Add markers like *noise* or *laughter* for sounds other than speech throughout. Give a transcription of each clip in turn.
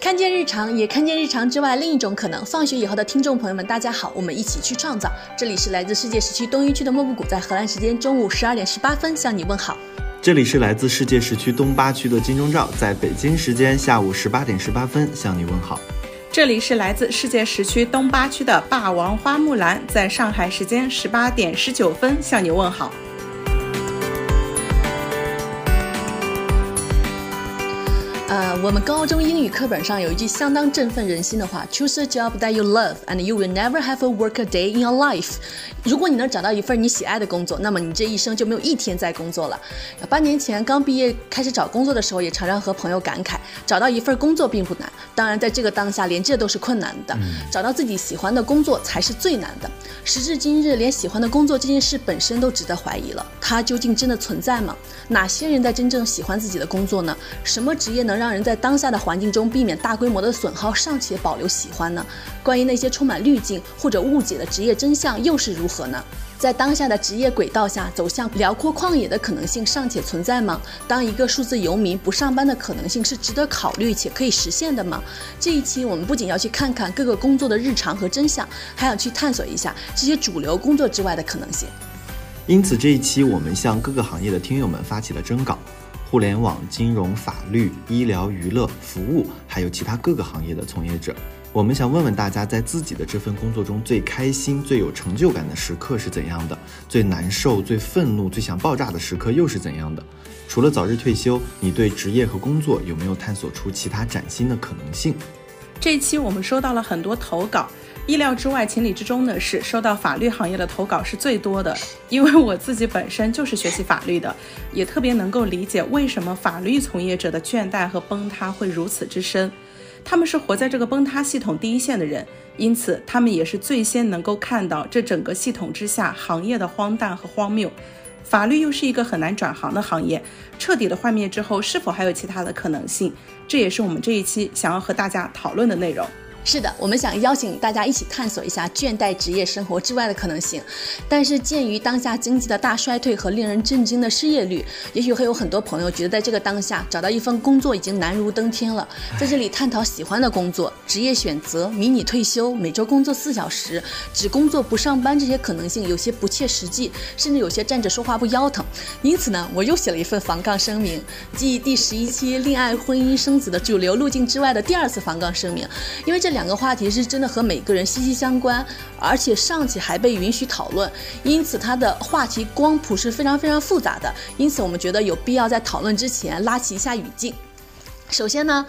看见日常，也看见日常之外另一种可能。放学以后的听众朋友们，大家好，我们一起去创造。这里是来自世界时区东一区的莫布谷，在荷兰时间中午十二点十八分向你问好。这里是来自世界时区东八区的金钟罩，在北京时间下午十八点十八分向你问好。这里是来自世界时区东八区的霸王花木兰，在上海时间十八点十九分向你问好。呃，我们高中英语课本上有一句相当振奋人心的话：“Choose a job that you love, and you will never have a work a day in your life。”如果你能找到一份你喜爱的工作，那么你这一生就没有一天在工作了。八年前刚毕业开始找工作的时候，也常常和朋友感慨：找到一份工作并不难，当然在这个当下，连这都是困难的。找到自己喜欢的工作才是最难的。时至今日，连喜欢的工作这件事本身都值得怀疑了。它究竟真的存在吗？哪些人在真正喜欢自己的工作呢？什么职业能让人在在当下的环境中避免大规模的损耗，尚且保留喜欢呢？关于那些充满滤镜或者误解的职业真相又是如何呢？在当下的职业轨道下，走向辽阔旷野的可能性尚且存在吗？当一个数字游民不上班的可能性是值得考虑且可以实现的吗？这一期我们不仅要去看看各个工作的日常和真相，还想去探索一下这些主流工作之外的可能性。因此，这一期我们向各个行业的听友们发起了征稿。互联网、金融、法律、医疗、娱乐、服务，还有其他各个行业的从业者，我们想问问大家，在自己的这份工作中最开心、最有成就感的时刻是怎样的？最难受、最愤怒、最想爆炸的时刻又是怎样的？除了早日退休，你对职业和工作有没有探索出其他崭新的可能性？这期我们收到了很多投稿。意料之外、情理之中的是，收到法律行业的投稿是最多的。因为我自己本身就是学习法律的，也特别能够理解为什么法律从业者的倦怠和崩塌会如此之深。他们是活在这个崩塌系统第一线的人，因此他们也是最先能够看到这整个系统之下行业的荒诞和荒谬。法律又是一个很难转行的行业，彻底的幻灭之后，是否还有其他的可能性？这也是我们这一期想要和大家讨论的内容。是的，我们想邀请大家一起探索一下倦怠职业生活之外的可能性。但是鉴于当下经济的大衰退和令人震惊的失业率，也许会有很多朋友觉得在这个当下找到一份工作已经难如登天了。在这里探讨喜欢的工作、职业选择、迷你退休、每周工作四小时、只工作不上班这些可能性有些不切实际，甚至有些站着说话不腰疼。因此呢，我又写了一份防杠声明，继第十一期恋爱、婚姻、生子的主流路径之外的第二次防杠声明，因为这。这两个话题是真的和每个人息息相关，而且尚且还被允许讨论，因此它的话题光谱是非常非常复杂的。因此，我们觉得有必要在讨论之前拉起一下语境。首先呢，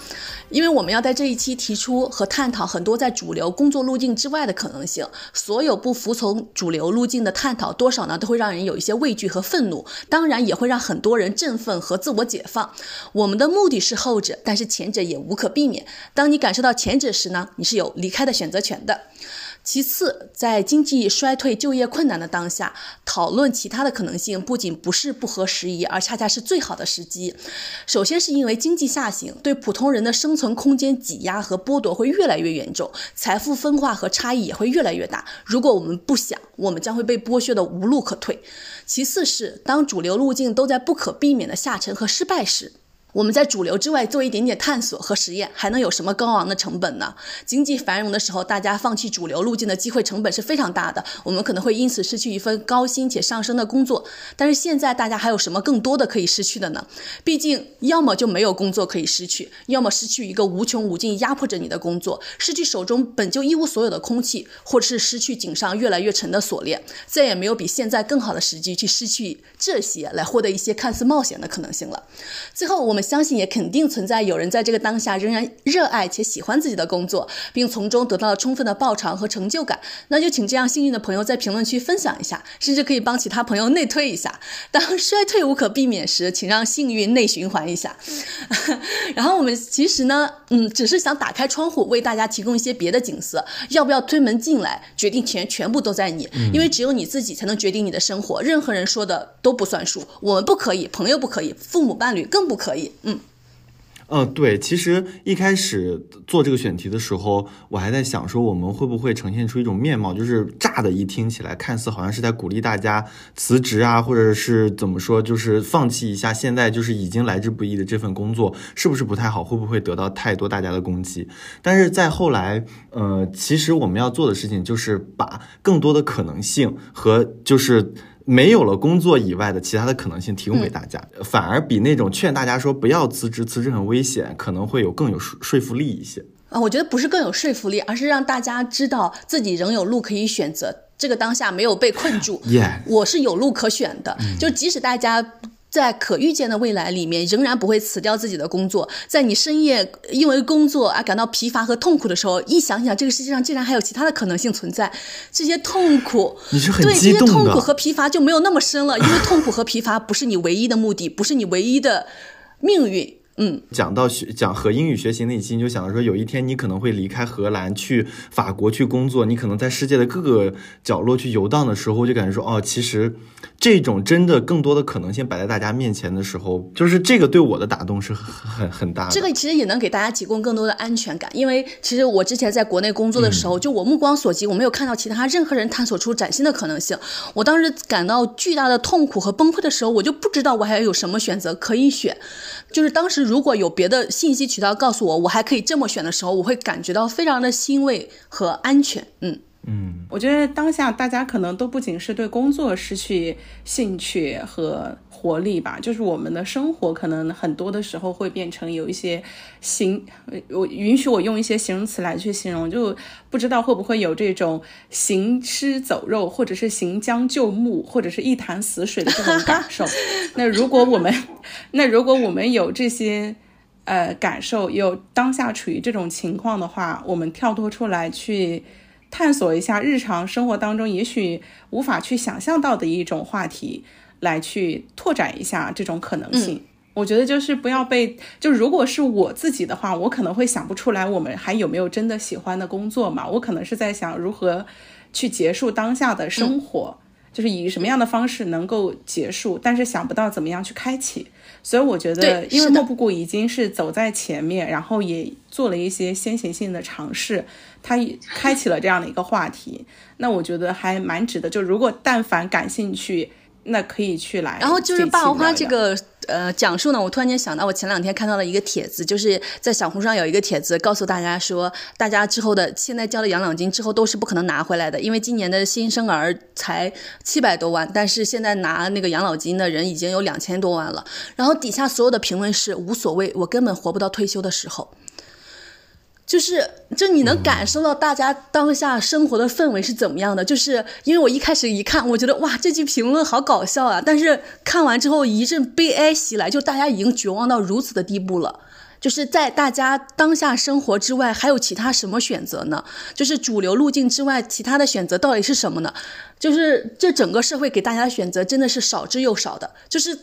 因为我们要在这一期提出和探讨很多在主流工作路径之外的可能性，所有不服从主流路径的探讨，多少呢都会让人有一些畏惧和愤怒，当然也会让很多人振奋和自我解放。我们的目的是后者，但是前者也无可避免。当你感受到前者时呢，你是有离开的选择权的。其次，在经济衰退、就业困难的当下，讨论其他的可能性不仅不是不合时宜，而恰恰是最好的时机。首先，是因为经济下行对普通人的生存空间挤压和剥夺会越来越严重，财富分化和差异也会越来越大。如果我们不想，我们将会被剥削的无路可退。其次是，当主流路径都在不可避免的下沉和失败时。我们在主流之外做一点点探索和实验，还能有什么高昂的成本呢？经济繁荣的时候，大家放弃主流路径的机会成本是非常大的，我们可能会因此失去一份高薪且上升的工作。但是现在大家还有什么更多的可以失去的呢？毕竟，要么就没有工作可以失去，要么失去一个无穷无尽压迫着你的工作，失去手中本就一无所有的空气，或者是失去颈上越来越沉的锁链。再也没有比现在更好的时机去失去这些，来获得一些看似冒险的可能性了。最后，我们。相信也肯定存在有人在这个当下仍然热爱且喜欢自己的工作，并从中得到了充分的报偿和成就感。那就请这样幸运的朋友在评论区分享一下，甚至可以帮其他朋友内推一下。当衰退无可避免时，请让幸运内循环一下。*laughs* 然后我们其实呢，嗯，只是想打开窗户，为大家提供一些别的景色。要不要推门进来，决定权全部都在你，因为只有你自己才能决定你的生活，任何人说的都不算数。我们不可以，朋友不可以，父母伴侣更不可以。嗯，呃，对，其实一开始做这个选题的时候，我还在想说，我们会不会呈现出一种面貌，就是乍的一听起来，看似好像是在鼓励大家辞职啊，或者是怎么说，就是放弃一下现在就是已经来之不易的这份工作，是不是不太好？会不会得到太多大家的攻击？但是在后来，呃，其实我们要做的事情就是把更多的可能性和就是。没有了工作以外的其他的可能性提供给大家，反而比那种劝大家说不要辞职，辞职很危险，可能会有更有说说服力一些。啊，我觉得不是更有说服力，而是让大家知道自己仍有路可以选择，这个当下没有被困住。耶，我是有路可选的，就即使大家。在可预见的未来里面，仍然不会辞掉自己的工作。在你深夜因为工作而感到疲乏和痛苦的时候，一想想这个世界上竟然还有其他的可能性存在，这些痛苦，*laughs* 你是很对这些痛苦和疲乏就没有那么深了，因为痛苦和疲乏不是你唯一的目的，不是你唯一的命运。嗯，讲到学讲和英语学习那期，你就想到说，有一天你可能会离开荷兰去法国去工作，你可能在世界的各个角落去游荡的时候，就感觉说，哦，其实这种真的更多的可能性摆在大家面前的时候，就是这个对我的打动是很很很大的。这个其实也能给大家提供更多的安全感，因为其实我之前在国内工作的时候，就我目光所及，我没有看到其他任何人探索出崭新的可能性。我当时感到巨大的痛苦和崩溃的时候，我就不知道我还有什么选择可以选。就是当时如果有别的信息渠道告诉我，我还可以这么选的时候，我会感觉到非常的欣慰和安全。嗯。嗯，我觉得当下大家可能都不仅是对工作失去兴趣和活力吧，就是我们的生活可能很多的时候会变成有一些行，我允许我用一些形容词来去形容，就不知道会不会有这种行尸走肉，或者是行将就木，或者是一潭死水的这种感受。*laughs* 那如果我们，那如果我们有这些呃感受，有当下处于这种情况的话，我们跳脱出来去。探索一下日常生活当中也许无法去想象到的一种话题，来去拓展一下这种可能性。我觉得就是不要被，就如果是我自己的话，我可能会想不出来我们还有没有真的喜欢的工作嘛？我可能是在想如何去结束当下的生活，就是以什么样的方式能够结束，但是想不到怎么样去开启。所以我觉得，因为莫布谷已经是走在前面，然后也做了一些先行性的尝试，他开启了这样的一个话题，*laughs* 那我觉得还蛮值得。就如果但凡感兴趣。那可以去来，然后就是霸王花这个呃讲述呢，我突然间想到，我前两天看到了一个帖子，就是在小红书上有一个帖子，告诉大家说，大家之后的现在交的养老金之后都是不可能拿回来的，因为今年的新生儿才七百多万，但是现在拿那个养老金的人已经有两千多万了。然后底下所有的评论是无所谓，我根本活不到退休的时候。就是，就你能感受到大家当下生活的氛围是怎么样的？就是因为我一开始一看，我觉得哇，这句评论好搞笑啊！但是看完之后，一阵悲哀袭来，就大家已经绝望到如此的地步了。就是在大家当下生活之外，还有其他什么选择呢？就是主流路径之外，其他的选择到底是什么呢？就是这整个社会给大家的选择真的是少之又少的。就是。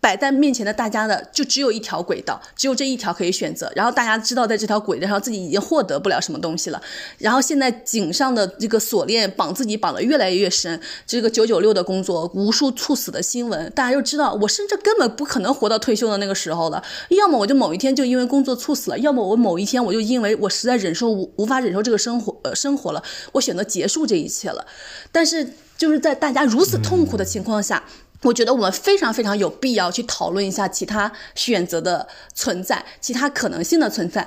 摆在面前的大家的就只有一条轨道，只有这一条可以选择。然后大家知道，在这条轨道上自己已经获得不了什么东西了。然后现在颈上的这个锁链绑自己绑得越来越深。这个九九六的工作，无数猝死的新闻，大家就知道，我甚至根本不可能活到退休的那个时候了。要么我就某一天就因为工作猝死了，要么我某一天我就因为我实在忍受无无法忍受这个生活呃生活了，我选择结束这一切了。但是就是在大家如此痛苦的情况下。我觉得我们非常非常有必要去讨论一下其他选择的存在，其他可能性的存在。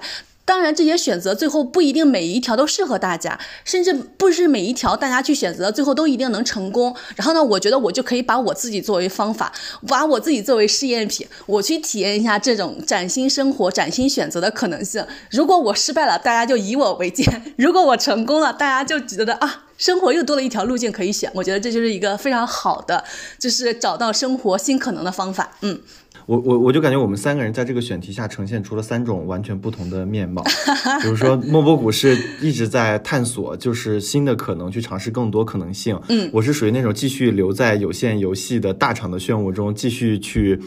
当然，这些选择最后不一定每一条都适合大家，甚至不是每一条大家去选择最后都一定能成功。然后呢，我觉得我就可以把我自己作为方法，把我自己作为试验品，我去体验一下这种崭新生活、崭新选择的可能性。如果我失败了，大家就以我为鉴；如果我成功了，大家就觉得啊，生活又多了一条路径可以选。我觉得这就是一个非常好的，就是找到生活新可能的方法。嗯。我我我就感觉我们三个人在这个选题下呈现出了三种完全不同的面貌。比如说 *laughs* 莫波谷是一直在探索，就是新的可能，去尝试更多可能性。嗯，我是属于那种继续留在有限游戏的大厂的漩涡中，继续去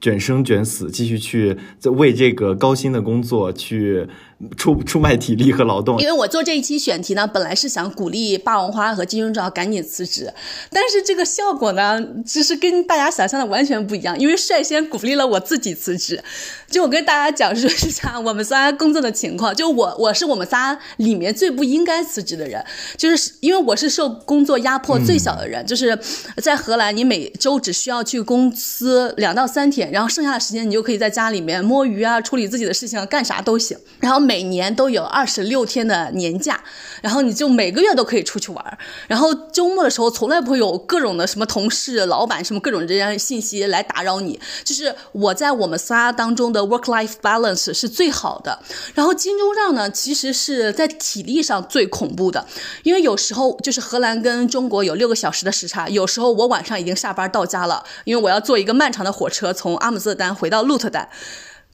卷生卷死，继续去为这个高薪的工作去出出卖体力和劳动。因为我做这一期选题呢，本来是想鼓励霸王花和金钟罩赶紧辞职，但是这个效果呢，其实跟大家想象的完全不一样。因为率先鼓励了我自己辞职。就我跟大家讲述一下我们仨工作的情况。就我，我是我们仨里面最不应该辞职的人，就是因为我是受工作压迫最小的人。就是在荷兰，你每周只需要去公司两到三天，然后剩下的时间你就可以在家里面摸鱼啊，处理自己的事情，干啥都行。然后每年都有二十六天的年假，然后你就每个月都可以出去玩。然后周末的时候，从来不会有各种的什么同事、老板什么各种这样信息来打扰你。就是我在我们仨当中的。Work-life balance 是最好的，然后金钟罩呢，其实是在体力上最恐怖的，因为有时候就是荷兰跟中国有六个小时的时差，有时候我晚上已经下班到家了，因为我要坐一个漫长的火车从阿姆斯特丹回到鹿特丹，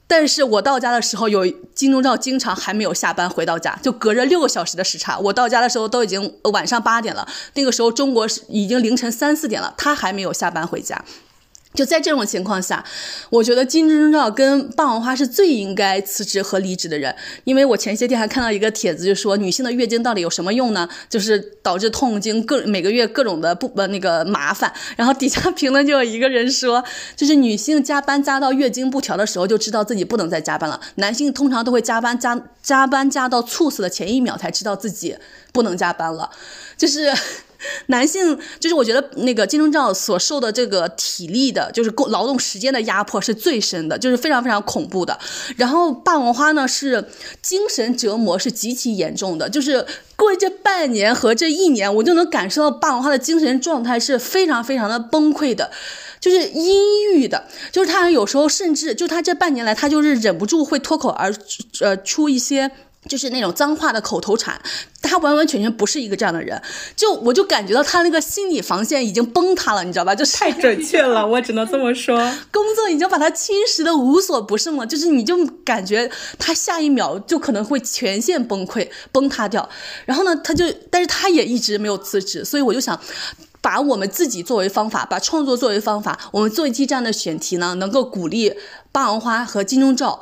但是我到家的时候，有金钟罩经常还没有下班回到家，就隔着六个小时的时差，我到家的时候都已经晚上八点了，那个时候中国已经凌晨三四点了，他还没有下班回家。就在这种情况下，我觉得金钟罩跟霸王花是最应该辞职和离职的人，因为我前些天还看到一个帖子，就说女性的月经到底有什么用呢？就是导致痛经，各每个月各种的不呃那个麻烦。然后底下评论就有一个人说，就是女性加班加到月经不调的时候，就知道自己不能再加班了。男性通常都会加班加加班加到猝死的前一秒才知道自己不能加班了，就是。*laughs* 男性就是我觉得那个金钟罩所受的这个体力的，就是工劳动时间的压迫是最深的，就是非常非常恐怖的。然后霸王花呢是精神折磨是极其严重的，就是过这半年和这一年，我就能感受到霸王花的精神状态是非常非常的崩溃的，就是阴郁的，就是他有时候甚至就他这半年来，他就是忍不住会脱口而呃出一些。就是那种脏话的口头禅，他完完全全不是一个这样的人，就我就感觉到他那个心理防线已经崩塌了，你知道吧？就太准确了，我只能这么说。*laughs* 工作已经把他侵蚀的无所不胜了，就是你就感觉他下一秒就可能会全线崩溃崩塌掉。然后呢，他就，但是他也一直没有辞职，所以我就想把我们自己作为方法，把创作作为方法，我们做一期这样的选题呢，能够鼓励霸王花和金钟罩。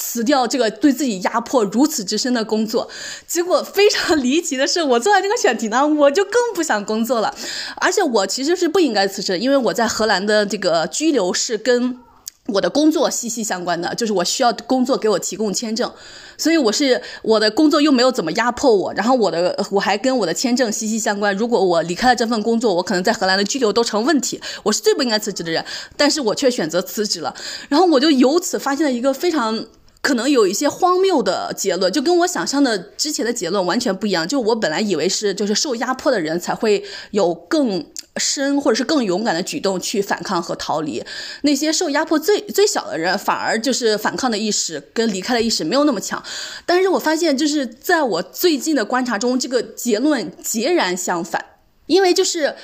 辞掉这个对自己压迫如此之深的工作，结果非常 *laughs* 离奇的是，我做完这个选题呢，我就更不想工作了。而且我其实是不应该辞职，因为我在荷兰的这个居留是跟我的工作息息相关的，就是我需要工作给我提供签证，所以我是我的工作又没有怎么压迫我，然后我的我还跟我的签证息息相关。如果我离开了这份工作，我可能在荷兰的居留都成问题。我是最不应该辞职的人，但是我却选择辞职了。然后我就由此发现了一个非常。可能有一些荒谬的结论，就跟我想象的之前的结论完全不一样。就我本来以为是，就是受压迫的人才会有更深或者是更勇敢的举动去反抗和逃离，那些受压迫最最小的人反而就是反抗的意识跟离开的意识没有那么强。但是我发现，就是在我最近的观察中，这个结论截然相反，因为就是。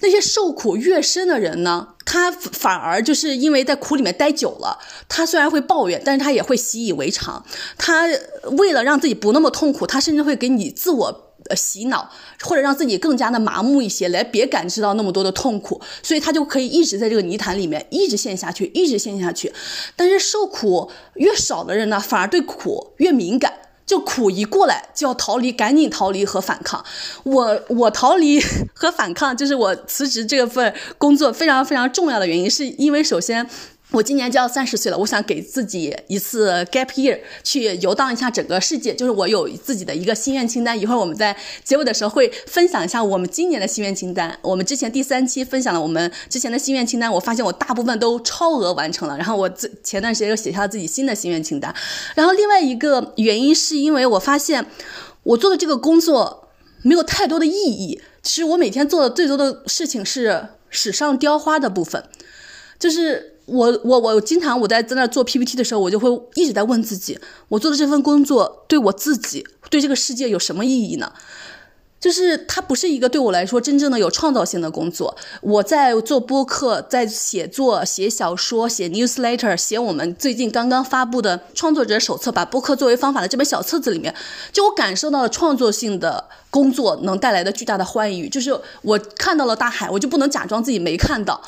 那些受苦越深的人呢，他反而就是因为在苦里面待久了，他虽然会抱怨，但是他也会习以为常。他为了让自己不那么痛苦，他甚至会给你自我呃洗脑，或者让自己更加的麻木一些，来别感知到那么多的痛苦，所以他就可以一直在这个泥潭里面一直陷下去，一直陷下去。但是受苦越少的人呢，反而对苦越敏感。就苦一过来就要逃离，赶紧逃离和反抗。我我逃离和反抗，就是我辞职这份工作非常非常重要的原因，是因为首先。我今年就要三十岁了，我想给自己一次 gap year，去游荡一下整个世界。就是我有自己的一个心愿清单，一会儿我们在结尾的时候会分享一下我们今年的心愿清单。我们之前第三期分享了我们之前的心愿清单，我发现我大部分都超额完成了。然后我自前段时间又写下了自己新的心愿清单。然后另外一个原因是因为我发现我做的这个工作没有太多的意义。其实我每天做的最多的事情是史上雕花的部分，就是。我我我经常我在在那做 PPT 的时候，我就会一直在问自己，我做的这份工作对我自己对这个世界有什么意义呢？就是它不是一个对我来说真正的有创造性的工作。我在做播客，在写作、写小说、写 newsletter、写我们最近刚刚发布的创作者手册，把播客作为方法的这本小册子里面，就我感受到了创作性的工作能带来的巨大的欢愉。就是我看到了大海，我就不能假装自己没看到。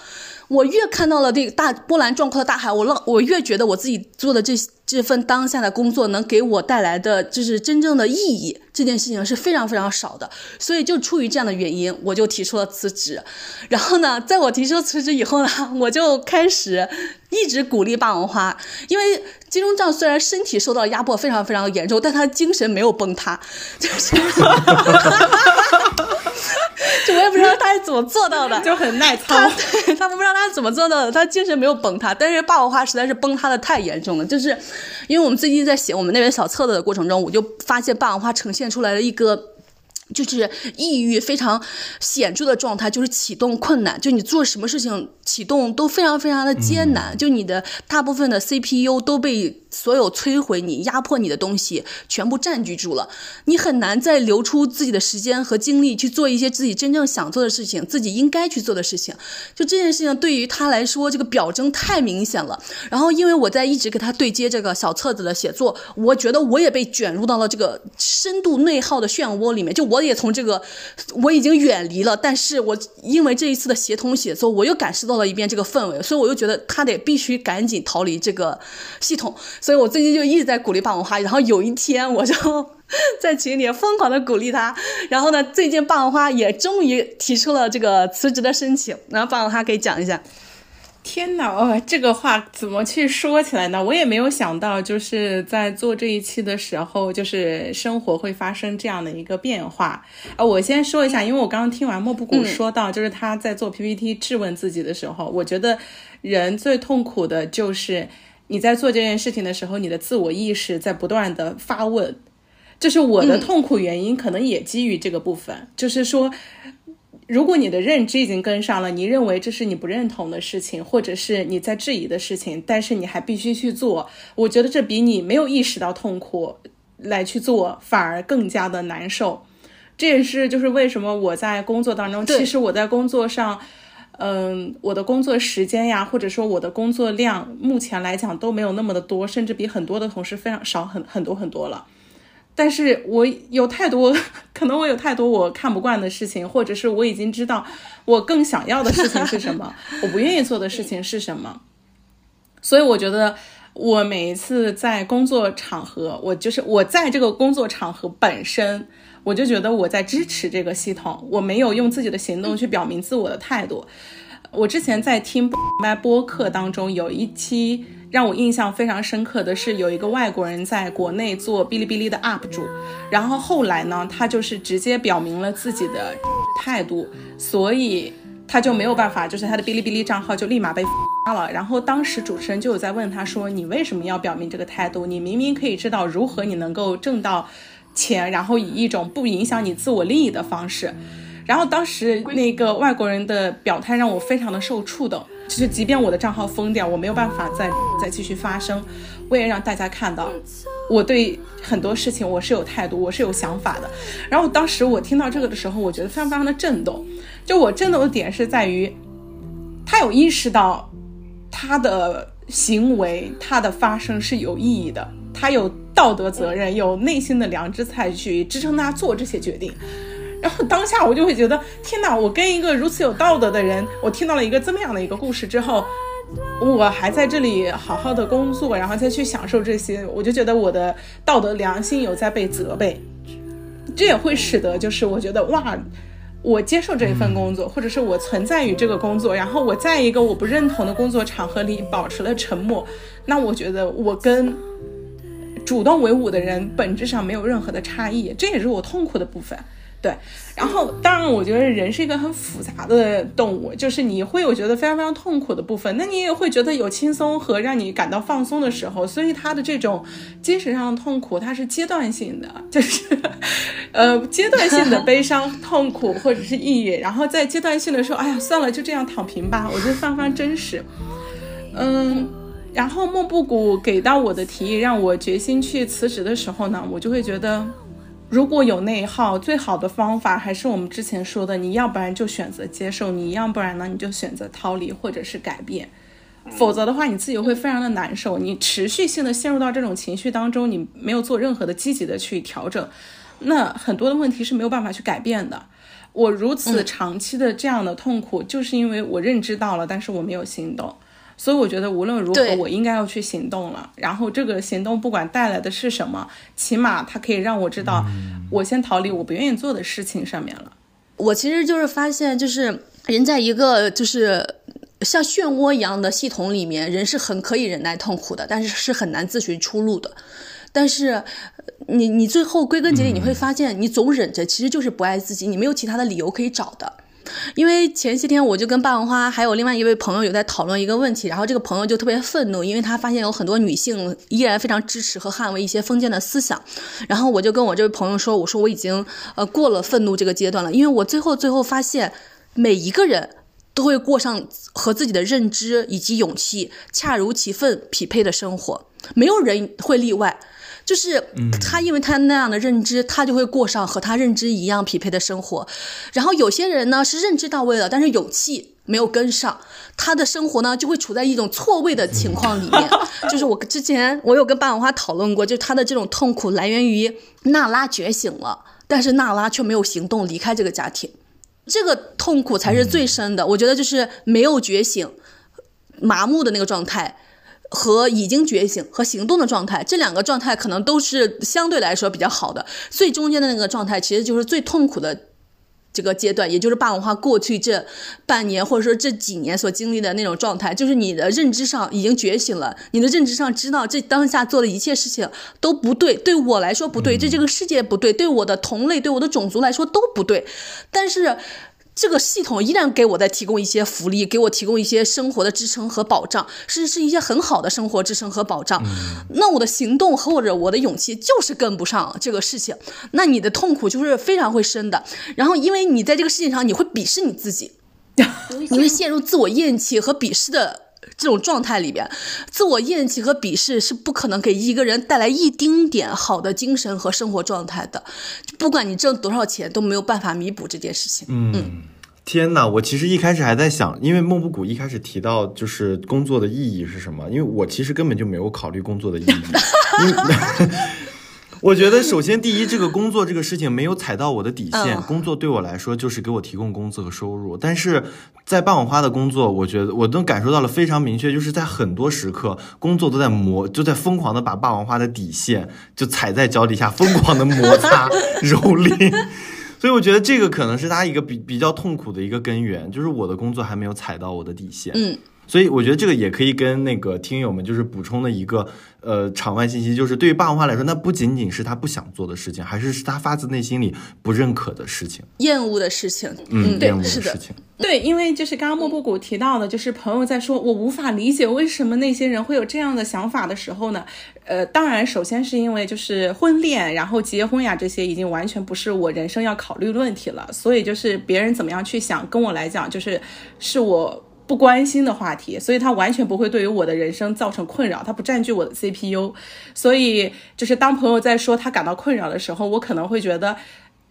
我越看到了这个大波澜壮阔的大海，我浪我越觉得我自己做的这这份当下的工作能给我带来的就是真正的意义，这件事情是非常非常少的。所以就出于这样的原因，我就提出了辞职。然后呢，在我提出辞职以后呢，我就开始一直鼓励霸王花，因为金钟罩虽然身体受到压迫非常非常严重，但他精神没有崩塌，就是。*laughs* 就我也不知道他是怎么做到的，就很耐操。他他不知道他是怎么做到的，他精神没有崩塌，但是霸王花实在是崩塌的太严重了。就是因为我们最近在写我们那本小册子的过程中，我就发现霸王花呈现出来了一个。就是抑郁非常显著的状态，就是启动困难，就你做什么事情启动都非常非常的艰难，就你的大部分的 CPU 都被。所有摧毁你、压迫你的东西全部占据住了，你很难再留出自己的时间和精力去做一些自己真正想做的事情、自己应该去做的事情。就这件事情对于他来说，这个表征太明显了。然后，因为我在一直给他对接这个小册子的写作，我觉得我也被卷入到了这个深度内耗的漩涡里面。就我也从这个我已经远离了，但是我因为这一次的协同写作，我又感受到了一遍这个氛围，所以我又觉得他得必须赶紧逃离这个系统。所以我最近就一直在鼓励霸王花，然后有一天我就 *laughs* 在群里疯狂的鼓励他，然后呢，最近霸王花也终于提出了这个辞职的申请，然后霸王花可以讲一下。天哪，哦，这个话怎么去说起来呢？我也没有想到，就是在做这一期的时候，就是生活会发生这样的一个变化。啊，我先说一下，因为我刚刚听完莫布谷说到，就是他在做 PPT 质问自己的时候，我觉得人最痛苦的就是。你在做这件事情的时候，你的自我意识在不断的发问，就是我的痛苦原因，可能也基于这个部分。就是说，如果你的认知已经跟上了，你认为这是你不认同的事情，或者是你在质疑的事情，但是你还必须去做，我觉得这比你没有意识到痛苦来去做反而更加的难受。这也是就是为什么我在工作当中，其实我在工作上。嗯，我的工作时间呀，或者说我的工作量，目前来讲都没有那么的多，甚至比很多的同事非常少很很多很多了。但是我有太多，*laughs* 可能我有太多我看不惯的事情，或者是我已经知道我更想要的事情是什么，*laughs* 我不愿意做的事情是什么。所以我觉得，我每一次在工作场合，我就是我在这个工作场合本身。我就觉得我在支持这个系统，我没有用自己的行动去表明自我的态度。我之前在听麦播客当中有一期让我印象非常深刻的是，有一个外国人在国内做哔哩哔哩的 UP 主，然后后来呢，他就是直接表明了自己的态度，所以他就没有办法，就是他的哔哩哔哩账号就立马被 *laughs* 发了。然后当时主持人就有在问他说：“你为什么要表明这个态度？你明明可以知道如何你能够挣到。”钱，然后以一种不影响你自我利益的方式，然后当时那个外国人的表态让我非常的受触动，就是即便我的账号封掉，我没有办法再再继续发声，我也让大家看到我对很多事情我是有态度，我是有想法的。然后当时我听到这个的时候，我觉得非常非常的震动，就我震动的点是在于，他有意识到他的行为，他的发声是有意义的，他有。道德责任有内心的良知才去支撑他做这些决定，然后当下我就会觉得天哪！我跟一个如此有道德的人，我听到了一个这么样的一个故事之后，我还在这里好好的工作，然后再去享受这些，我就觉得我的道德良心有在被责备，这也会使得就是我觉得哇，我接受这一份工作，或者是我存在于这个工作，然后我在一个我不认同的工作场合里保持了沉默，那我觉得我跟。主动为伍的人本质上没有任何的差异，这也是我痛苦的部分。对，然后当然，我觉得人是一个很复杂的动物，就是你会有觉得非常非常痛苦的部分，那你也会觉得有轻松和让你感到放松的时候。所以他的这种精神上的痛苦，它是阶段性的，就是呃阶段性的悲伤、*laughs* 痛苦或者是抑郁，然后在阶段性的时候，哎呀，算了，就这样躺平吧。我觉得非常非常真实，嗯。然后莫布谷给到我的提议，让我决心去辞职的时候呢，我就会觉得，如果有内耗，最好的方法还是我们之前说的，你要不然就选择接受，你要不然呢，你就选择逃离或者是改变，否则的话，你自己会非常的难受，你持续性的陷入到这种情绪当中，你没有做任何的积极的去调整，那很多的问题是没有办法去改变的。我如此长期的这样的痛苦，就是因为我认知到了，但是我没有行动。所以我觉得无论如何，我应该要去行动了。然后这个行动不管带来的是什么，起码它可以让我知道，我先逃离我不愿意做的事情上面了。我其实就是发现，就是人在一个就是像漩涡一样的系统里面，人是很可以忍耐痛苦的，但是是很难自寻出路的。但是呃你你最后归根结底，你会发现，你总忍着，其实就是不爱自己，你没有其他的理由可以找的。因为前些天我就跟霸王花还有另外一位朋友有在讨论一个问题，然后这个朋友就特别愤怒，因为他发现有很多女性依然非常支持和捍卫一些封建的思想。然后我就跟我这位朋友说，我说我已经呃过了愤怒这个阶段了，因为我最后最后发现每一个人。都会过上和自己的认知以及勇气恰如其分匹配的生活，没有人会例外。就是他，因为他那样的认知，他就会过上和他认知一样匹配的生活。然后有些人呢是认知到位了，但是勇气没有跟上，他的生活呢就会处在一种错位的情况里面。*laughs* 就是我之前我有跟霸王花讨论过，就是他的这种痛苦来源于娜拉觉醒了，但是娜拉却没有行动离开这个家庭。这个痛苦才是最深的，我觉得就是没有觉醒、麻木的那个状态，和已经觉醒和行动的状态，这两个状态可能都是相对来说比较好的。最中间的那个状态，其实就是最痛苦的这个阶段，也就是霸王花过去这半年或者说这几年所经历的那种状态，就是你的认知上已经觉醒了，你的认知上知道这当下做的一切事情都不对，对我来说不对，对这个世界不对，对我的同类、对我的种族来说都不对，但是。这个系统依然给我在提供一些福利，给我提供一些生活的支撑和保障，甚至是一些很好的生活支撑和保障。那我的行动或者我的勇气就是跟不上这个事情，那你的痛苦就是非常会深的。然后，因为你在这个事情上，你会鄙视你自己，*laughs* 你会陷入自我厌弃和鄙视的。这种状态里边，自我厌弃和鄙视是不可能给一个人带来一丁点好的精神和生活状态的。不管你挣多少钱，都没有办法弥补这件事情。嗯，天呐！我其实一开始还在想，因为孟布谷一开始提到就是工作的意义是什么，因为我其实根本就没有考虑工作的意义。因为 *laughs* 我觉得，首先第一，这个工作这个事情没有踩到我的底线。嗯工作对我来说就是给我提供工资和收入，但是在霸王花的工作，我觉得我都感受到了非常明确，就是在很多时刻，工作都在磨，就在疯狂的把霸王花的底线就踩在脚底下，疯狂的摩擦 *laughs* 蹂躏。所以我觉得这个可能是他一个比比较痛苦的一个根源，就是我的工作还没有踩到我的底线。嗯，所以我觉得这个也可以跟那个听友们就是补充的一个呃场外信息，就是对于霸王花来说，那不仅仅是他不想做的事情，还是是他发自内心里不认可的事情，厌恶的事情，嗯，厌恶的是的事情。对，因为就是刚刚莫布谷提到的，就是朋友在说我无法理解为什么那些人会有这样的想法的时候呢，呃，当然首先是因为就是婚恋，然后结婚呀这些已经完全不是我人生要考虑的问题了，所以就是别人怎么样去想，跟我来讲就是是我。不关心的话题，所以它完全不会对于我的人生造成困扰，它不占据我的 CPU，所以就是当朋友在说他感到困扰的时候，我可能会觉得，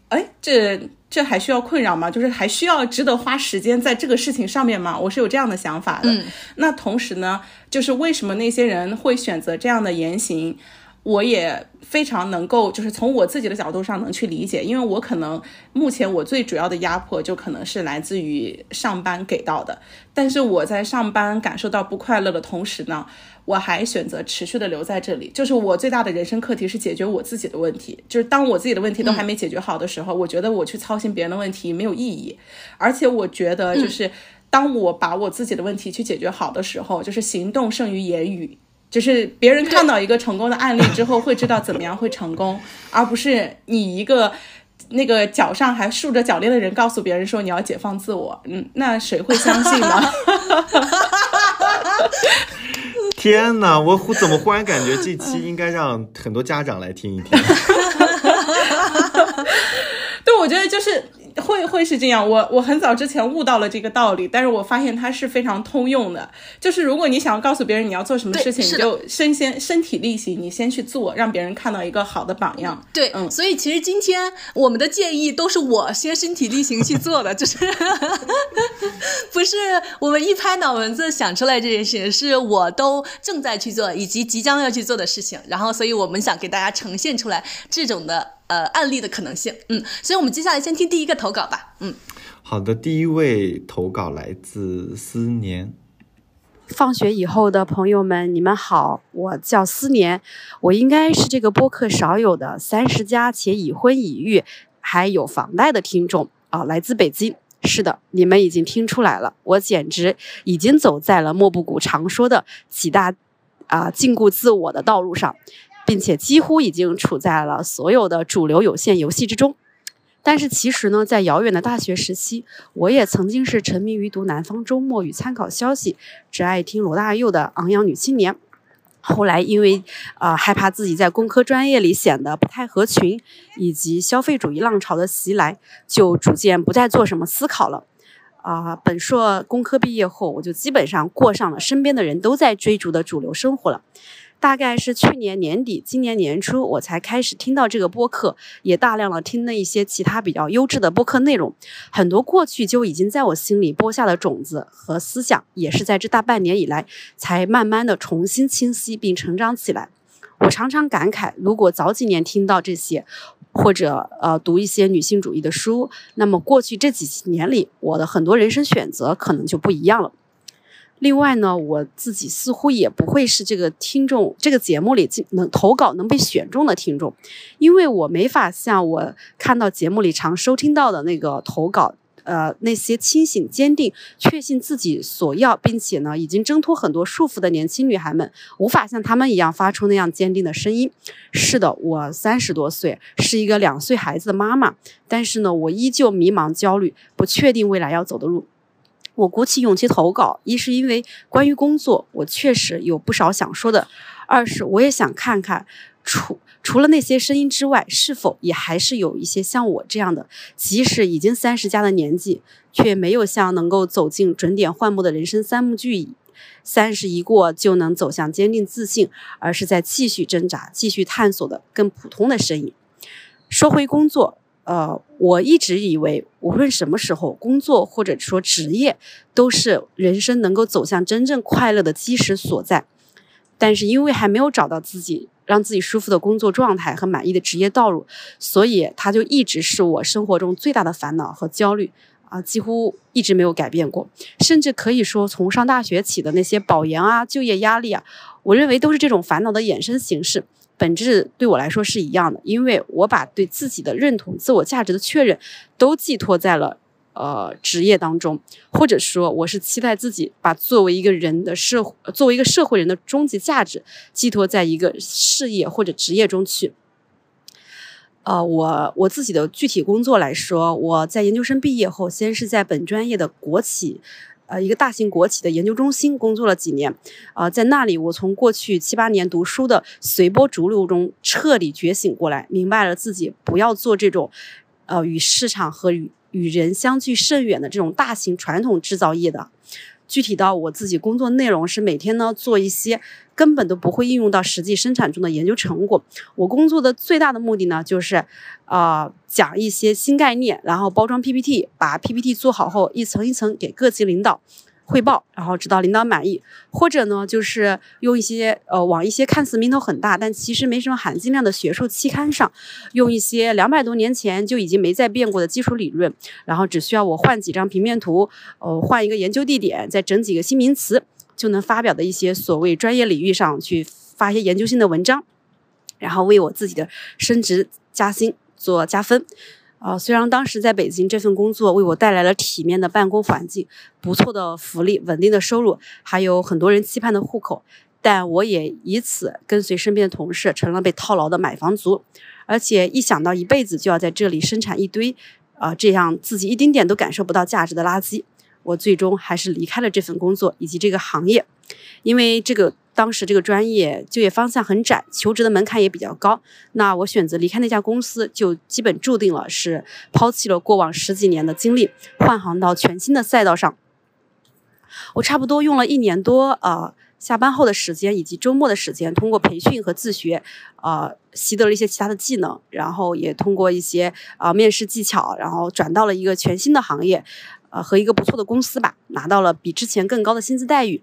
哎，这这还需要困扰吗？就是还需要值得花时间在这个事情上面吗？我是有这样的想法的。嗯那同时呢，就是为什么那些人会选择这样的言行？我也非常能够，就是从我自己的角度上能去理解，因为我可能目前我最主要的压迫就可能是来自于上班给到的，但是我在上班感受到不快乐的同时呢，我还选择持续的留在这里，就是我最大的人生课题是解决我自己的问题，就是当我自己的问题都还没解决好的时候，我觉得我去操心别人的问题没有意义，而且我觉得就是当我把我自己的问题去解决好的时候，就是行动胜于言语。就是别人看到一个成功的案例之后，会知道怎么样会成功，而不是你一个那个脚上还竖着脚链的人告诉别人说你要解放自我，嗯，那谁会相信呢？*laughs* 天哪，我忽怎么忽然感觉这期应该让很多家长来听一听？*laughs* 对，我觉得就是会会是这样。我我很早之前悟到了这个道理，但是我发现它是非常通用的。就是如果你想要告诉别人你要做什么事情，你就身先身体力行，你先去做，让别人看到一个好的榜样。对，嗯所以其实今天我们的建议都是我先身体力行去做的，就是 *laughs* 不是我们一拍脑门子想出来这件事情，是我都正在去做以及即将要去做的事情。然后，所以我们想给大家呈现出来这种的呃案例的可能性。嗯，所以我们接下来先听第一个投稿吧。嗯，好的，第一位投稿来自思年。放学以后的朋友们，你们好，我叫思年，我应该是这个播客少有的三十加且已婚已育还有房贷的听众啊，来自北京。是的，你们已经听出来了，我简直已经走在了莫布谷常说的几大啊禁锢自我的道路上，并且几乎已经处在了所有的主流有线游戏之中。但是其实呢，在遥远的大学时期，我也曾经是沉迷于读《南方周末》与参考消息，只爱听罗大佑的昂扬女青年。后来因为呃害怕自己在工科专业里显得不太合群，以及消费主义浪潮的袭来，就逐渐不再做什么思考了。啊，本硕工科毕业后，我就基本上过上了身边的人都在追逐的主流生活了。大概是去年年底、今年年初，我才开始听到这个播客，也大量的听了一些其他比较优质的播客内容。很多过去就已经在我心里播下的种子和思想，也是在这大半年以来，才慢慢的重新清晰并成长起来。我常常感慨，如果早几年听到这些，或者呃读一些女性主义的书，那么过去这几年里，我的很多人生选择可能就不一样了。另外呢，我自己似乎也不会是这个听众这个节目里能投稿能被选中的听众，因为我没法像我看到节目里常收听到的那个投稿，呃，那些清醒、坚定、确信自己所要，并且呢已经挣脱很多束缚的年轻女孩们，无法像他们一样发出那样坚定的声音。是的，我三十多岁，是一个两岁孩子的妈妈，但是呢，我依旧迷茫、焦虑，不确定未来要走的路。我鼓起勇气投稿，一是因为关于工作，我确实有不少想说的；二是我也想看看，除除了那些声音之外，是否也还是有一些像我这样的，即使已经三十加的年纪，却没有像能够走进准点幻幕的人生三幕剧，三十一过就能走向坚定自信，而是在继续挣扎、继续探索的更普通的身影。说回工作。呃，我一直以为，无论什么时候工作或者说职业，都是人生能够走向真正快乐的基石所在。但是因为还没有找到自己让自己舒服的工作状态和满意的职业道路，所以它就一直是我生活中最大的烦恼和焦虑啊，几乎一直没有改变过。甚至可以说，从上大学起的那些保研啊、就业压力啊，我认为都是这种烦恼的衍生形式。本质对我来说是一样的，因为我把对自己的认同、自我价值的确认，都寄托在了呃职业当中，或者说我是期待自己把作为一个人的社，作为一个社会人的终极价值寄托在一个事业或者职业中去。呃，我我自己的具体工作来说，我在研究生毕业后，先是在本专业的国企。呃，一个大型国企的研究中心工作了几年，啊，在那里，我从过去七八年读书的随波逐流中彻底觉醒过来，明白了自己不要做这种，呃，与市场和与与人相距甚远的这种大型传统制造业的。具体到我自己工作内容是每天呢做一些根本都不会应用到实际生产中的研究成果。我工作的最大的目的呢就是，呃，讲一些新概念，然后包装 PPT，把 PPT 做好后一层一层给各级领导。汇报，然后直到领导满意，或者呢，就是用一些呃，往一些看似名头很大，但其实没什么含金量的学术期刊上，用一些两百多年前就已经没再变过的基础理论，然后只需要我换几张平面图，呃，换一个研究地点，再整几个新名词，就能发表的一些所谓专业领域上去发一些研究性的文章，然后为我自己的升职加薪做加分。啊，虽然当时在北京这份工作为我带来了体面的办公环境、不错的福利、稳定的收入，还有很多人期盼的户口，但我也以此跟随身边的同事成了被套牢的买房族。而且一想到一辈子就要在这里生产一堆，啊，这样自己一丁点都感受不到价值的垃圾，我最终还是离开了这份工作以及这个行业，因为这个。当时这个专业就业方向很窄，求职的门槛也比较高。那我选择离开那家公司，就基本注定了是抛弃了过往十几年的经历，换行到全新的赛道上。我差不多用了一年多，呃，下班后的时间以及周末的时间，通过培训和自学，呃，习得了一些其他的技能，然后也通过一些啊面试技巧，然后转到了一个全新的行业，呃，和一个不错的公司吧，拿到了比之前更高的薪资待遇。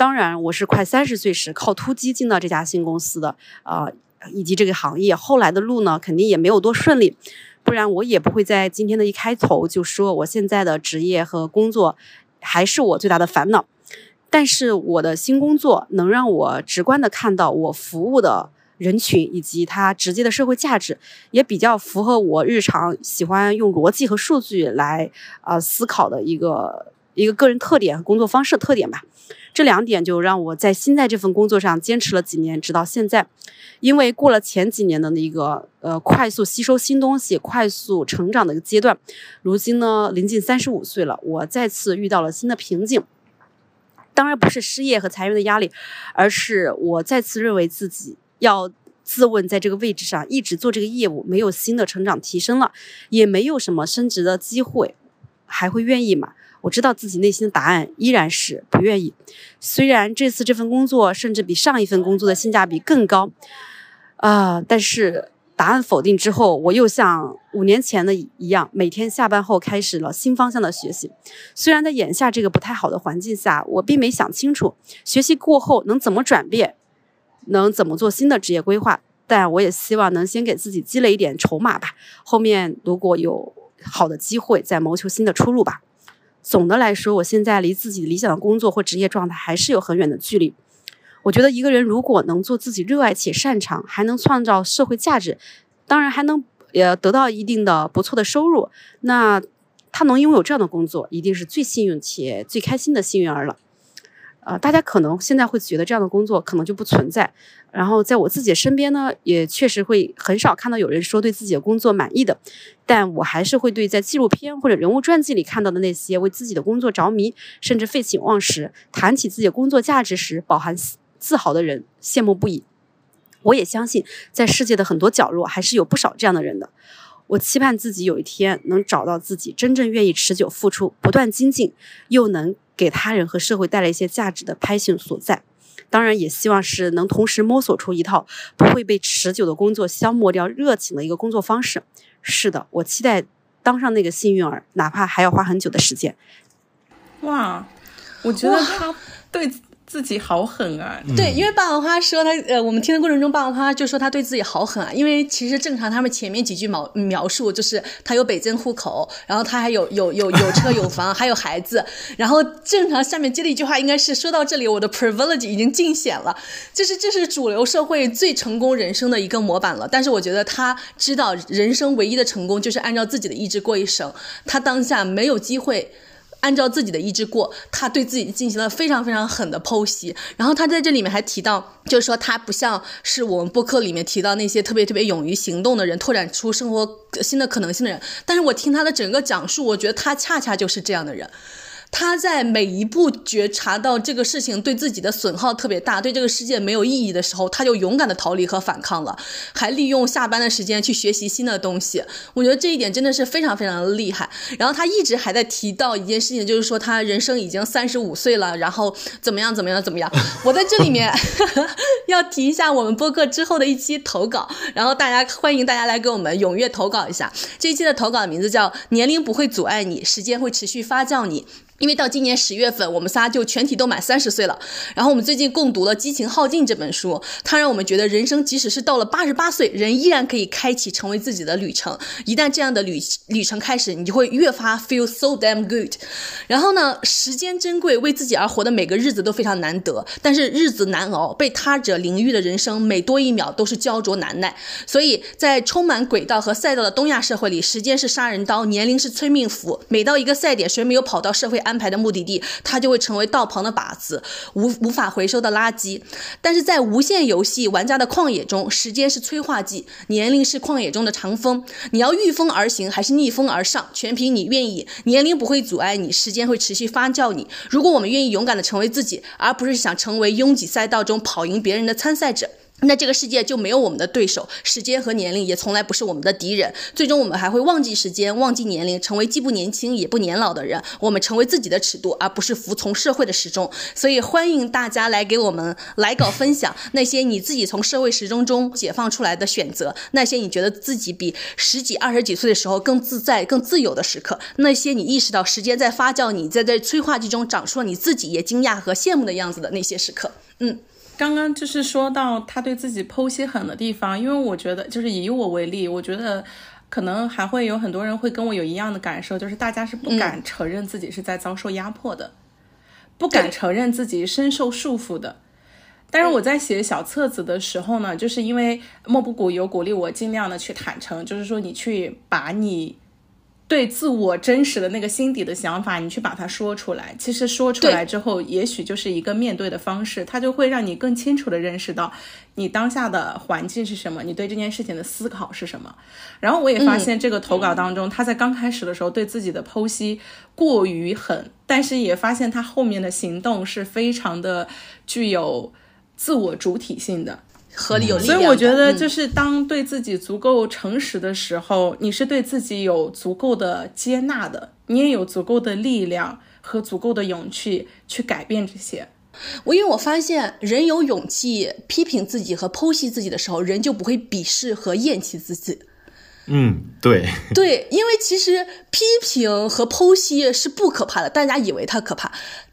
当然，我是快三十岁时靠突击进到这家新公司的，啊，以及这个行业后来的路呢，肯定也没有多顺利，不然我也不会在今天的一开头就说我现在的职业和工作还是我最大的烦恼。但是我的新工作能让我直观的看到我服务的人群以及它直接的社会价值，也比较符合我日常喜欢用逻辑和数据来啊、思考的一个一个个人特点和工作方式特点吧。这两点就让我在现在这份工作上坚持了几年，直到现在。因为过了前几年的那个呃快速吸收新东西、快速成长的一个阶段，如今呢临近三十五岁了，我再次遇到了新的瓶颈。当然不是失业和裁员的压力，而是我再次认为自己要自问，在这个位置上一直做这个业务，没有新的成长提升了，也没有什么升职的机会，还会愿意吗？我知道自己内心的答案依然是不愿意。虽然这次这份工作甚至比上一份工作的性价比更高，啊、但是答案否定之后，我又像五年前的一样，每天下班后开始了新方向的学习。虽然在眼下这个不太好的环境下，我并没想清楚学习过后能怎么转变，能怎么做新的职业规划。但我也希望能先给自己积累一点筹码吧，后面如果有好的机会，再谋求新的出路吧。总的来说，我现在离自己理想的工作或职业状态还是有很远的距离。我觉得一个人如果能做自己热爱且擅长，还能创造社会价值，当然还能呃得到一定的不错的收入，那他能拥有这样的工作，一定是最幸运且最开心的幸运儿了。呃，大家可能现在会觉得这样的工作可能就不存在，然后在我自己身边呢，也确实会很少看到有人说对自己的工作满意的，但我还是会对在纪录片或者人物传记里看到的那些为自己的工作着迷，甚至废寝忘食，谈起自己的工作价值时饱含自豪的人羡慕不已。我也相信，在世界的很多角落，还是有不少这样的人的。我期盼自己有一天能找到自己真正愿意持久付出、不断精进，又能给他人和社会带来一些价值的 passion 所在。当然，也希望是能同时摸索出一套不会被持久的工作消磨掉热情的一个工作方式。是的，我期待当上那个幸运儿，哪怕还要花很久的时间。哇，我觉得他对自己好狠啊！对，因为霸王花说他呃，我们听的过程中，霸王花就说他对自己好狠啊。因为其实正常他们前面几句描描述就是他有北京户口，然后他还有有有有车有房，还有孩子。然后正常下面接的一句话应该是说到这里，我的 privilege 已经尽显了，就是这是主流社会最成功人生的一个模板了。但是我觉得他知道人生唯一的成功就是按照自己的意志过一生，他当下没有机会。按照自己的意志过，他对自己进行了非常非常狠的剖析。然后他在这里面还提到，就是说他不像是我们播客里面提到那些特别特别勇于行动的人，拓展出生活新的可能性的人。但是我听他的整个讲述，我觉得他恰恰就是这样的人。他在每一步觉察到这个事情对自己的损耗特别大，对这个世界没有意义的时候，他就勇敢的逃离和反抗了，还利用下班的时间去学习新的东西。我觉得这一点真的是非常非常的厉害。然后他一直还在提到一件事情，就是说他人生已经三十五岁了，然后怎么样怎么样怎么样。*laughs* 我在这里面 *laughs* 要提一下我们播客之后的一期投稿，然后大家欢迎大家来给我们踊跃投稿一下。这一期的投稿名字叫“年龄不会阻碍你，时间会持续发酵你”。因为到今年十月份，我们仨就全体都满三十岁了。然后我们最近共读了《激情耗尽》这本书，它让我们觉得人生即使是到了八十八岁，人依然可以开启成为自己的旅程。一旦这样的旅旅程开始，你就会越发 feel so damn good。然后呢，时间珍贵，为自己而活的每个日子都非常难得，但是日子难熬，被他者凌辱的人生，每多一秒都是焦灼难耐。所以在充满轨道和赛道的东亚社会里，时间是杀人刀，年龄是催命符。每到一个赛点，谁没有跑到社会安排的目的地，它就会成为道旁的靶子，无无法回收的垃圾。但是在无限游戏玩家的旷野中，时间是催化剂，年龄是旷野中的长风。你要御风而行，还是逆风而上，全凭你愿意。年龄不会阻碍你，时间会持续发酵你。如果我们愿意勇敢的成为自己，而不是想成为拥挤赛道中跑赢别人的参赛者。那这个世界就没有我们的对手，时间和年龄也从来不是我们的敌人。最终我们还会忘记时间，忘记年龄，成为既不年轻也不年老的人。我们成为自己的尺度，而不是服从社会的时钟。所以欢迎大家来给我们来稿分享那些你自己从社会时钟中解放出来的选择，那些你觉得自己比十几、二十几岁的时候更自在、更自由的时刻，那些你意识到时间在发酵，你在这催化剂中长出了你自己也惊讶和羡慕的样子的那些时刻。嗯。刚刚就是说到他对自己剖析狠的地方，因为我觉得就是以我为例，我觉得可能还会有很多人会跟我有一样的感受，就是大家是不敢承认自己是在遭受压迫的，不敢承认自己深受束缚的。但是我在写小册子的时候呢，就是因为莫布谷有鼓励我尽量的去坦诚，就是说你去把你对自我真实的那个心底的想法，你去把它说出来。其实说出来之后，也许就是一个面对的方式，它就会让你更清楚的认识到你当下的环境是什么，你对这件事情的思考是什么。然后我也发现这个投稿当中，他在刚开始的时候对自己的剖析过于狠，但是也发现他后面的行动是非常的具有。自我主体性的，合理有力量。所以我觉得，就是当对自己足够诚实的时候，你是对自己有足够的接纳的，你也有足够的力量和足够的勇气去改变这些。我因为我发现，人有勇气批评自己和剖析自己的时候，人就不会鄙视和厌弃自己。嗯，对对，因为其实批评和剖析是不可怕的，大家以为它可怕。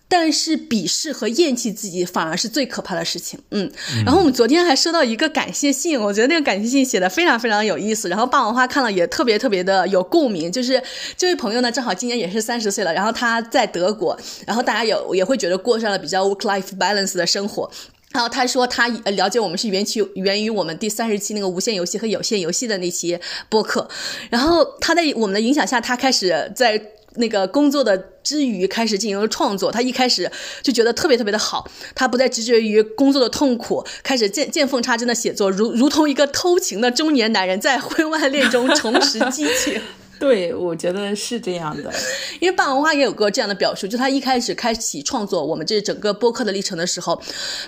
但是鄙视和厌弃自己反而是最可怕的事情。嗯，然后我们昨天还收到一个感谢信，我觉得那个感谢信写的非常非常有意思。然后霸王花看了也特别特别的有共鸣。就是这位朋友呢，正好今年也是三十岁了，然后他在德国，然后大家有也会觉得过上了比较 work life balance 的生活。然后他说他了解我们是源于源于我们第三十期那个无限游戏和有限游戏的那期播客。然后他在我们的影响下，他开始在。那个工作的之余开始进行了创作，他一开始就觉得特别特别的好，他不再执着于工作的痛苦，开始见见缝插针的写作，如如同一个偷情的中年男人在婚外恋中重拾激情。*laughs* 对，我觉得是这样的，因为霸王花也有过这样的表述，就他一开始开启创作我们这整个播客的历程的时候，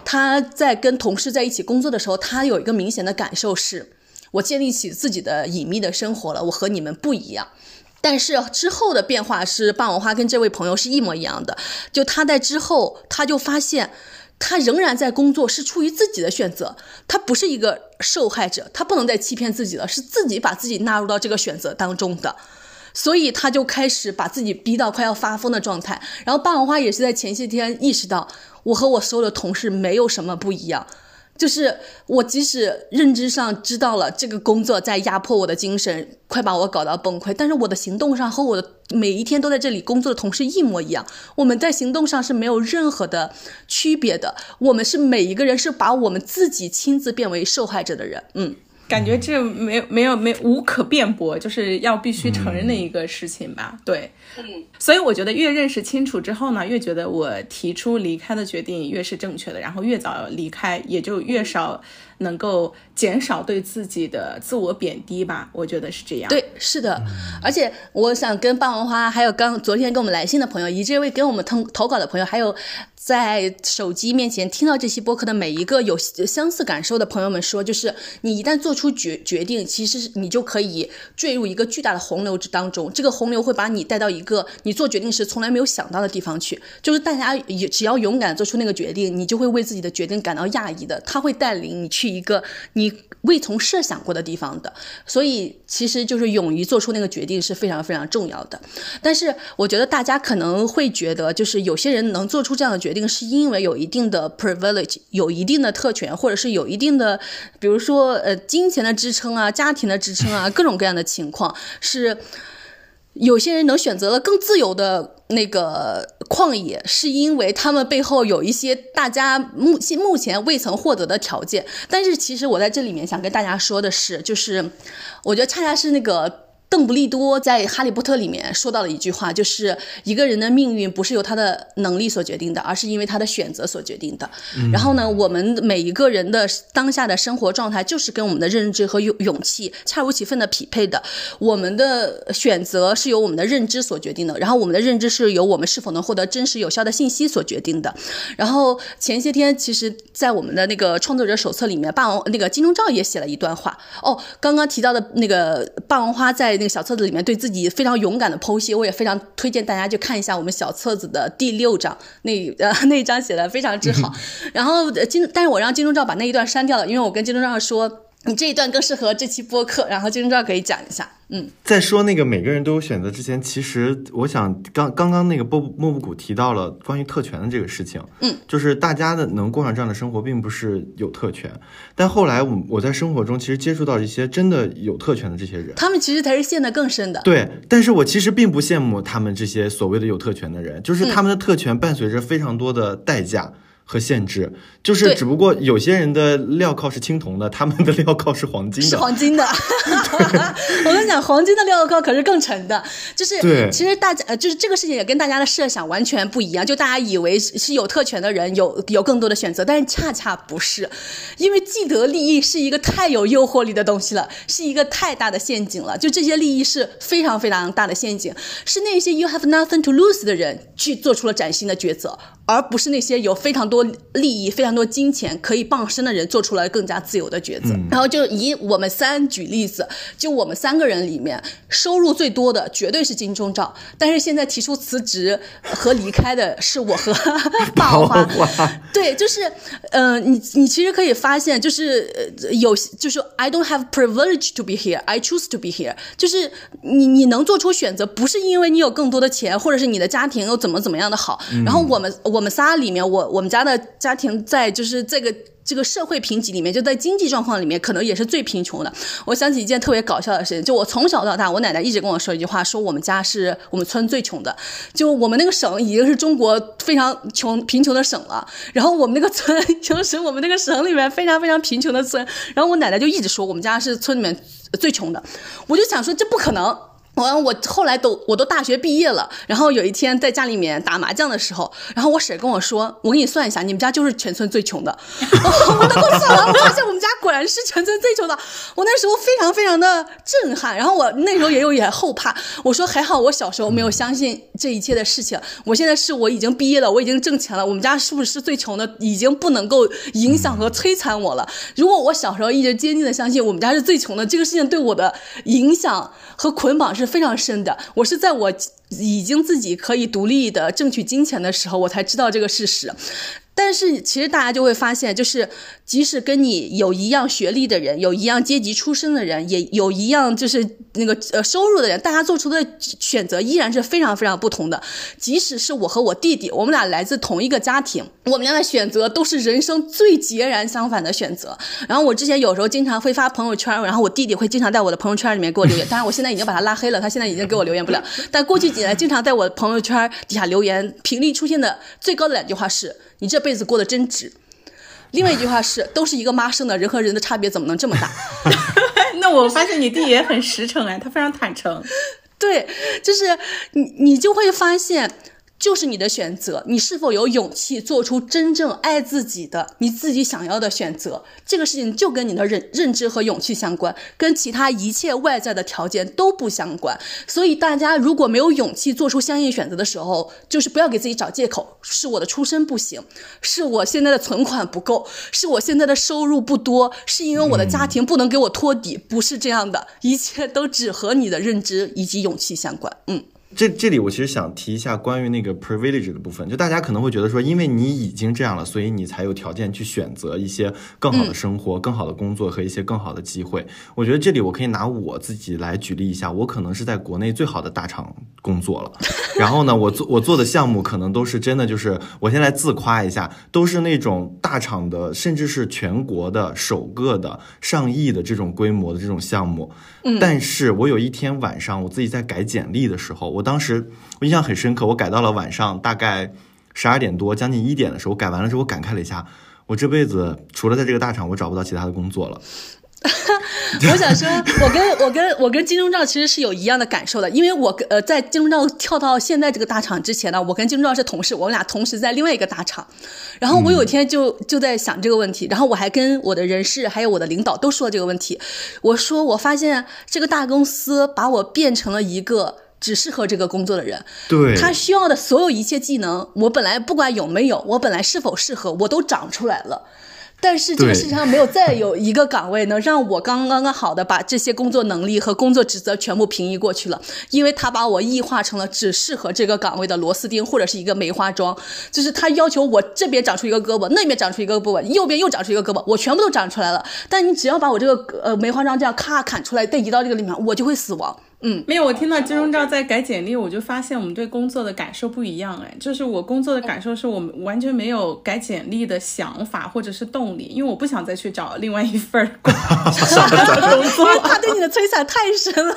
他在跟同事在一起工作的时候，他有一个明显的感受是，我建立起自己的隐秘的生活了，我和你们不一样。但是之后的变化是，霸王花跟这位朋友是一模一样的。就他在之后，他就发现，他仍然在工作，是出于自己的选择。他不是一个受害者，他不能再欺骗自己了，是自己把自己纳入到这个选择当中的。所以他就开始把自己逼到快要发疯的状态。然后霸王花也是在前些天意识到，我和我所有的同事没有什么不一样。就是我，即使认知上知道了这个工作在压迫我的精神，快把我搞到崩溃，但是我的行动上和我的每一天都在这里工作的同事一模一样。我们在行动上是没有任何的区别的。我们是每一个人是把我们自己亲自变为受害者的人。嗯。感觉这没有没有没无可辩驳，就是要必须承认的一个事情吧？对，嗯，所以我觉得越认识清楚之后呢，越觉得我提出离开的决定越是正确的，然后越早离开，也就越少能够减少对自己的自我贬低吧？我觉得是这样。对，是的，而且我想跟霸王花，还有刚昨天给我们来信的朋友，以及这位给我们投投稿的朋友，还有。在手机面前听到这期播客的每一个有相似感受的朋友们说，就是你一旦做出决决定，其实你就可以坠入一个巨大的洪流之当中。这个洪流会把你带到一个你做决定时从来没有想到的地方去。就是大家也只要勇敢做出那个决定，你就会为自己的决定感到讶异的。他会带领你去一个你未曾设想过的地方的。所以其实就是勇于做出那个决定是非常非常重要的。但是我觉得大家可能会觉得，就是有些人能做出这样的决。决定是因为有一定的 privilege，有一定的特权，或者是有一定的，比如说呃金钱的支撑啊，家庭的支撑啊，各种各样的情况，是有些人能选择了更自由的那个旷野，是因为他们背后有一些大家目目前未曾获得的条件。但是其实我在这里面想跟大家说的是，就是我觉得恰恰是那个。邓布利多在《哈利波特》里面说到了一句话，就是一个人的命运不是由他的能力所决定的，而是因为他的选择所决定的。然后呢，我们每一个人的当下的生活状态就是跟我们的认知和勇勇气恰如其分的匹配的。我们的选择是由我们的认知所决定的，然后我们的认知是由我们是否能获得真实有效的信息所决定的。然后前些天，其实，在我们的那个创作者手册里面，霸王那个金钟罩也写了一段话。哦，刚刚提到的那个霸王花在。那个小册子里面对自己非常勇敢的剖析，我也非常推荐大家去看一下我们小册子的第六章，那呃那一章写的非常之好。然后金，但是我让金钟罩把那一段删掉了，因为我跟金钟罩说。你这一段更适合这期播客，然后金钟罩可以讲一下。嗯，在说那个每个人都有选择之前，其实我想刚刚刚那个波莫布谷提到了关于特权的这个事情，嗯，就是大家的能过上这样的生活，并不是有特权，但后来我我在生活中其实接触到一些真的有特权的这些人，他们其实才是陷得更深的。对，但是我其实并不羡慕他们这些所谓的有特权的人，就是他们的特权伴随着非常多的代价。和限制，就是只不过有些人的镣铐是青铜的，他们的镣铐是黄金的是的。黄金的，*laughs* 我跟你讲，黄金的镣铐可是更沉的。就是，其实大家呃，就是这个事情也跟大家的设想完全不一样。就大家以为是是有特权的人有有更多的选择，但是恰恰不是，因为既得利益是一个太有诱惑力的东西了，是一个太大的陷阱了。就这些利益是非常非常大的陷阱，是那些 you have nothing to lose 的人去做出了崭新的抉择，而不是那些有非常多利益、非常多金钱可以傍身的人做出了更加自由的抉择。然后就以我们三举例子，就我们三个人里面，收入最多的绝对是金钟罩，但是现在提出辞职和离开的是我和霸王花。对，就是，呃，你你其实可以发现，就是呃有就是 I don't have privilege to be here, I choose to be here。就是你你能做出选择，不是因为你有更多的钱，或者是你的家庭又怎么怎么样的好。然后我们我们仨里面，我我们家的家庭在就是这个。这个社会评级里面，就在经济状况里面，可能也是最贫穷的。我想起一件特别搞笑的事情，就我从小到大，我奶奶一直跟我说一句话，说我们家是我们村最穷的。就我们那个省已经是中国非常穷贫穷的省了，然后我们那个村 *laughs* 就是我们那个省里面非常非常贫穷的村，然后我奶奶就一直说我们家是村里面最穷的，我就想说这不可能。完，我后来都我都大学毕业了，然后有一天在家里面打麻将的时候，然后我婶跟我说：“我给你算一下，你们家就是全村最穷的。*laughs* ”我当时算完，我发现我们家果然是全村最穷的。我那时候非常非常的震撼，然后我那时候也有点后怕。我说还好我小时候没有相信这一切的事情。我现在是我已经毕业了，我已经挣钱了，我们家是不是最穷的，已经不能够影响和摧残我了。如果我小时候一直坚定的相信我们家是最穷的，这个事情对我的影响和捆绑是非常深的。我是在我已经自己可以独立的挣取金钱的时候，我才知道这个事实。但是其实大家就会发现，就是即使跟你有一样学历的人，有一样阶级出身的人，也有一样就是那个呃收入的人，大家做出的选择依然是非常非常不同的。即使是我和我弟弟，我们俩来自同一个家庭，我们俩的选择都是人生最截然相反的选择。然后我之前有时候经常会发朋友圈，然后我弟弟会经常在我的朋友圈里面给我留言，当然我现在已经把他拉黑了，他现在已经给我留言不了。但过去几年经常在我的朋友圈底下留言，频率出现的最高的两句话是。你这辈子过得真值。另外一句话是，都是一个妈生的，人和人的差别怎么能这么大？*laughs* 那我发现你弟也很实诚哎，他非常坦诚。对，就是你，你就会发现。就是你的选择，你是否有勇气做出真正爱自己的、你自己想要的选择？这个事情就跟你的认认知和勇气相关，跟其他一切外在的条件都不相关。所以大家如果没有勇气做出相应选择的时候，就是不要给自己找借口，是我的出身不行，是我现在的存款不够，是我现在的收入不多，是因为我的家庭不能给我托底，不是这样的，一切都只和你的认知以及勇气相关。嗯。这这里我其实想提一下关于那个 privilege 的部分，就大家可能会觉得说，因为你已经这样了，所以你才有条件去选择一些更好的生活、更好的工作和一些更好的机会。我觉得这里我可以拿我自己来举例一下，我可能是在国内最好的大厂工作了，*laughs* 然后呢，我做我做的项目可能都是真的就是，我先来自夸一下，都是那种大厂的，甚至是全国的首个的上亿的这种规模的这种项目。嗯但是我有一天晚上，我自己在改简历的时候，我当时我印象很深刻，我改到了晚上大概十二点多，将近一点的时候，改完了之后，我感慨了一下，我这辈子除了在这个大厂，我找不到其他的工作了。*laughs* 我想说，我跟我跟我跟金钟罩其实是有一样的感受的，因为我跟呃在金钟罩跳到现在这个大厂之前呢，我跟金钟罩是同事，我们俩同时在另外一个大厂。然后我有一天就就在想这个问题，然后我还跟我的人事还有我的领导都说这个问题。我说我发现这个大公司把我变成了一个只适合这个工作的人。对，他需要的所有一切技能，我本来不管有没有，我本来是否适合，我都长出来了。但是这个世界上没有再有一个岗位能让我刚刚刚好的把这些工作能力和工作职责全部平移过去了，因为他把我异化成了只适合这个岗位的螺丝钉或者是一个梅花桩，就是他要求我这边长出一个胳膊，那边长出一个胳膊，右边又长出一个胳膊，我全部都长出来了。但你只要把我这个呃梅花桩这样咔砍出来，再移到这个里面，我就会死亡。嗯，没有，我听到金钟罩在改简历，我就发现我们对工作的感受不一样。哎，就是我工作的感受是我完全没有改简历的想法或者是动力，因为我不想再去找另外一份儿工工作。他 *laughs* 对你的摧残太深了。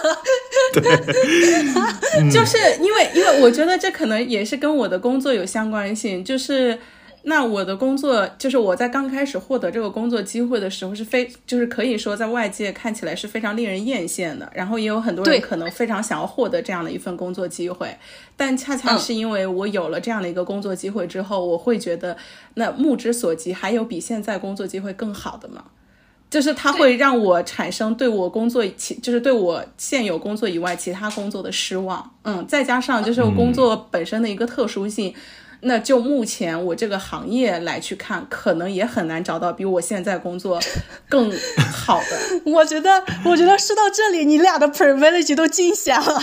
*laughs* 就是因为，因为我觉得这可能也是跟我的工作有相关性。就是，那我的工作，就是我在刚开始获得这个工作机会的时候，是非，就是可以说在外界看起来是非常令人艳羡的。然后也有很多人可能非常想要获得这样的一份工作机会，但恰恰嗯是因为我有了这样的一个工作机会之后，我会觉得，那目之所及，还有比现在工作机会更好的吗？就是它会让我产生对我工作其就是对我现有工作以外其他工作的失望，嗯，再加上就是我工作本身的一个特殊性，那就目前我这个行业来去看，可能也很难找到比我现在工作更好的。*laughs* 我觉得，我觉得说到这里，你俩的 privilege 都尽显了，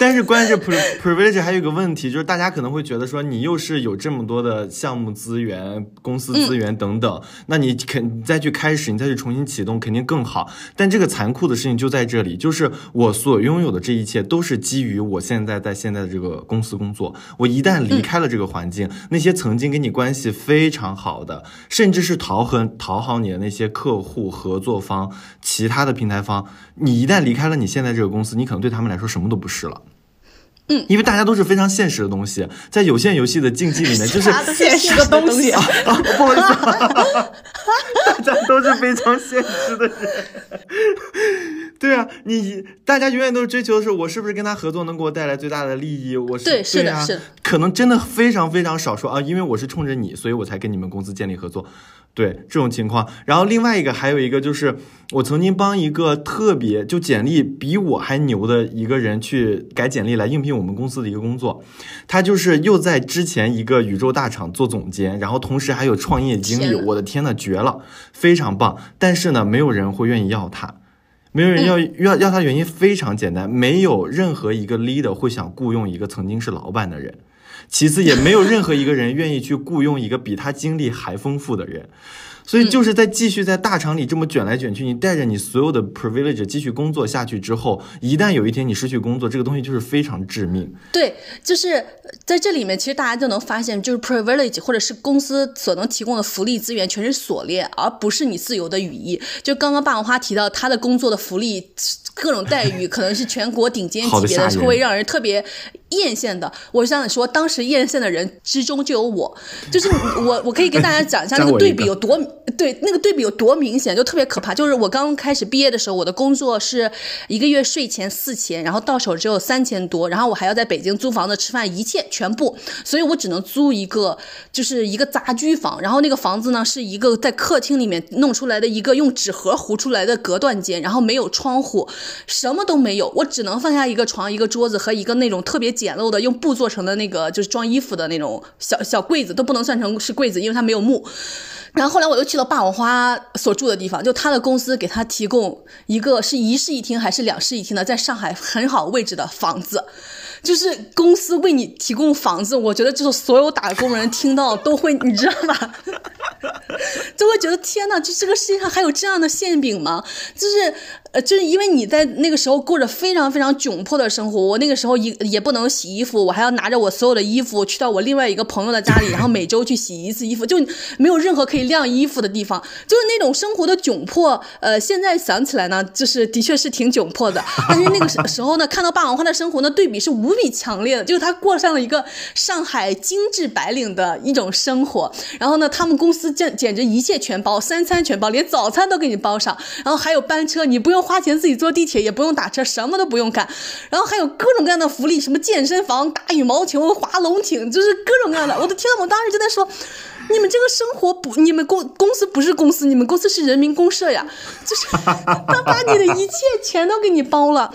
但是关键 pri privilege 还有一个问题，就是大家可能会觉得说，你又是有这么多的项目资源、公司资源等等，那你肯你再去开始，你再去重新启动，肯定更好。但这个残酷的事情就在这里，就是我所拥有的这一切都是基于我现在在现在的这个公司工作。我一旦离开了这个环境，那些曾经跟你关系非常好的，甚至是讨很讨好你的那些客户、合作方、其他的平台方，你一旦离开了你现在这个公司，你可能对他们来说什么都不是了。嗯，因为大家都是非常现实的东西，在有限游戏的竞技里面，*laughs* 就是现实的东西 *laughs* 啊啊，不好意思，*laughs* 大家都是非常现实的人。对啊，你大家永远都是追求的是我是不是跟他合作能给我带来最大的利益？我是对是的啊是的可能真的非常非常少说啊，因为我是冲着你，所以我才跟你们公司建立合作。对这种情况，然后另外一个还有一个就是，我曾经帮一个特别就简历比我还牛的一个人去改简历来应聘我们公司的一个工作，他就是又在之前一个宇宙大厂做总监，然后同时还有创业经历，我的天呐，绝了，非常棒。但是呢，没有人会愿意要他。没有人要、要要他，原因非常简单，没有任何一个 leader 会想雇佣一个曾经是老板的人，其次也没有任何一个人愿意去雇佣一个比他经历还丰富的人。所以就是在继续在大厂里这么卷来卷去，你带着你所有的 privilege 继续工作下去之后，一旦有一天你失去工作，这个东西就是非常致命。对，就是在这里面，其实大家就能发现，就是 privilege 或者是公司所能提供的福利资源全是锁链，而不是你自由的羽翼。就刚刚霸王花提到他的工作的福利各种待遇，可能是全国顶尖级别的，好得吓人会让人特别艳羡的。我想说，当时艳羡的人之中就有我，就是我，我可以跟大家讲一下那个对比有多对那个对比有多明显，就特别可怕。就是我刚开始毕业的时候，我的工作是一个月税前四千，然后到手只有三千多，然后我还要在北京租房子、吃饭，一切全部，所以我只能租一个就是一个杂居房，然后那个房子呢是一个在客厅里面弄出来的一个用纸盒糊出来的隔断间，然后没有窗户，什么都没有，我只能放下一个床、一个桌子和一个那种特别简陋的用布做成的那个就是装衣服的那种小小柜子，都不能算成是柜子，因为它没有木。然后后来我又去了霸王花所住的地方，就他的公司给他提供一个是一室一厅还是两室一厅的，在上海很好位置的房子，就是公司为你提供房子，我觉得就是所有打工人听到都会，你知道吧？*laughs* 就会觉得天呐，就这个世界上还有这样的馅饼吗？就是呃，就是因为你在那个时候过着非常非常窘迫的生活，我那个时候也也不能洗衣服，我还要拿着我所有的衣服去到我另外一个朋友的家里，然后每周去洗一次衣服，就没有任何可以晾衣服的地方，就是那种生活的窘迫。呃，现在想起来呢，就是的确是挺窘迫的，但是那个时时候呢，看到霸王花的生活呢，对比是无比强烈的，就是他过上了一个上海精致白领的一种生活。然后呢，他们公司简简直一切全包，三餐全包，连早餐都给你包上，然后还有班车，你不用花钱自己坐地铁，也不用打车，什么都不用干。然后还有各种各样的福利，什么健身房、打羽毛球、划龙艇，就是各种各样的。我的天呐，我当时就在说。你们这个生活不，你们公公司不是公司，你们公司是人民公社呀，就是 *laughs* 他把你的一切全都给你包了。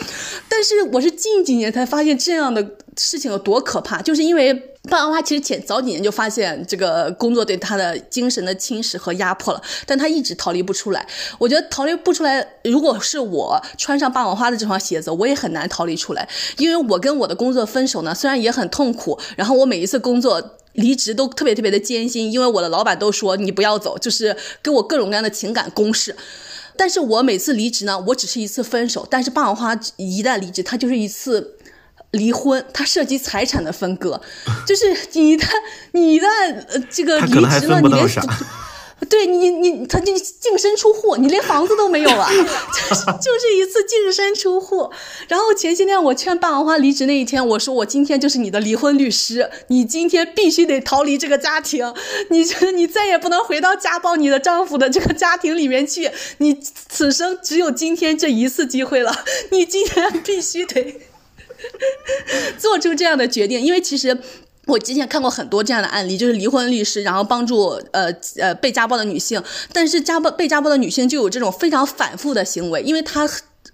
但是我是近几年才发现这样的事情有多可怕，就是因为。霸王花其实前早几年就发现这个工作对他的精神的侵蚀和压迫了，但他一直逃离不出来。我觉得逃离不出来，如果是我穿上霸王花的这双鞋子，我也很难逃离出来，因为我跟我的工作分手呢，虽然也很痛苦，然后我每一次工作离职都特别特别的艰辛，因为我的老板都说你不要走，就是给我各种各样的情感攻势。但是我每次离职呢，我只是一次分手，但是霸王花一旦离职，它就是一次。离婚，它涉及财产的分割，就是你一旦你一旦呃这个离职了，你连对你你他就净身出户，你连房子都没有了，就 *laughs* 是就是一次净身出户。然后前些天我劝霸王花离职那一天，我说我今天就是你的离婚律师，你今天必须得逃离这个家庭，你你再也不能回到家暴你的丈夫的这个家庭里面去，你此生只有今天这一次机会了，你今天必须得。*laughs* 做出这样的决定，因为其实我之前看过很多这样的案例，就是离婚律师，然后帮助呃呃被家暴的女性，但是家暴被家暴的女性就有这种非常反复的行为，因为她。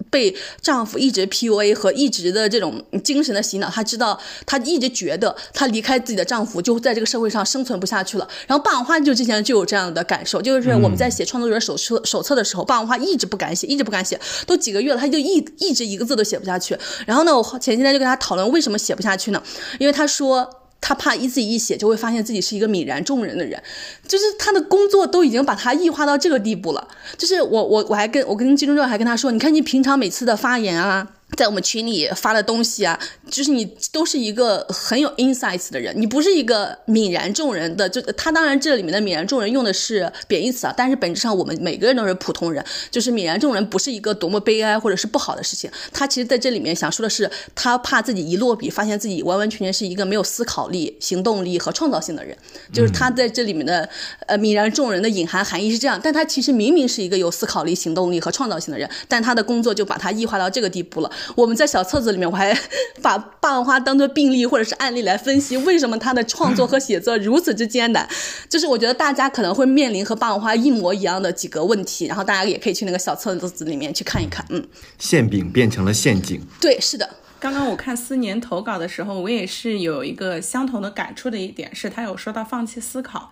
被丈夫一直 PUA 和一直的这种精神的洗脑，她知道，她一直觉得她离开自己的丈夫就在这个社会上生存不下去了。然后霸王花就之前就有这样的感受，就是我们在写创作者手册手册的时候，霸王花一直不敢写，一直不敢写，都几个月了，她就一一直一个字都写不下去。然后呢，我前几天就跟她讨论为什么写不下去呢？因为她说。他怕一字一写就会发现自己是一个泯然众人的人，就是他的工作都已经把他异化到这个地步了。就是我我我还跟我跟金钟罩还跟他说，你看你平常每次的发言啊。在我们群里发的东西啊，就是你都是一个很有 insights 的人，你不是一个泯然众人的。就他当然这里面的泯然众人用的是贬义词啊，但是本质上我们每个人都是普通人，就是泯然众人不是一个多么悲哀或者是不好的事情。他其实在这里面想说的是，他怕自己一落笔，发现自己完完全全是一个没有思考力、行动力和创造性的人。就是他在这里面的呃泯然众人的隐含含义是这样，但他其实明明是一个有思考力、行动力和创造性的人，但他的工作就把他异化到这个地步了。我们在小册子里面，我还把霸王花当做病例或者是案例来分析，为什么他的创作和写作如此之艰难？就是我觉得大家可能会面临和霸王花一模一样的几个问题，然后大家也可以去那个小册子里面去看一看。嗯，馅饼变成了陷阱。对，是的。刚刚我看思年投稿的时候，我也是有一个相同的感触的一点，是他有说到放弃思考。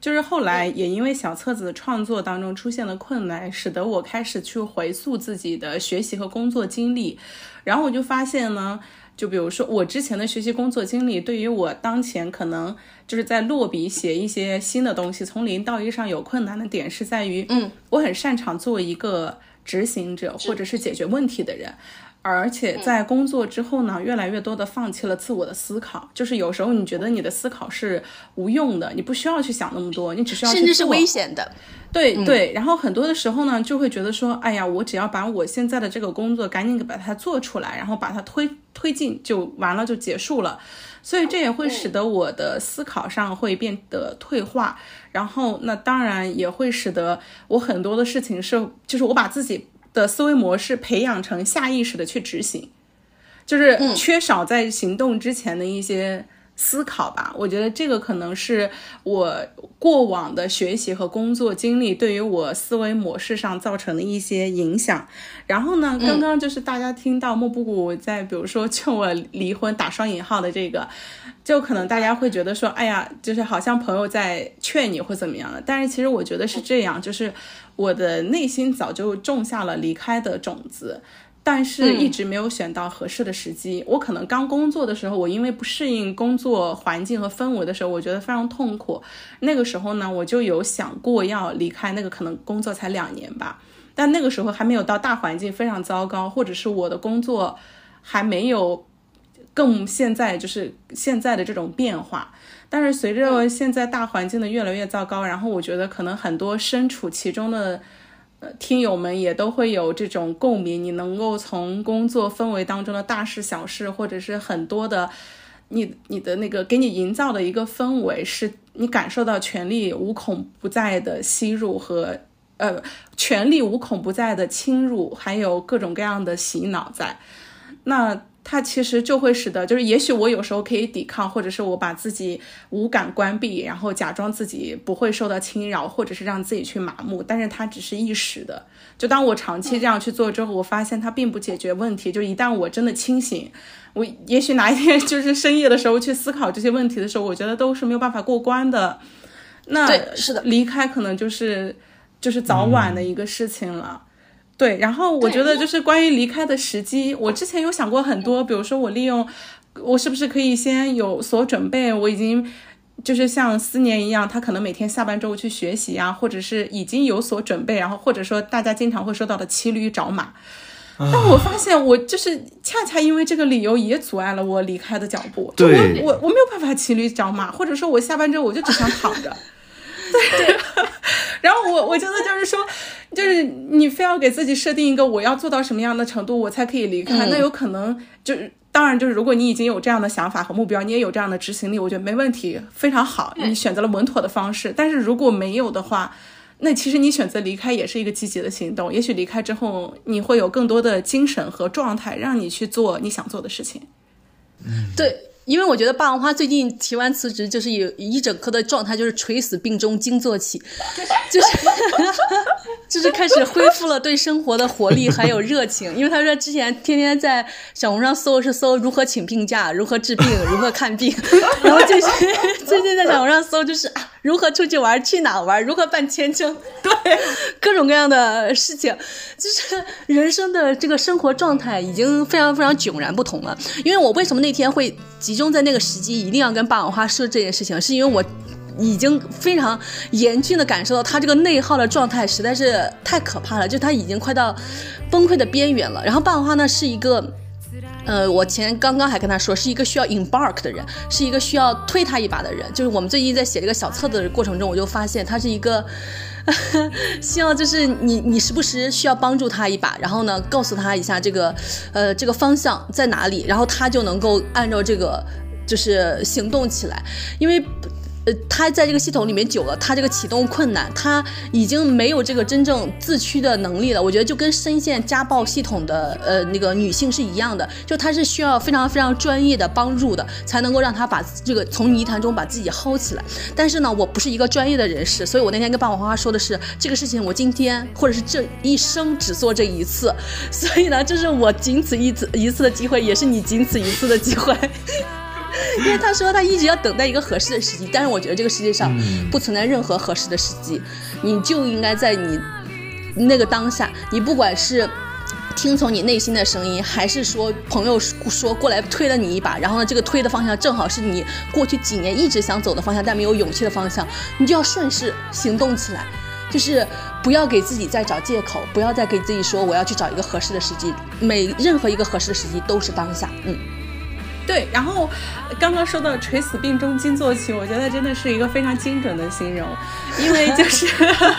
就是后来也因为小册子的创作当中出现了困难，使得我开始去回溯自己的学习和工作经历，然后我就发现呢，就比如说我之前的学习工作经历，对于我当前可能就是在落笔写一些新的东西，从零到一上有困难的点是在于，嗯，我很擅长做一个执行者或者是解决问题的人。而且在工作之后呢，越来越多的放弃了自我的思考。就是有时候你觉得你的思考是无用的，你不需要去想那么多，你只需要甚至是危险的。对对。然后很多的时候呢，就会觉得说，哎呀，我只要把我现在的这个工作赶紧给把它做出来，然后把它推推进就完了，就结束了。所以这也会使得我的思考上会变得退化。然后那当然也会使得我很多的事情是，就是我把自己。的思维模式培养成下意识的去执行，就是缺少在行动之前的一些思考吧。我觉得这个可能是我过往的学习和工作经历对于我思维模式上造成的一些影响。然后呢，刚刚就是大家听到莫布谷在比如说劝我离婚打双引号的这个，就可能大家会觉得说，哎呀，就是好像朋友在劝你或怎么样的。但是其实我觉得是这样，就是。我的内心早就种下了离开的种子，但是一直没有选到合适的时机。我可能刚工作的时候，我因为不适应工作环境和氛围的时候，我觉得非常痛苦。那个时候呢，我就有想过要离开那个可能工作才两年吧，但那个时候还没有到大环境非常糟糕，或者是我的工作还没有更现在就是现在的这种变化。但是随着现在大环境的越来越糟糕，然后我觉得可能很多身处其中的呃听友们也都会有这种共鸣。你能够从工作氛围当中的大事小事，或者是很多的你你的那个给你营造的一个氛围，是你感受到权力无孔不在的吸入和呃权力无孔不在的侵入，还有各种各样的洗脑在那。它其实就会使得，就是也许我有时候可以抵抗，或者是我把自己五感关闭，然后假装自己不会受到侵扰，或者是让自己去麻木，但是它只是一时的。就当我长期这样去做之后，我发现它并不解决问题。就一旦我真的清醒，我也许哪一天 *laughs* 就是深夜的时候去思考这些问题的时候，我觉得都是没有办法过关的。那对是的离开可能就是就是早晚的一个事情了。对，然后我觉得就是关于离开的时机，我之前有想过很多，比如说我利用，我是不是可以先有所准备？我已经就是像思年一样，他可能每天下班之后去学习啊，或者是已经有所准备，然后或者说大家经常会说到的骑驴找马。但我发现，我就是恰恰因为这个理由，也阻碍了我离开的脚步。我我我没有办法骑驴找马，或者说我下班之后我就只想躺着。*laughs* 对，*laughs* 然后我我觉得就是说，就是你非要给自己设定一个我要做到什么样的程度，我才可以离开，嗯那有可能就是。当然，就是如果你已经有这样的想法和目标，你也有这样的执行力，我觉得没问题，非常好，你选择了稳妥的方式。但是如果没有的话，那其实你选择离开也是一个积极的行动。也许离开之后，你会有更多的精神和状态，让你去做你想做的事情。对，因为我觉得霸王花最近提完辞职，就是有一整颗的状态就是垂死病中惊坐起，就是 *laughs* 就是开始恢复了对生活的活力还有热情。因为他说之前天天在小红上搜是搜如何请病假、如何治病、如何看病，然后最近 *laughs* 最近在小红上搜就是如何出去玩、去哪玩、如何办签证，对各种各样的事情，就是人生的这个生活状态已经非常非常迥然不同了。因为我为什么那天会集中在那个时机，一定要跟霸王花说这件事情，是因为我。已经非常严峻的感受到他这个内耗的状态实在是太可怕了，就他已经快到崩溃的边缘了。然后霸王花呢是一个，呃，我前刚刚还跟他说是一个需要 embark 的人，是一个需要推他一把的人。就是我们最近在写这个小册子的过程中，我就发现他是一个。*laughs* 希望就是你，你时不时需要帮助他一把，然后呢，告诉他一下这个，呃，这个方向在哪里，然后他就能够按照这个就是行动起来，因为。呃，他在这个系统里面久了，他这个启动困难，他已经没有这个真正自驱的能力了。我觉得就跟深陷家暴系统的呃那个女性是一样的，就她是需要非常非常专业的帮助的，才能够让她把这个从泥潭中把自己薅起来。但是呢，我不是一个专业的人士，所以我那天跟爸爸妈妈说的是这个事情，我今天或者是这一生只做这一次，所以呢，这是我仅此一次一次的机会，也是你仅此一次的机会。*laughs* *laughs* 因为他说他一直要等待一个合适的时机，但是我觉得这个世界上不存在任何合适的时机，你就应该在你那个当下，你不管是。听从你内心的声音，还是说朋友说过来推了你一把，然后呢，这个推的方向正好是你过去几年一直想走的方向，但没有勇气的方向，你就要顺势行动起来，就是不要给自己再找借口，不要再给自己说我要去找一个合适的时机，每任何一个合适的时机都是当下，嗯。对，然后刚刚说到垂死病中惊坐起，我觉得真的是一个非常精准的形容，因为就是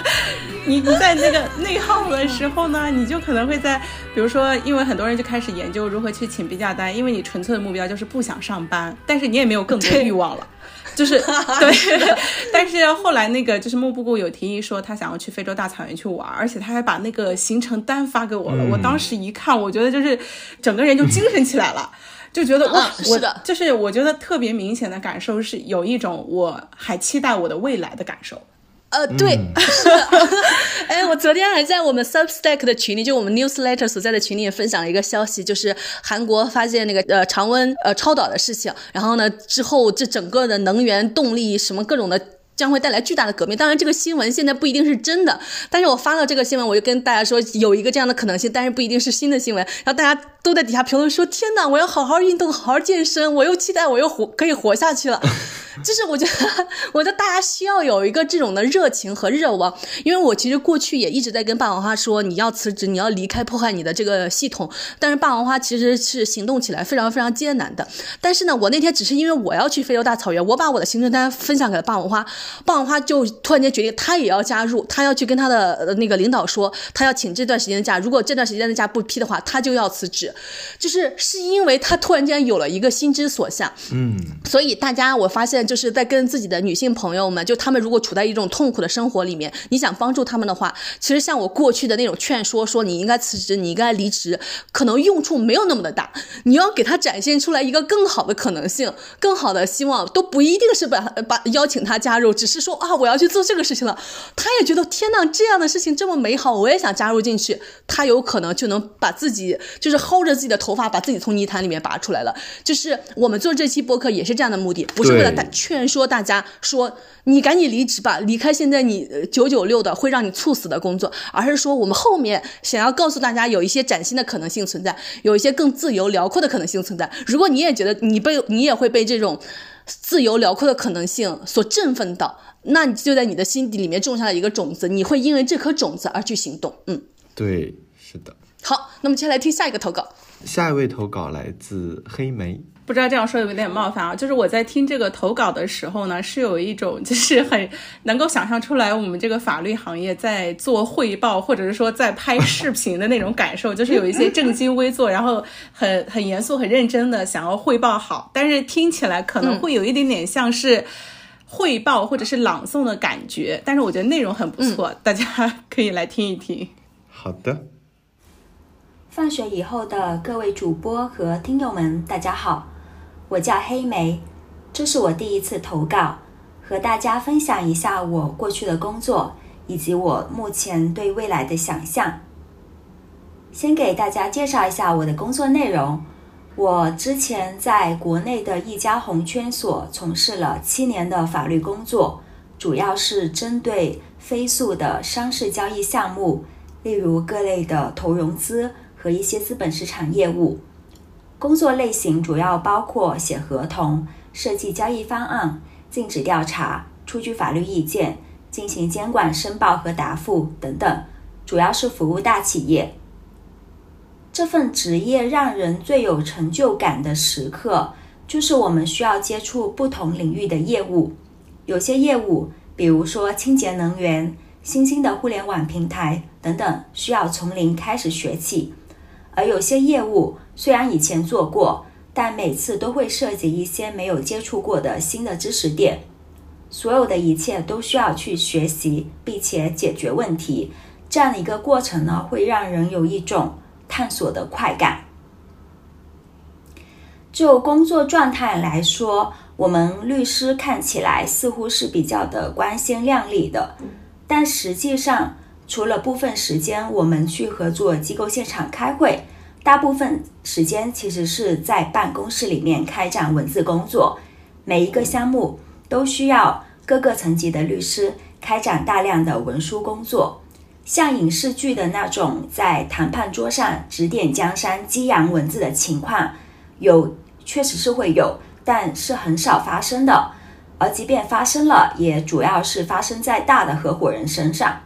*laughs* 你你在那个内耗的时候呢，你就可能会在，比如说，因为很多人就开始研究如何去请病假单，因为你纯粹的目标就是不想上班，但是你也没有更多欲望了。*laughs* 就是对，*laughs* 但是后来那个就是木布谷有提议说他想要去非洲大草原去玩，而且他还把那个行程单发给我了。嗯我当时一看，我觉得就是整个人就精神起来了。就觉得哇，我的就是我觉得特别明显的感受是有一种我还期待我的未来的感受。呃，对，嗯 *laughs* 是的。*laughs* 哎，我昨天还在我们 Substack 的群里，就我们 Newsletter 所在的群里也分享了一个消息，就是韩国发现那个呃常温呃超导的事情，然后呢之后这整个的能源动力什么各种的。将会带来巨大的革命。当然，这个新闻现在不一定是真的，但是我发了这个新闻，我就跟大家说有一个这样的可能性，但是不一定是新的新闻。然后大家都在底下评论说：“天哪，我要好好运动，好好健身，我又期待我又活可以活下去了。”就是我觉得，我觉得大家需要有一个这种的热情和热望，因为我其实过去也一直在跟霸王花说，你要辞职，你要离开破坏你的这个系统。但是霸王花其实是行动起来非常非常艰难的。但是呢，我那天只是因为我要去非洲大草原，我把我的行程单分享给了霸王花，霸王花就突然间决定他也要加入，他要去跟他的呃那个领导说，他要请这段时间的假，如果这段时间的假不批的话，他就要辞职。就是是因为他突然间有了一个心之所向，嗯，所以大家我发现就是在跟自己的女性朋友们，就她们如果处在一种痛苦的生活里面，你想帮助她们的话，其实像我过去的那种劝说，说你应该辞职，你应该离职，可能用处没有那么的大。你要给他展现出来一个更好的可能性，更好的希望，都不一定是把把邀请他加入，只是说啊，我要去做这个事情了。他也觉得天呐，这样的事情这么美好，我也想加入进去。他有可能就能把自己就是薅着自己的头发，把自己从泥潭里面拔出来了。就是我们做这期播客也是这样的目的，不是为了带劝说大家说你赶紧离职吧，离开现在你九九六的会让你猝死的工作，而是说我们后面想要告诉大家有一些崭新的可能性存在，有一些更自由辽阔的可能性存在。如果你也觉得你被你也会被这种自由辽阔的可能性所振奋到，那你就在你的心底里面种下了一个种子，你会因为这颗种子而去行动。嗯，对，是的。好，那么接下来听下一个投稿。下一位投稿来自黑莓。不知道这样说有点冒犯啊，就是我在听这个投稿的时候呢，是有一种就是很能够想象出来我们这个法律行业在做汇报，或者是说在拍视频的那种感受，*laughs* 就是有一些正襟危坐，然后很很严肃、很认真的想要汇报好，但是听起来可能会有一点点像是汇报或者是朗诵的感觉，但是我觉得内容很不错，大家可以来听一听。好的。放学以后的各位主播和听友们，大家好。我叫黑莓，这是我第一次投稿，和大家分享一下我过去的工作以及我目前对未来的想象。先给大家介绍一下我的工作内容。我之前在国内的一家红圈所从事了七年的法律工作，主要是针对飞速的商事交易项目，例如各类的投融资和一些资本市场业务。工作类型主要包括写合同、设计交易方案、尽职调查、出具法律意见、进行监管申报和答复等等，主要是服务大企业。这份职业让人最有成就感的时刻，就是我们需要接触不同领域的业务。有些业务，比如说清洁能源、新兴的互联网平台等等，需要从零开始学起；而有些业务，虽然以前做过，但每次都会涉及一些没有接触过的新的知识点。所有的一切都需要去学习，并且解决问题。这样的一个过程呢，会让人有一种探索的快感。就工作状态来说，我们律师看起来似乎是比较的光鲜亮丽的，但实际上，除了部分时间我们去合作机构现场开会。大部分时间其实是在办公室里面开展文字工作，每一个项目都需要各个层级的律师开展大量的文书工作。像影视剧的那种在谈判桌上指点江山、激扬文字的情况，有确实是会有，但是很少发生的。而即便发生了，也主要是发生在大的合伙人身上。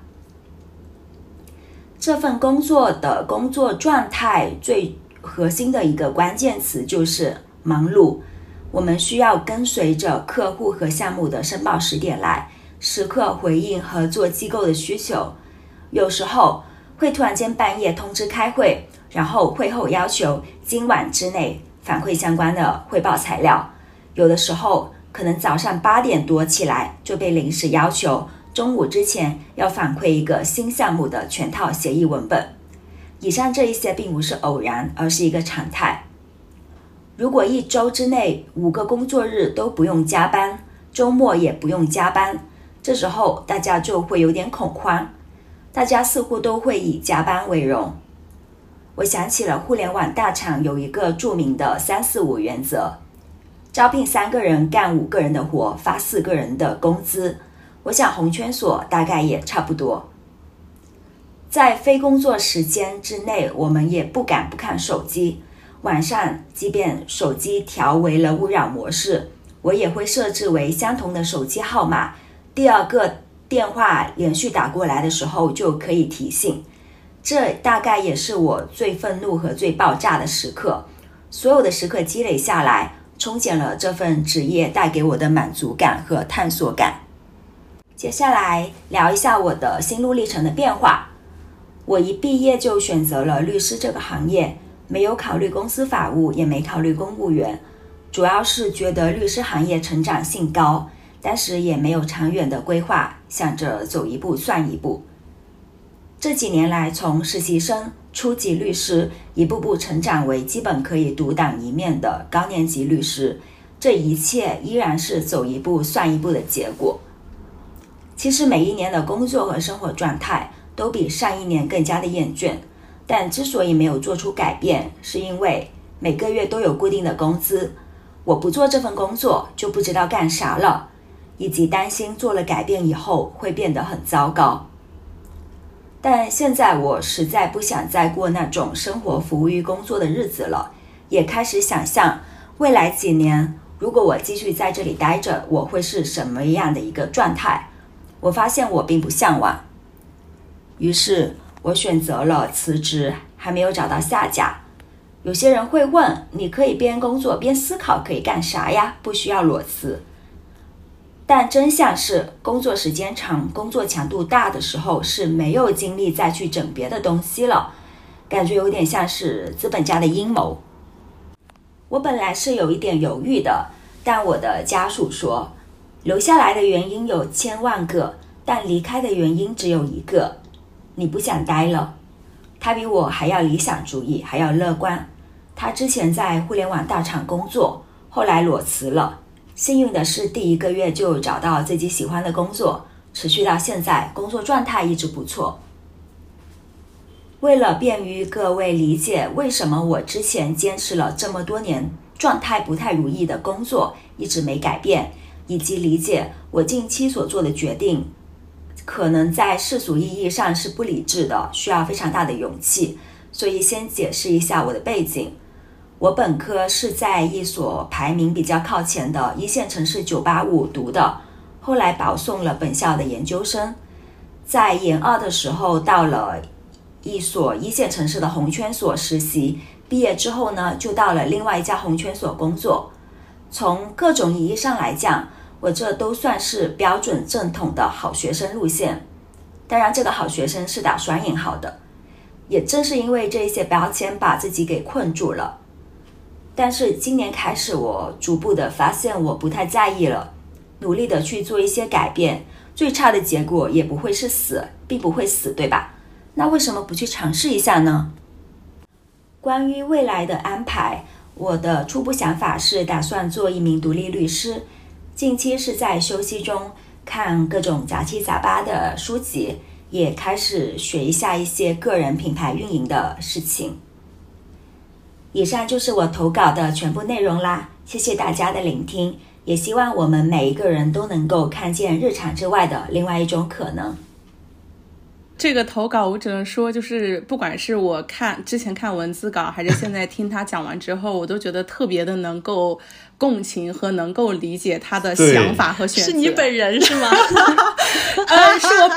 这份工作的工作状态最核心的一个关键词就是忙碌。我们需要跟随着客户和项目的申报时点来，时刻回应合作机构的需求。有时候会突然间半夜通知开会，然后会后要求今晚之内反馈相关的汇报材料。有的时候可能早上八点多起来就被临时要求。中午之前要反馈一个新项目的全套协议文本。以上这一些并不是偶然，而是一个常态。如果一周之内五个工作日都不用加班，周末也不用加班，这时候大家就会有点恐慌。大家似乎都会以加班为荣。我想起了互联网大厂有一个著名的“三四五”原则：招聘三个人干五个人的活，发四个人的工资。我想红圈所大概也差不多，在非工作时间之内，我们也不敢不看手机。晚上，即便手机调为了勿扰模式，我也会设置为相同的手机号码。第二个电话连续打过来的时候，就可以提醒。这大概也是我最愤怒和最爆炸的时刻。所有的时刻积累下来，冲减了这份职业带给我的满足感和探索感。接下来聊一下我的心路历程的变化。我一毕业就选择了律师这个行业，没有考虑公司法务，也没考虑公务员。主要是觉得律师行业成长性高，但是也没有长远的规划，想着走一步算一步。这几年来，从实习生、初级律师一步步成长为基本可以独当一面的高年级律师，这一切依然是走一步算一步的结果。其实每一年的工作和生活状态都比上一年更加的厌倦，但之所以没有做出改变，是因为每个月都有固定的工资，我不做这份工作就不知道干啥了，以及担心做了改变以后会变得很糟糕。但现在我实在不想再过那种生活服务于工作的日子了，也开始想象未来几年，如果我继续在这里待着，我会是什么样的一个状态。我发现我并不向往，于是我选择了辞职，还没有找到下家。有些人会问：你可以边工作边思考，可以干啥呀？不需要裸辞。但真相是，工作时间长、工作强度大的时候是没有精力再去整别的东西了，感觉有点像是资本家的阴谋。我本来是有一点犹豫的，但我的家属说，留下来的原因有千万个，但离开的原因只有一个，你不想待了。他比我还要理想主义，还要乐观。他之前在互联网大厂工作，后来裸辞了。幸运的是，第一个月就找到自己喜欢的工作，持续到现在，工作状态一直不错。为了便于各位理解为什么我之前坚持了这么多年，状态不太如意的工作一直没改变，以及理解我近期所做的决定，可能在世俗意义上是不理智的，需要非常大的勇气，所以先解释一下我的背景。我本科是在一所排名比较靠前的一线城市985读的，后来保送了本校的研究生，在研二的时候到了一所一线城市的红圈所实习，毕业之后呢，就到了另外一家红圈所工作。从各种意义上来讲，我这都算是标准正统的好学生路线。当然，这个好学生是打双引号的。也正是因为这些标签，把自己给困住了。但是今年开始，我逐步的发现我不太在意了，努力的去做一些改变，最差的结果也不会是死，并不会死，对吧？那为什么不去尝试一下呢？关于未来的安排，我的初步想法是打算做一名独立律师，近期是在休息中看各种杂七杂八的书籍，也开始学一下一些个人品牌运营的事情。以上就是我投稿的全部内容啦，谢谢大家的聆听，也希望我们每一个人都能够看见日常之外的另外一种可能。这个投稿我只能说，就是不管是我看之前看文字稿，还是现在听他讲完之后，我都觉得特别的能够。共情和能够理解他的想法和选择，是你本人是吗？*laughs* 呃，是我，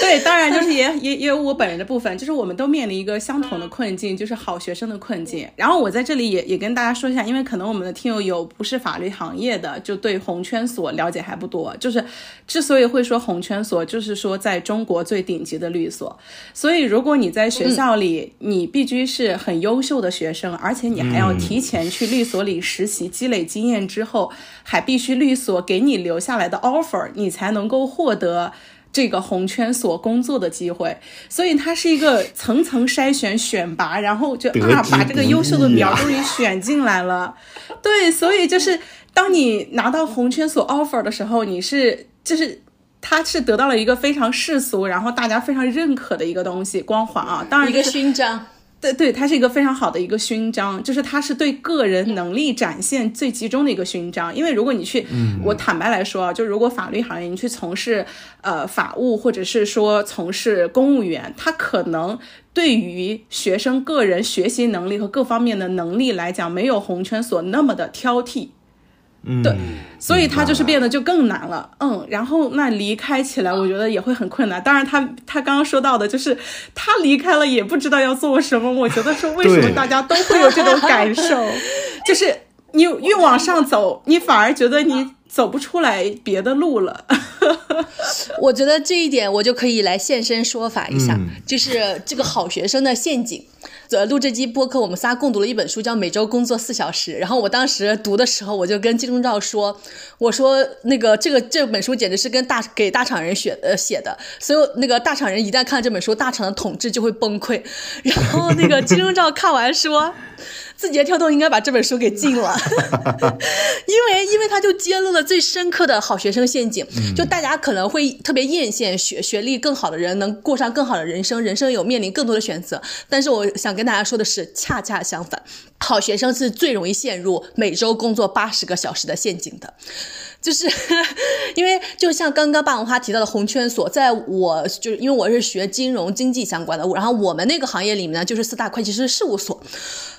对，当然就是也也也有我本人的部分，就是我们都面临一个相同的困境，就是好学生的困境。然后我在这里也也跟大家说一下，因为可能我们的听友有不是法律行业的，就对红圈所了解还不多。就是之所以会说红圈所，就是说在中国最顶级的律所。所以如果你在学校里，你必须是很优秀的学生，而且你还要提前去律所里实习，积累经验。验之后，还必须律所给你留下来的 offer，你才能够获得这个红圈所工作的机会。所以它是一个层层筛选、选拔，然后就啊，把这个优秀的苗终于选进来了。对，所以就是当你拿到红圈所 offer 的时候，你是就是他是得到了一个非常世俗，然后大家非常认可的一个东西光环啊，当然一个勋章。对对，它是一个非常好的一个勋章，就是它是对个人能力展现最集中的一个勋章。因为如果你去，我坦白来说啊，就如果法律行业你去从事呃法务或者是说从事公务员，他可能对于学生个人学习能力和各方面的能力来讲，没有红圈所那么的挑剔。对，所以他就是变得就更难了，嗯，然后那离开起来，我觉得也会很困难。当然，他他刚刚说到的就是他离开了也不知道要做什么。我觉得说为什么大家都会有这种感受，*laughs* 就是你越往上走，你反而觉得你走不出来别的路了。*laughs* 我觉得这一点我就可以来现身说法一下，就是这个好学生的陷阱。呃录这期播客，我们仨共读了一本书，叫《每周工作四小时》。然后我当时读的时候，我就跟金钟罩说：“我说那个这个这本书简直是跟大给大厂人写呃写的，所有那个大厂人一旦看了这本书，大厂的统治就会崩溃。”然后那个金钟罩看完说。字节跳动应该把这本书给禁了，*laughs* 因为因为他就揭露了最深刻的好学生陷阱。就大家可能会特别艳羡学学历更好的人能过上更好的人生，人生有面临更多的选择。但是我想跟大家说的是，恰恰相反，好学生是最容易陷入每周工作八十个小时的陷阱的。就是 *laughs* 因为就像刚刚霸王花提到的红圈所，在我就是因为我是学金融经济相关的，然后我们那个行业里面呢，就是四大会计师事务所。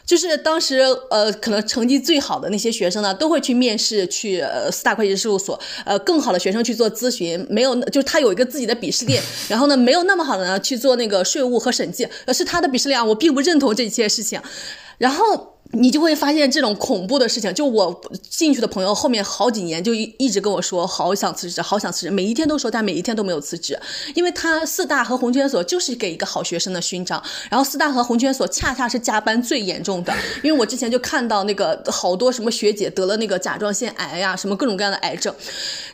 就是当时，呃，可能成绩最好的那些学生呢，都会去面试，去呃四大会计师事务所。呃，更好的学生去做咨询，没有，就是他有一个自己的鄙视链。然后呢，没有那么好的呢去做那个税务和审计，而是他的鄙视链。我并不认同这些事情。然后。你就会发现这种恐怖的事情。就我进去的朋友，后面好几年就一一直跟我说，好想辞职，好想辞职，每一天都说，但每一天都没有辞职，因为他四大和红圈所就是给一个好学生的勋章。然后四大和红圈所恰恰是加班最严重的，因为我之前就看到那个好多什么学姐得了那个甲状腺癌呀，什么各种各样的癌症，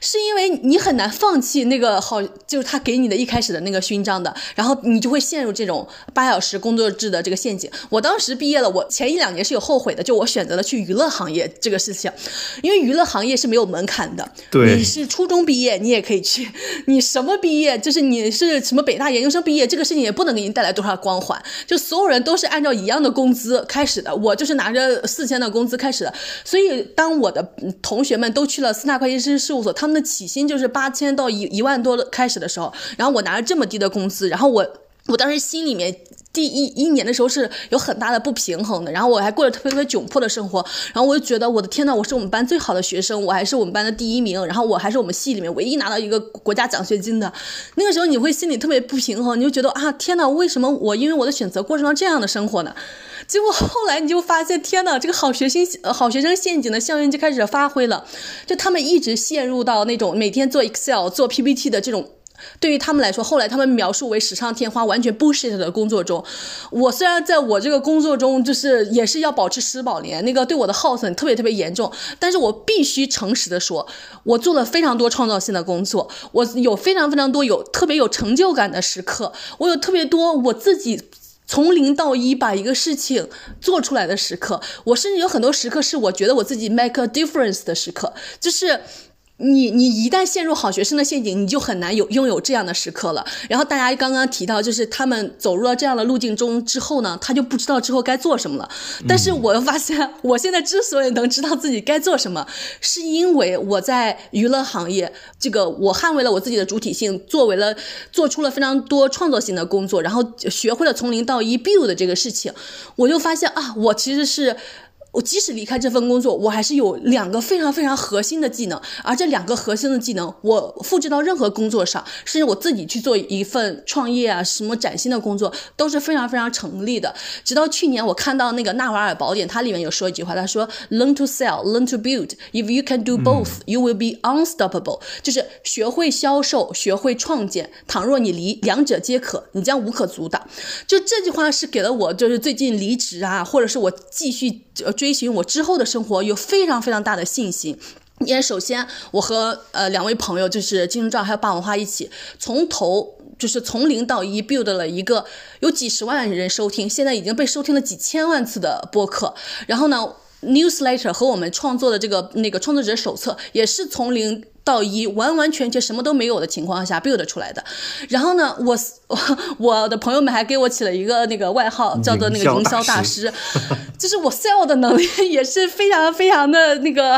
是因为你很难放弃那个好，就是他给你的一开始的那个勋章的，然后你就会陷入这种八小时工作制的这个陷阱。我当时毕业了，我前一两年是有。后悔的就我选择了去娱乐行业这个事情，因为娱乐行业是没有门槛的。对，你是初中毕业你也可以去，你什么毕业就是你是什么北大研究生毕业，这个事情也不能给你带来多少光环。就所有人都是按照一样的工资开始的，我就是拿着四千的工资开始的。所以当我的同学们都去了四大会计师事务所，他们的起薪就是八千到一一万多开始的时候，然后我拿着这么低的工资，然后我我当时心里面。第一一年的时候是有很大的不平衡的，然后我还过着特别特别窘迫的生活，然后我就觉得我的天呐，我是我们班最好的学生，我还是我们班的第一名，然后我还是我们系里面唯一拿到一个国家奖学金的。那个时候你会心里特别不平衡，你就觉得啊，天呐，为什么我因为我的选择过上了这样的生活呢？结果后来你就发现，天呐，这个好学生好学生陷阱的效应就开始发挥了，就他们一直陷入到那种每天做 Excel 做 PPT 的这种。对于他们来说，后来他们描述为“史上添花”完全 bullshit 的工作中，我虽然在我这个工作中就是也是要保持十保年，那个对我的耗损特别特别严重，但是我必须诚实的说，我做了非常多创造性的工作，我有非常非常多有特别有成就感的时刻，我有特别多我自己从零到一把一个事情做出来的时刻，我甚至有很多时刻是我觉得我自己 make a difference 的时刻，就是。你你一旦陷入好学生的陷阱，你就很难有拥有这样的时刻了。然后大家刚刚提到，就是他们走入了这样的路径中之后呢，他就不知道之后该做什么了。但是我又发现，我现在之所以能知道自己该做什么，是因为我在娱乐行业，这个我捍卫了我自己的主体性，作为了做出了非常多创作性的工作，然后学会了从零到一 build 这个事情，我就发现啊，我其实是。我即使离开这份工作，我还是有两个非常非常核心的技能，而这两个核心的技能，我复制到任何工作上，甚至我自己去做一份创业啊，什么崭新的工作都是非常非常成立的。直到去年，我看到那个《纳瓦尔宝典》，它里面有说一句话，他说：“Learn to sell, learn to build. If you can do both, you will be unstoppable。”就是学会销售，学会创建。倘若你离两者皆可，你将无可阻挡。就这句话是给了我，就是最近离职啊，或者是我继续呃追。寻我之后的生活有非常非常大的信心，因为首先我和呃两位朋友就是金钟罩还有霸王花一起从头就是从零到一 build 了一个有几十万人收听，现在已经被收听了几千万次的播客，然后呢，newsletter 和我们创作的这个那个创作者手册也是从零。到一完完全全什么都没有的情况下 build 出来的，然后呢，我 *laughs* 我的朋友们还给我起了一个那个外号，叫做那个营销大师，*laughs* 就是我 sell 的能力 *laughs* 也是非常非常的那个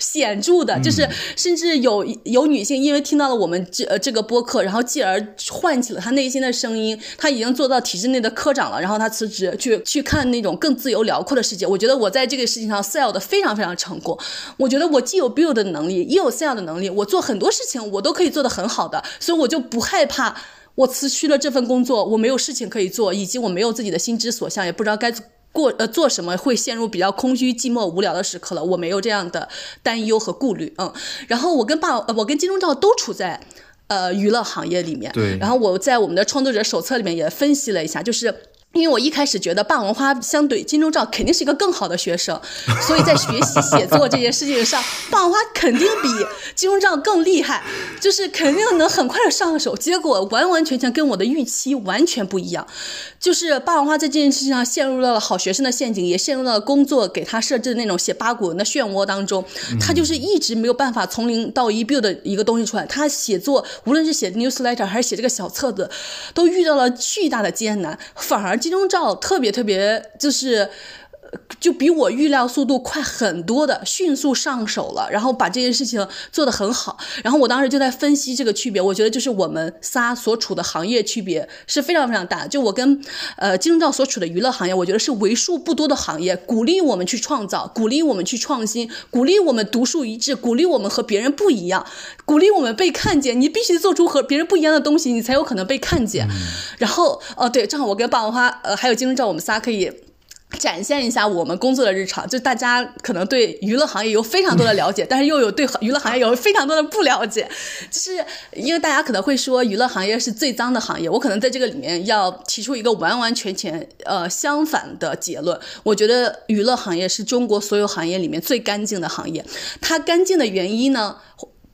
显著的，就是甚至有有女性因为听到了我们这这个播客，然后继而唤起了她内心的声音，她已经做到体制内的科长了，然后她辞职去去看那种更自由辽阔的世界。我觉得我在这个事情上 sell 的非常非常成功，我觉得我既有 build 的能力，也有 sell 的能力。我做很多事情，我都可以做得很好的，所以我就不害怕我辞去了这份工作，我没有事情可以做，以及我没有自己的心之所向，也不知道该过呃做什么，会陷入比较空虚、寂寞、无聊的时刻了。我没有这样的担忧和顾虑，嗯。然后我跟爸，我跟金钟罩都处在呃娱乐行业里面，对。然后我在我们的创作者手册里面也分析了一下，就是。因为我一开始觉得霸王花相对金钟罩肯定是一个更好的学生，所以在学习写作这件事情上，霸王花肯定比金钟罩更厉害，就是肯定能很快的上手。结果完完全全跟我的预期完全不一样，就是霸王花在这件事情上陷入到了好学生的陷阱，也陷入到了工作给他设置的那种写八股文的漩涡当中。他就是一直没有办法从零到一 build 的一个东西出来。他写作无论是写 newsletter 还是写这个小册子，都遇到了巨大的艰难，反而。金钟罩特别特别就是。就比我预料速度快很多的，迅速上手了，然后把这件事情做得很好。然后我当时就在分析这个区别，我觉得就是我们仨所处的行业区别是非常非常大。就我跟呃金钟罩所处的娱乐行业，我觉得是为数不多的行业，鼓励我们去创造，鼓励我们去创新，鼓励我们独树一帜，鼓励我们和别人不一样，鼓励我们被看见。你必须做出和别人不一样的东西，你才有可能被看见。然后哦对，正好我跟霸王花呃还有金钟罩，我们仨可以。展现一下我们工作的日常，就大家可能对娱乐行业有非常多的了解，*laughs* 但是又有对娱乐行业有非常多的不了解，就是因为大家可能会说娱乐行业是最脏的行业，我可能在这个里面要提出一个完完全全呃相反的结论。我觉得娱乐行业是中国所有行业里面最干净的行业，它干净的原因呢？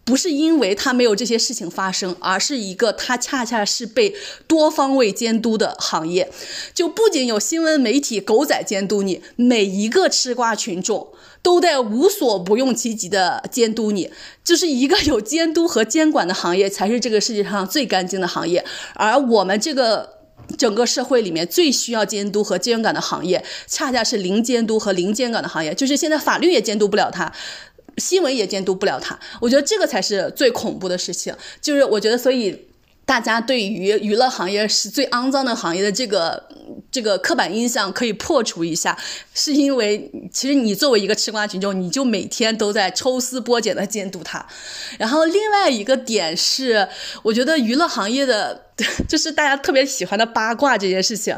不是因为他没有这些事情发生，而是一个他恰恰是被多方位监督的行业，就不仅有新闻媒体狗仔监督你，每一个吃瓜群众都在无所不用其极的监督你，就是一个有监督和监管的行业，才是这个世界上最干净的行业。而我们这个整个社会里面最需要监督和监管的行业，恰恰是零监督和零监管的行业，就是现在法律也监督不了它。新闻也监督不了他，我觉得这个才是最恐怖的事情。就是我觉得，所以大家对于娱乐行业是最肮脏的行业的这个这个刻板印象可以破除一下，是因为其实你作为一个吃瓜群众，你就每天都在抽丝剥茧的监督他。然后另外一个点是，我觉得娱乐行业的。*laughs* 就是大家特别喜欢的八卦这件事情，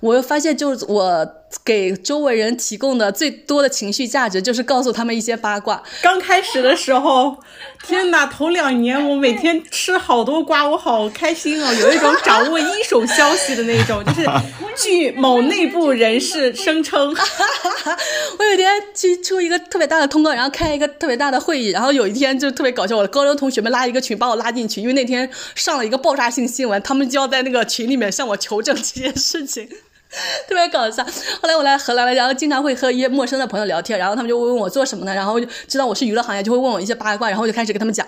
我又发现，就是我给周围人提供的最多的情绪价值，就是告诉他们一些八卦。刚开始的时候，天哪，头两年我每天吃好多瓜，我好开心哦，有一种掌握一手消息的那种。就是据某内部人士声称，*laughs* 我有一天去出一个特别大的通告，然后开一个特别大的会议，然后有一天就特别搞笑，我的高中同学们拉一个群，把我拉进去，因为那天上了一个爆炸性新闻。他们就要在那个群里面向我求证这件事情，*laughs* 特别搞笑。后来我来荷兰了，然后经常会和一些陌生的朋友聊天，然后他们就会问我做什么呢？然后就知道我是娱乐行业，就会问我一些八卦，然后就开始跟他们讲。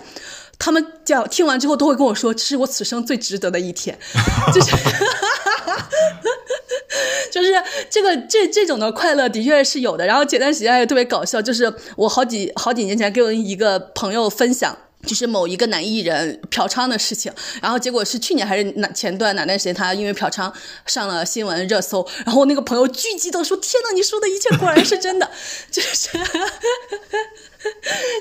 他们讲听完之后都会跟我说，这是我此生最值得的一天，*laughs* 就是 *laughs* 就是这个这这种的快乐的确是有的。然后前段时间也特别搞笑，就是我好几好几年前跟我一个朋友分享。就是某一个男艺人嫖娼的事情，*laughs* 然后结果是去年还是哪前段哪段时间，他因为嫖娼上了新闻热搜，然后那个朋友巨激动说：“天呐，你说的一切果然是真的！” *laughs* 就是，*laughs*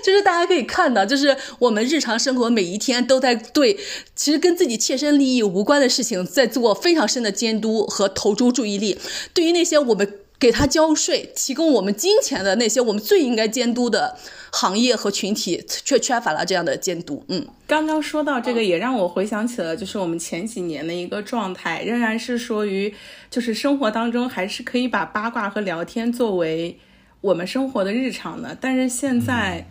就是大家可以看到，就是我们日常生活每一天都在对其实跟自己切身利益无关的事情在做非常深的监督和投注注意力。对于那些我们给他交税、提供我们金钱的那些我们最应该监督的。行业和群体却缺乏了这样的监督。嗯，刚刚说到这个，也让我回想起了，就是我们前几年的一个状态，仍然是说于，就是生活当中还是可以把八卦和聊天作为我们生活的日常的。但是现在，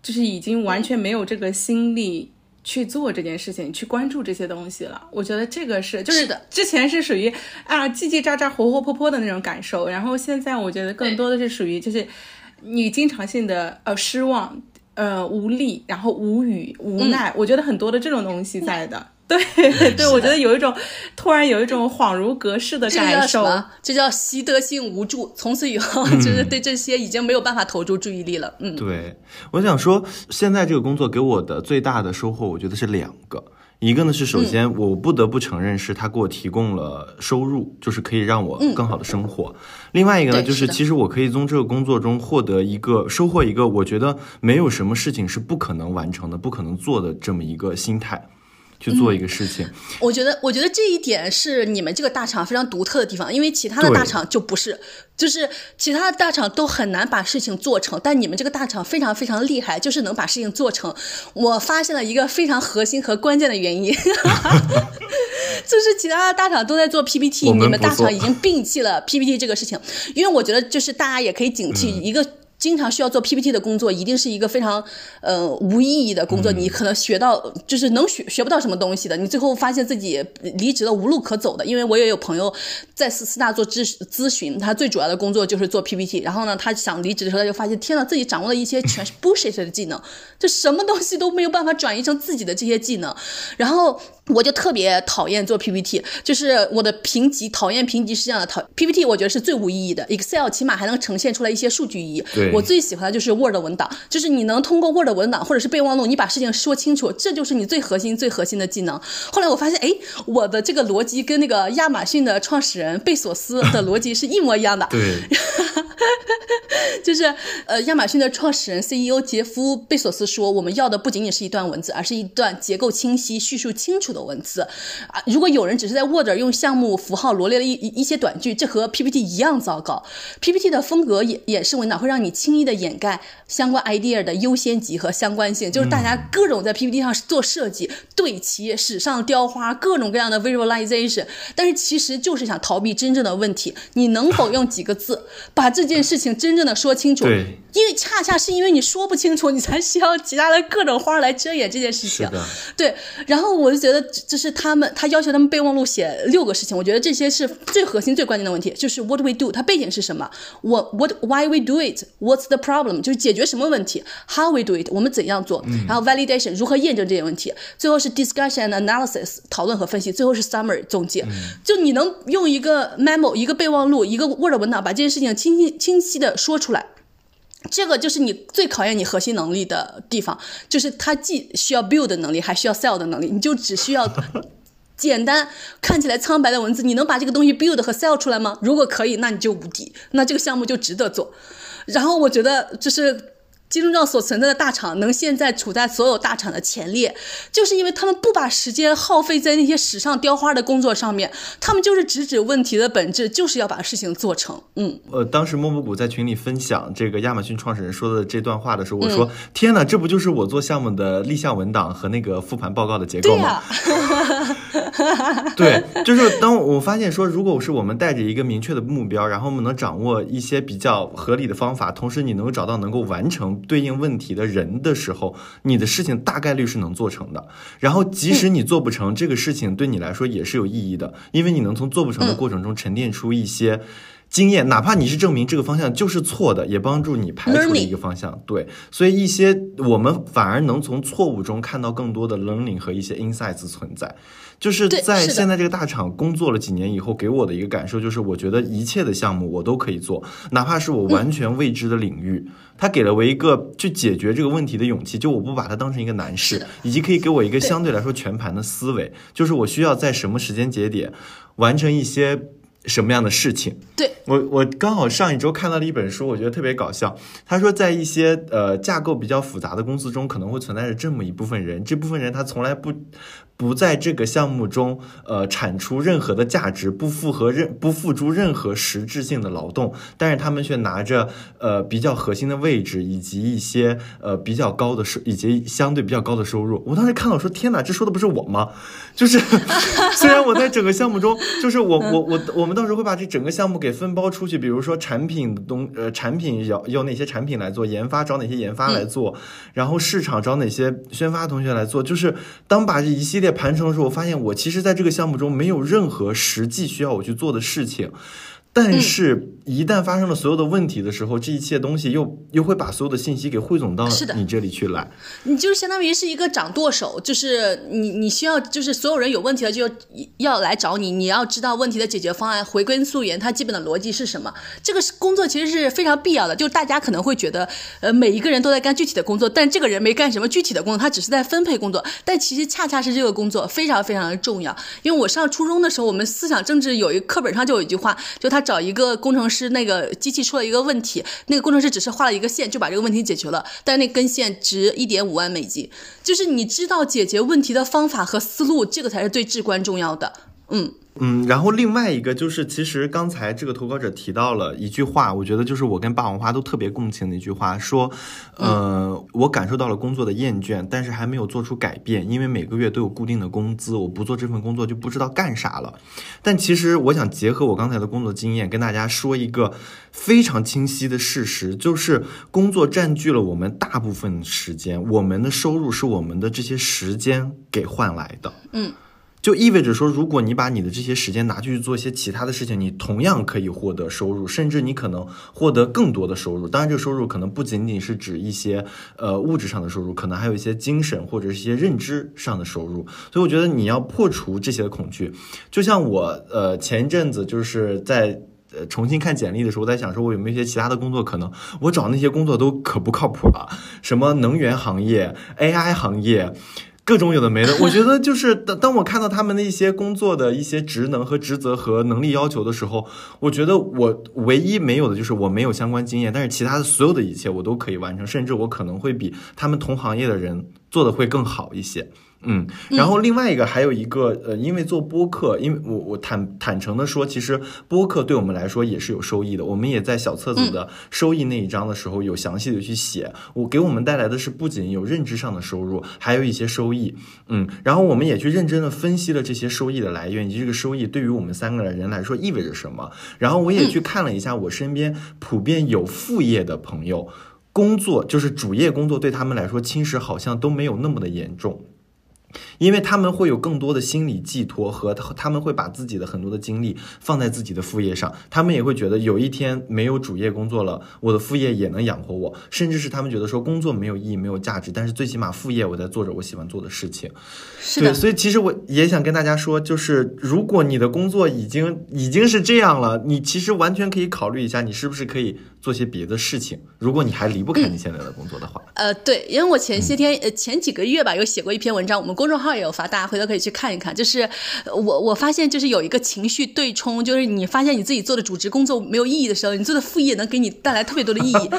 就是已经完全没有这个心力去做这件事情，去关注这些东西了。我觉得这个是，就是之前是属于啊叽叽喳喳、活活泼泼的那种感受，然后现在我觉得更多的是属于就是。你经常性的呃失望，呃无力，然后无语无奈，我觉得很多的这种东西在的，对 *laughs* 对，我觉得有一种突然有一种恍如隔世的感受，这叫习得性无助，从此以后就是对这些已经没有办法投注注意力了。嗯，对，我想说，现在这个工作给我的最大的收获，我觉得是两个。一个呢是，首先我不得不承认是他给我提供了收入，就是可以让我更好的生活。另外一个呢，就是其实我可以从这个工作中获得一个收获，一个我觉得没有什么事情是不可能完成的、不可能做的这么一个心态。去做一个事情。我觉得，我觉得这一点是你们这个大厂非常独特的地方，因为其他的大厂就不是，就是其他的大厂都很难把事情做成，但你们这个大厂非常非常厉害，就是能把事情做成。我发现了一个非常核心和关键的原因，*laughs* 就是其他的大厂都在做 PPT，你们大厂已经摒弃了 PPT 这个事情，因为我觉得就是大家也可以警惕嗯一个。经常需要做 PPT 的工作，一定是一个非常呃无意义的工作。你可能学到就是能学学不到什么东西的，你最后发现自己离职了无路可走的。因为我也有朋友在四四大做咨咨询，他最主要的工作就是做 PPT。然后呢，他想离职的时候，他就发现天呐，自己掌握了一些全是 bullshit 的技能，就什么东西都没有办法转移成自己的这些技能。然后我就特别讨厌做 PPT，就是我的评级讨厌评级是这样的，讨 PPT 我觉得是最无意义的，Excel 起码还能呈现出来一些数据意义。对我最喜欢的就是 Word 文档，就是你能通过 Word 文档或者是备忘录，你把事情说清楚，这就是你最核心、最核心的技能。后来我发现，哎，我的这个逻辑跟那个亚马逊的创始人贝索斯的逻辑是一模一样的。对，*laughs* 就是呃，亚马逊的创始人 CEO 杰夫贝索斯说，我们要的不仅仅是一段文字，而是一段结构清晰、叙述清楚的文字啊。如果有人只是在 Word 用项目符号罗列了一一一些短句，这和 PPT 一样糟糕。PPT 的风格演演示文档会让你轻易的掩盖相关 idea 的优先级和相关性，就是大家各种在 PPT 上做设计、对齐、史上雕花，各种各样的 visualization，但是其实就是想逃避真正的问题。你能否用几个字把这件事情真正的说清楚？对，因为恰恰是因为你说不清楚，你才需要其他的各种花来遮掩这件事情。对，然后我就觉得这是他们，他要求他们备忘录写六个事情，我觉得这些是最核心、最关键的问题，就是 what we do，它背景是什么？我 what why we do it？What's the problem？就是解决什么问题？How we do it？我们怎样做？然后 validation 如何验证这些问题？最后是 discussion and analysis 讨论和分析，最后是 summary 总结。就你能用一个 memo、一个备忘录、一个 Word 文档把这件事情清晰清晰的说出来。这个就是你最考验你核心能力的地方，就是它既需要 build 的能力，还需要 sell 的能力。你就只需要 *laughs* 简单看起来苍白的文字，你能把这个东西 build 和 sell 出来吗？如果可以，那你就无敌，那这个项目就值得做。然后我觉得就是。金钟罩所存在的大厂能现在处在所有大厂的前列，就是因为他们不把时间耗费在那些纸上雕花的工作上面，他们就是直指问题的本质，就是要把事情做成。嗯，呃，当时莫布谷在群里分享这个亚马逊创始人说的这段话的时候，我说：“天哪，这不就是我做项目的立项文档和那个复盘报告的结构吗对吗？”呀、*laughs* 对，就是当我发现说，如果是我们带着一个明确的目标，然后我们能掌握一些比较合理的方法，同时你能够找到能够完成对应问题的人的时候，你的事情大概率是能做成的。然后即使你做不成，这个事情对你来说也是有意义的，因为你能从做不成的过程中沉淀出一些。经验，哪怕你是证明这个方向就是错的，也帮助你排除了一个方向。对，所以一些我们反而能从错误中看到更多的 learning 和一些 insights 存在。就是在现在这个大厂工作了几年以后，给我的一个感受就是，我觉得一切的项目我都可以做，哪怕是我完全未知的领域，它给了我一个去解决这个问题的勇气。就我不把它当成一个难事，以及可以给我一个相对来说全盘的思维，就是我需要在什么时间节点完成一些什么样的事情。对，我我刚好上一周看到了一本书，我觉得特别搞笑。他说，在一些呃架构比较复杂的公司中，可能会存在着这么一部分人，这部分人他从来不不在这个项目中呃产出任何的价值，不符合任不付诸任何实质性的劳动，但是他们却拿着呃比较核心的位置，以及一些呃比较高的收以及相对比较高的收入。我当时看到说，天哪，这说的不是我吗？就是 *laughs* 虽然我在整个项目中，就是我我我我们到时候会把这整个项目给分包出去，比如说产品的东呃产品要要哪些产品来做，研发找哪些研发来做，然后市场找哪些宣发同学来做。就是当把这一系列盘成的时候，我发现我其实在这个项目中没有任何实际需要我去做的事情。但是，一旦发生了所有的问题的时候，这一切东西又又会把所有的信息给汇总到你这里去来。你就是相当于是一个掌舵手，就是你你需要就是所有人有问题了就要来找你，你要知道问题的解决方案，回归溯源，它基本的逻辑是什么。这个工作其实是非常必要的，就大家可能会觉得，呃，每一个人都在干具体的工作，但这个人没干什么具体的工作，他只是在分配工作，但其实恰恰是这个工作非常非常的重要。因为我上初中的时候，我们思想政治有一课本上就有一句话，就他找一个工程师，那个机器出了一个问题，那个工程师只是画了一个线就把这个问题解决了，但那根线值一点五万美金。就是你知道解决问题的方法和思路，这个才是最至关重要的。嗯。嗯，然后另外一个就是，其实刚才这个投稿者提到了一句话，我觉得就是我跟霸王花都特别共情的一句话，说，呃，我感受到了工作的厌倦，但是还没有做出改变，因为每个月都有固定的工资，我不做这份工作就不知道干啥了。但其实我想结合我刚才的工作经验，跟大家说一个非常清晰的事实，就是工作占据了我们大部分时间，我们的收入是我们的这些时间给换来的。嗯。就意味着说，如果你把你的这些时间拿去做一些其他的事情，你同样可以获得收入，甚至你可能获得更多的收入。当然，这个收入可能不仅仅是指一些呃物质上的收入，可能还有一些精神或者是一些认知上的收入。所以，我觉得你要破除这些恐惧。就像我呃前一阵子就是在呃重新看简历的时候，在想说我有没有一些其他的工作可能我找那些工作都可不靠谱了，什么能源行业、AI 行业。各种有的没的，*laughs* 我觉得就是当当我看到他们的一些工作的一些职能和职责和能力要求的时候，我觉得我唯一没有的就是我没有相关经验，但是其他的所有的一切我都可以完成，甚至我可能会比他们同行业的人做的会更好一些。嗯，然后另外一个还有一个呃，因为做播客，因为我我坦坦诚的说，其实播客对我们来说也是有收益的。我们也在小册子的收益那一章的时候有详细的去写，我给我们带来的是不仅有认知上的收入，还有一些收益。嗯，然后我们也去认真的分析了这些收益的来源以及这个收益对于我们三个人来说意味着什么。然后我也去看了一下我身边普遍有副业的朋友，工作就是主业工作对他们来说侵蚀好像都没有那么的严重。因为他们会有更多的心理寄托和他们会把自己的很多的精力放在自己的副业上，他们也会觉得有一天没有主业工作了，我的副业也能养活我，甚至是他们觉得说工作没有意义、没有价值，但是最起码副业我在做着我喜欢做的事情。是的，所以其实我也想跟大家说，就是如果你的工作已经已经是这样了，你其实完全可以考虑一下，你是不是可以做些别的事情。如果你还离不开你现在的工作的话，呃，对，因为我前些天呃前几个月吧，有写过一篇文章，我们公众号也有发，大家回头可以去看一看。就是我我发现就是有一个情绪对冲，就是你发现你自己做的主职工作没有意义的时候，你做的副业能给你带来特别多的意义。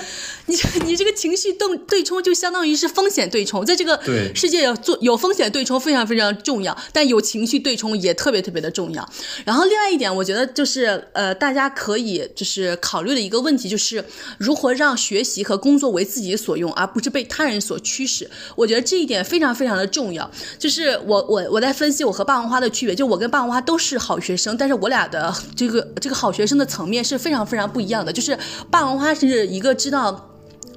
你 *laughs* 你这个情绪对对冲就相当于是风险对冲，在这个世界要做有风险对冲非常非常重要，但有情绪对冲也特别特别的重要。然后另外一点，我觉得就是呃大家可以就是考虑的一个问题，就是是如何让学习和工作为自己所用，而不是被他人所驱使。我觉得这一点非常非常的重要。就是我我我在分析我和霸王花的区别，就我跟霸王花都是好学生，但是我俩的这个这个好学生的层面是非常非常不一样的。就是霸王花是一个知道。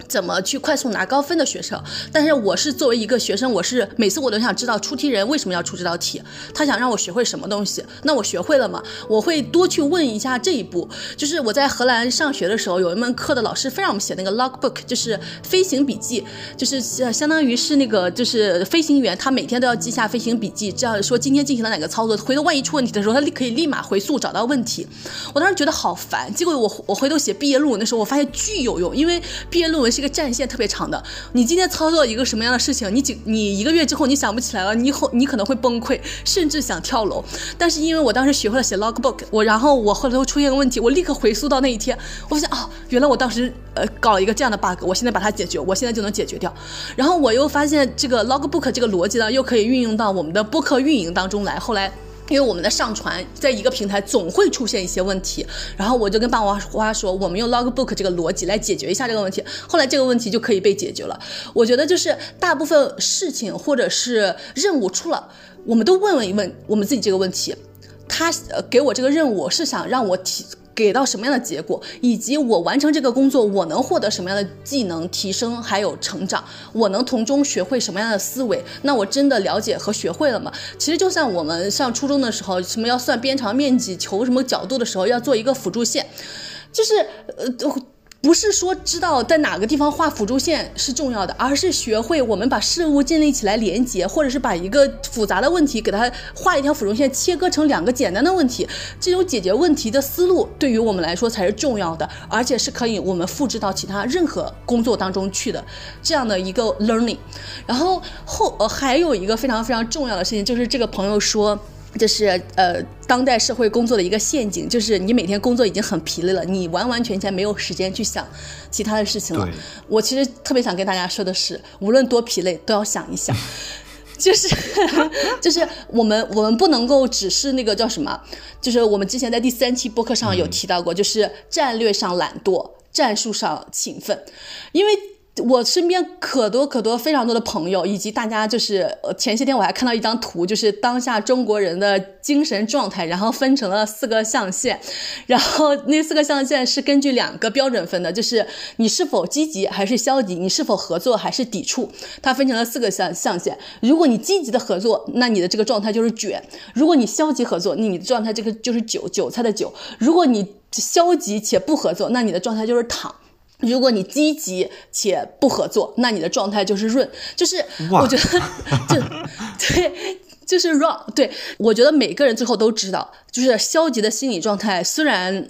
怎么去快速拿高分的学生？但是我是作为一个学生，我是每次我都想知道出题人为什么要出这道题，他想让我学会什么东西？那我学会了吗？我会多去问一下这一步。就是我在荷兰上学的时候，有一门课的老师非让我们写那个 logbook，就是飞行笔记，就是相当于是那个就是飞行员他每天都要记下飞行笔记，这样说今天进行了哪个操作，回头万一出问题的时候，他立可以立马回溯找到问题。我当时觉得好烦，结果我我回头写毕业论文的时候，我发现巨有用，因为毕业论文。是一个战线特别长的，你今天操作一个什么样的事情，你几你一个月之后你想不起来了，你后你可能会崩溃，甚至想跳楼。但是因为我当时学会了写 logbook，我然后我后头出现个问题，我立刻回溯到那一天，我发现啊，原来我当时呃搞了一个这样的 bug，我现在把它解决，我现在就能解决掉。然后我又发现这个 logbook 这个逻辑呢，又可以运用到我们的播客运营当中来。后来。因为我们的上传在一个平台总会出现一些问题，然后我就跟霸王花说，我们用 logbook 这个逻辑来解决一下这个问题。后来这个问题就可以被解决了。我觉得就是大部分事情或者是任务出了，我们都问了一问我们自己这个问题，他给我这个任务是想让我提。给到什么样的结果，以及我完成这个工作，我能获得什么样的技能提升，还有成长，我能从中学会什么样的思维？那我真的了解和学会了吗？其实就像我们上初中的时候，什么要算边长面积、求什么角度的时候，要做一个辅助线，就是呃。不是说知道在哪个地方画辅助线是重要的，而是学会我们把事物建立起来连接，或者是把一个复杂的问题给它画一条辅助线，切割成两个简单的问题。这种解决问题的思路对于我们来说才是重要的，而且是可以我们复制到其他任何工作当中去的这样的一个 learning。然后后呃还有一个非常非常重要的事情，就是这个朋友说。就是呃，当代社会工作的一个陷阱，就是你每天工作已经很疲累了，你完完全全没有时间去想其他的事情了。我其实特别想跟大家说的是，无论多疲累，都要想一想。就是 *laughs* 就是我们我们不能够只是那个叫什么，就是我们之前在第三期播客上有提到过，就是战略上懒惰，战术上勤奋，因为。我身边可多可多非常多的朋友，以及大家就是呃前些天我还看到一张图，就是当下中国人的精神状态，然后分成了四个象限，然后那四个象限是根据两个标准分的，就是你是否积极还是消极，你是否合作还是抵触，它分成了四个象象限。如果你积极的合作，那你的这个状态就是卷；如果你消极合作，那你的状态这个就是韭韭菜的韭；如果你消极且不合作，那你的状态就是躺。如果你积极且不合作，那你的状态就是润，就是我觉得 *laughs* 就对。就是 wrong，对我觉得每个人最后都知道，就是消极的心理状态虽然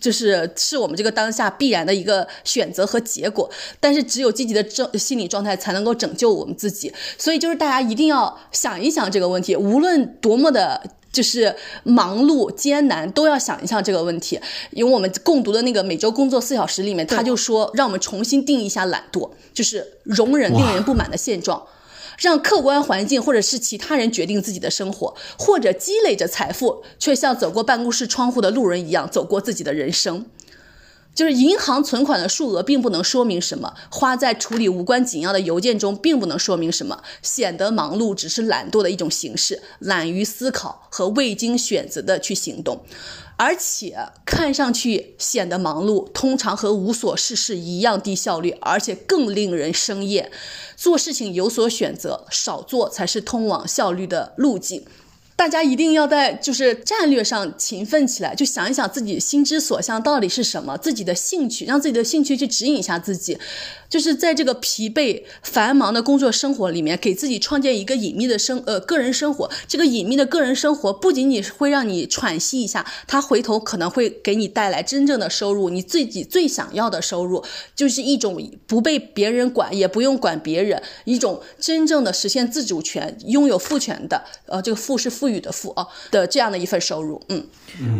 就是是我们这个当下必然的一个选择和结果，但是只有积极的正心理状态才能够拯救我们自己。所以就是大家一定要想一想这个问题，无论多么的。就是忙碌艰难，都要想一下这个问题。因为我们共读的那个每周工作四小时里面，他就说让我们重新定义一下懒惰，就是容忍令人不满的现状。让客观环境或者是其他人决定自己的生活，或者积累着财富，却像走过办公室窗户的路人一样走过自己的人生。就是银行存款的数额并不能说明什么，花在处理无关紧要的邮件中并不能说明什么，显得忙碌只是懒惰的一种形式，懒于思考和未经选择的去行动。而且看上去显得忙碌，通常和无所事事一样低效率，而且更令人生厌。做事情有所选择，少做才是通往效率的路径。大家一定要在就是战略上勤奋起来，就想一想自己心之所向到底是什么，自己的兴趣，让自己的兴趣去指引一下自己，就是在这个疲惫繁忙的工作生活里面，给自己创建一个隐秘的生呃个人生活。这个隐秘的个人生活不仅仅会让你喘息一下，它回头可能会给你带来真正的收入，你自己最想要的收入，就是一种不被别人管，也不用管别人，一种真正的实现自主权、拥有赋权的，呃，这个赋是赋予的赋哦的这样的一份收入。嗯，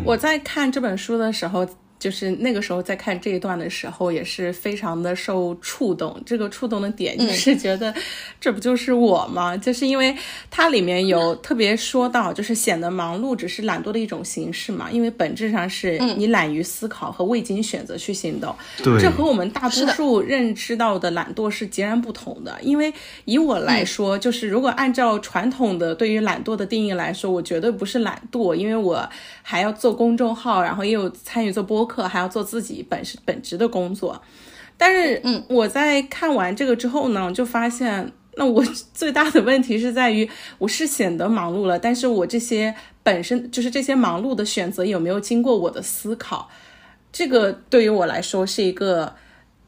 我在看这本书的时候，就是那个时候在看这一段的时候，也是非常的受触动。这个触动的点就是觉得，这不就是我吗？就是因为它里面有特别说到，就是显得忙碌只是懒惰的一种形式嘛。因为本质上是你懒于思考和未经选择去行动。对这和我们大多数认知到的懒惰是截然不同的。因为以我来说，就是如果按照传统的对于懒惰的定义来说，我绝对不是懒惰，因为我还要做公众号，然后也有参与做播客，还要做自己本是本职的工作。但是，嗯，我在看完这个之后呢，就发现，那我 *laughs* 最大的问题是在于，我是显得忙碌了，但是我这些本身就是这些忙碌的选择有没有经过我的思考？这个对于我来说是一个，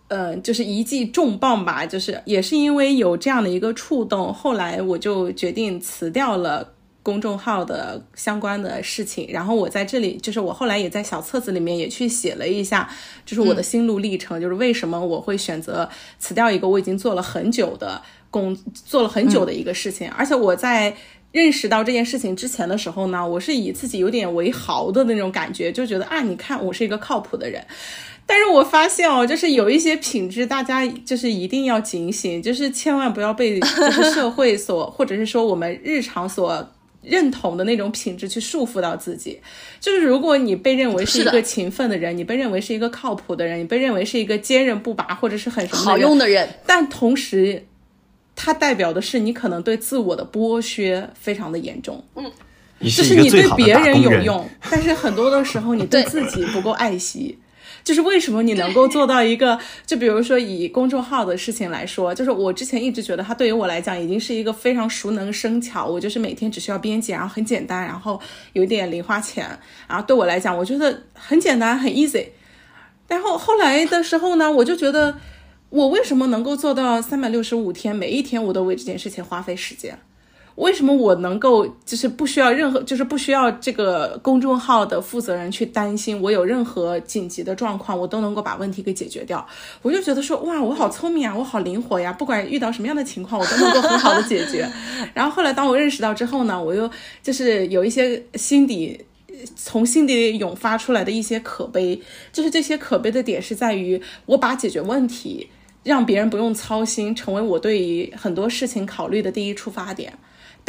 呃，就是一记重磅吧。就是也是因为有这样的一个触动，后来我就决定辞掉了。公众号的相关的事情，然后我在这里，就是我后来也在小册子里面也去写了一下，就是我的心路历程，就是为什么我会选择辞掉一个我已经做了很久的工，做了很久的一个事情，而且我在认识到这件事情之前的时候呢，我是以自己有点为豪的那种感觉，就觉得啊，你看我是一个靠谱的人。但是我发现哦，就是有一些品质，大家就是一定要警醒，就是千万不要被就是社会所，或者是说我们日常所。认同的那种品质去束缚到自己，就是如果你被认为是一个勤奋的人，你被认为是一个靠谱的人，你被认为是一个坚韧不拔或者是很什么好用的人，但同时，它代表的是你可能对自我的剥削非常的严重。嗯，就是你对别人有用，但是很多的时候你对。自己不够爱惜。就是为什么你能够做到一个，就比如说以公众号的事情来说，就是我之前一直觉得它对于我来讲已经是一个非常熟能生巧，我就是每天只需要编辑，然后很简单，然后有点零花钱，然后对我来讲，我觉得很简单很 easy。然后后来的时候呢，我就觉得我为什么能够做到三百六十五天，每一天我都为这件事情花费时间？为什么我能够就是不需要任何，就是不需要这个公众号的负责人去担心我有任何紧急的状况，我都能够把问题给解决掉？我就觉得说，哇，我好聪明啊，我好灵活呀，不管遇到什么样的情况，我都能够很好的解决。然后后来当我认识到之后呢，我又就是有一些心底从心底里涌发出来的一些可悲，就是这些可悲的点是在于我把解决问题。让别人不用操心，成为我对于很多事情考虑的第一出发点。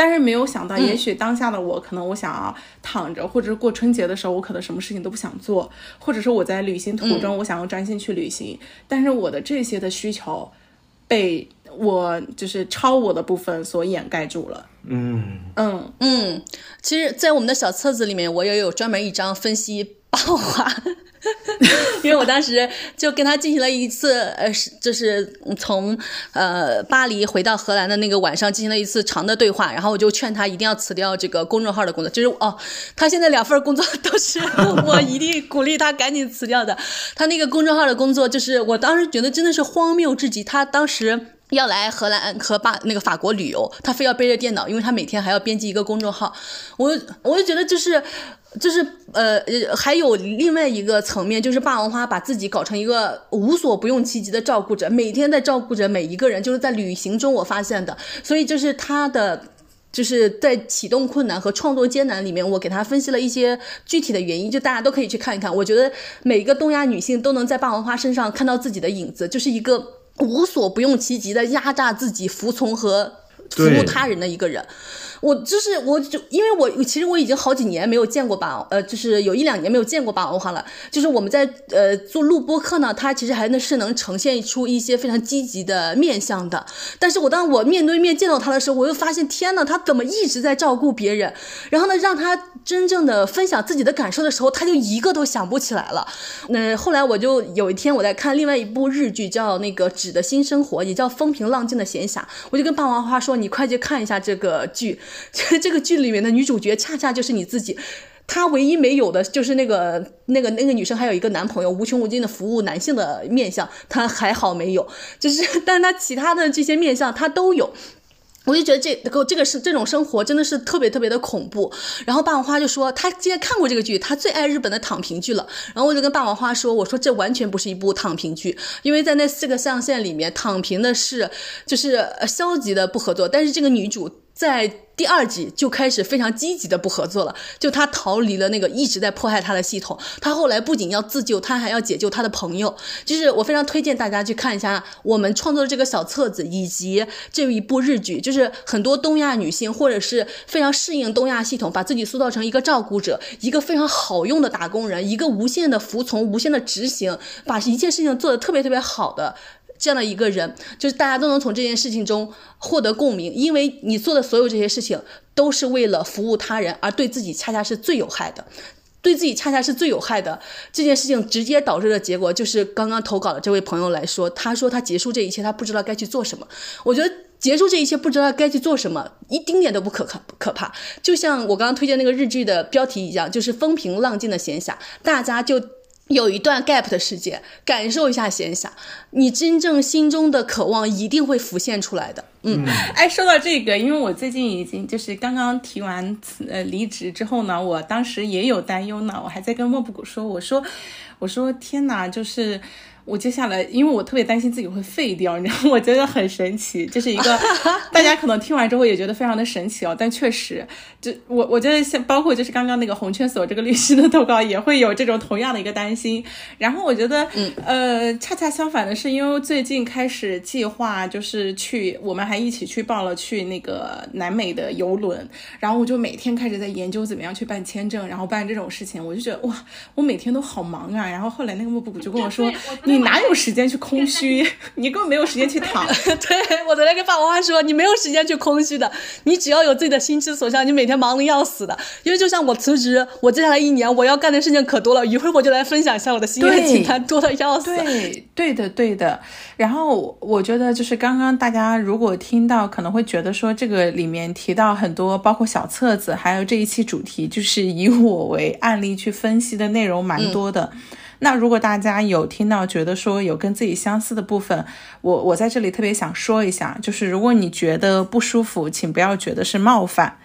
但是没有想到，也许当下的我，可能我想要躺着，或者是过春节的时候，我可能什么事情都不想做，或者是我在旅行途中，我想要专心去旅行。但是我的这些的需求，被我就是超我的部分所掩盖住了。嗯嗯嗯，其实，在我们的小册子里面，我也有专门一张分析八卦。*laughs* 因为我当时就跟他进行了一次，呃，就是从呃巴黎回到荷兰的那个晚上进行了一次长的对话，然后我就劝他一定要辞掉这个公众号的工作，就是哦，他现在两份工作都是 *laughs* 我一定鼓励他赶紧辞掉的。他那个公众号的工作，就是我当时觉得真的是荒谬至极。他当时要来荷兰和巴那个法国旅游，他非要背着电脑，因为他每天还要编辑一个公众号。我我就觉得就是。就是呃还有另外一个层面，就是霸王花把自己搞成一个无所不用其极的照顾者，每天在照顾着每一个人，就是在旅行中我发现的。所以就是他的就是在启动困难和创作艰难里面，我给他分析了一些具体的原因，就大家都可以去看一看。我觉得每一个东亚女性都能在霸王花身上看到自己的影子，就是一个无所不用其极的压榨自己、服从和服务他人的一个人。我就是我，就因为我其实我已经好几年没有见过霸，呃，就是有一两年没有见过霸王花了。就是我们在呃做录播课呢，他其实还能是能呈现出一些非常积极的面相的。但是我当我面对面见到他的时候，我又发现天呐，他怎么一直在照顾别人？然后呢，让他真正的分享自己的感受的时候，他就一个都想不起来了。那后来我就有一天我在看另外一部日剧，叫那个《纸的新生活》，也叫《风平浪静的闲暇》，我就跟霸王花说：“你快去看一下这个剧。” *laughs* 这个剧里面的女主角恰恰就是你自己，她唯一没有的就是那个那个那个女生还有一个男朋友，无穷无尽的服务男性的面相，她还好没有，就是，但她其他的这些面相她都有。我就觉得这个这个是这种生活真的是特别特别的恐怖。然后霸王花就说他既然看过这个剧，他最爱日本的躺平剧了。然后我就跟霸王花说，我说这完全不是一部躺平剧，因为在那四个象限里面，躺平的是就是消极的不合作，但是这个女主。在第二集就开始非常积极的不合作了，就他逃离了那个一直在迫害他的系统。他后来不仅要自救，他还要解救他的朋友。就是我非常推荐大家去看一下我们创作的这个小册子，以及这一部日剧。就是很多东亚女性，或者是非常适应东亚系统，把自己塑造成一个照顾者，一个非常好用的打工人，一个无限的服从、无限的执行，把一切事情做得特别特别好的。这样的一个人，就是大家都能从这件事情中获得共鸣，因为你做的所有这些事情都是为了服务他人，而对自己恰恰是最有害的，对自己恰恰是最有害的。这件事情直接导致的结果就是刚刚投稿的这位朋友来说，他说他结束这一切，他不知道该去做什么。我觉得结束这一切不知道该去做什么，一丁点都不可可可怕。就像我刚刚推荐那个日剧的标题一样，就是风平浪静的闲暇，大家就。有一段 gap 的时间，感受一下闲暇，你真正心中的渴望一定会浮现出来的。嗯，哎，说到这个，因为我最近已经就是刚刚提完呃离职之后呢，我当时也有担忧呢，我还在跟莫布谷说，我说，我说天哪，就是。我接下来，因为我特别担心自己会废掉，你知道，*laughs* 我觉得很神奇，这是一个 *laughs* 大家可能听完之后也觉得非常的神奇哦。但确实，就我我觉得像包括就是刚刚那个红圈所这个律师的投稿也会有这种同样的一个担心。然后我觉得，呃，恰恰相反的是，因为最近开始计划就是去，我们还一起去报了去那个南美的游轮，然后我就每天开始在研究怎么样去办签证，然后办这种事情，我就觉得哇，我每天都好忙啊。然后后来那个莫布谷就跟我说，你。哪有时间去空虚？*laughs* 你根本没有时间去躺。*laughs* 对我昨天跟爸妈说，你没有时间去空虚的，你只要有自己的心之所向，你每天忙的要死的。因为就像我辞职，我接下来一年我要干的事情可多了。一会儿我就来分享一下我的心愿清单，多的要死。对，对的，对的。然后我觉得就是刚刚大家如果听到，可能会觉得说这个里面提到很多，包括小册子，还有这一期主题，就是以我为案例去分析的内容蛮多的。那如果大家有听到觉得说有跟自己相似的部分，我我在这里特别想说一下，就是如果你觉得不舒服，请不要觉得是冒犯。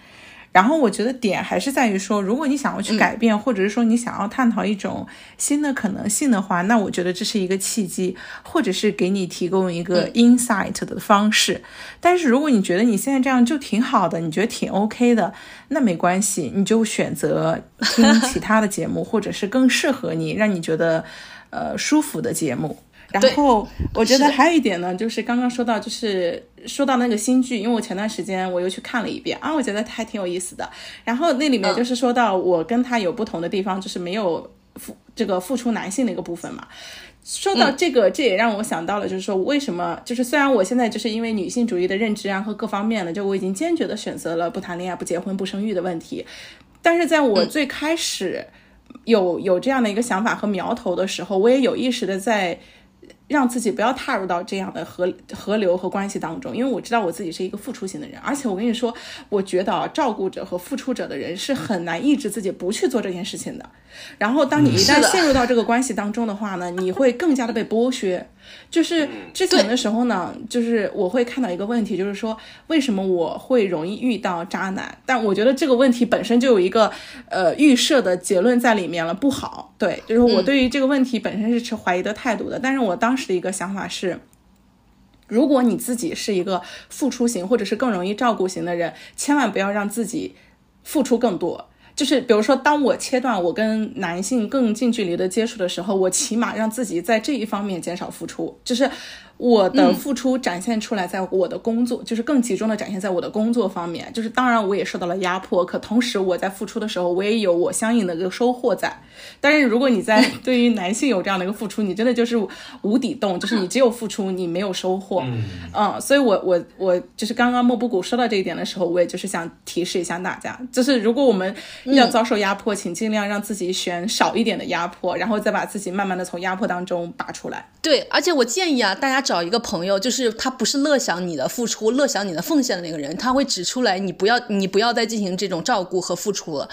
然后我觉得点还是在于说，如果你想要去改变，或者是说你想要探讨一种新的可能性的话，那我觉得这是一个契机，或者是给你提供一个 insight 的方式。但是如果你觉得你现在这样就挺好的，你觉得挺 OK 的，那没关系，你就选择听其他的节目，或者是更适合你、让你觉得呃舒服的节目。然后我觉得还有一点呢，就是刚刚说到，就是说到那个新剧，因为我前段时间我又去看了一遍啊，我觉得还挺有意思的。然后那里面就是说到我跟他有不同的地方，就是没有付这个付出男性的一个部分嘛。说到这个，这也让我想到了，就是说为什么，就是虽然我现在就是因为女性主义的认知啊和各方面的，就我已经坚决的选择了不谈恋爱、不结婚、不生育的问题，但是在我最开始有有这样的一个想法和苗头的时候，我也有意识的在。让自己不要踏入到这样的河河流和关系当中，因为我知道我自己是一个付出型的人，而且我跟你说，我觉得啊，照顾者和付出者的人是很难抑制自己不去做这件事情的。然后，当你一旦陷入到这个关系当中的话呢，你会更加的被剥削。就是之前的时候呢，就是我会看到一个问题，就是说为什么我会容易遇到渣男？但我觉得这个问题本身就有一个呃预设的结论在里面了，不好。对，就是我对于这个问题本身是持怀疑的态度的。但是我当时的一个想法是，如果你自己是一个付出型或者是更容易照顾型的人，千万不要让自己付出更多。就是比如说，当我切断我跟男性更近距离的接触的时候，我起码让自己在这一方面减少付出，就是。我的付出展现出来，在我的工作，就是更集中的展现在我的工作方面。就是当然，我也受到了压迫，可同时我在付出的时候，我也有我相应的一个收获在。但是如果你在 *laughs* 对于男性有这样的一个付出，你真的就是无底洞，就是你只有付出，你没有收获。嗯，所以我我我就是刚刚莫布谷说到这一点的时候，我也就是想提示一下大家，就是如果我们要遭受压迫，请尽量让自己选少一点的压迫，然后再把自己慢慢的从压迫当中拔出来。对，而且我建议啊，大家。找一个朋友，就是他不是乐享你的付出、乐享你的奉献的那个人，他会指出来你不要，你不要再进行这种照顾和付出了，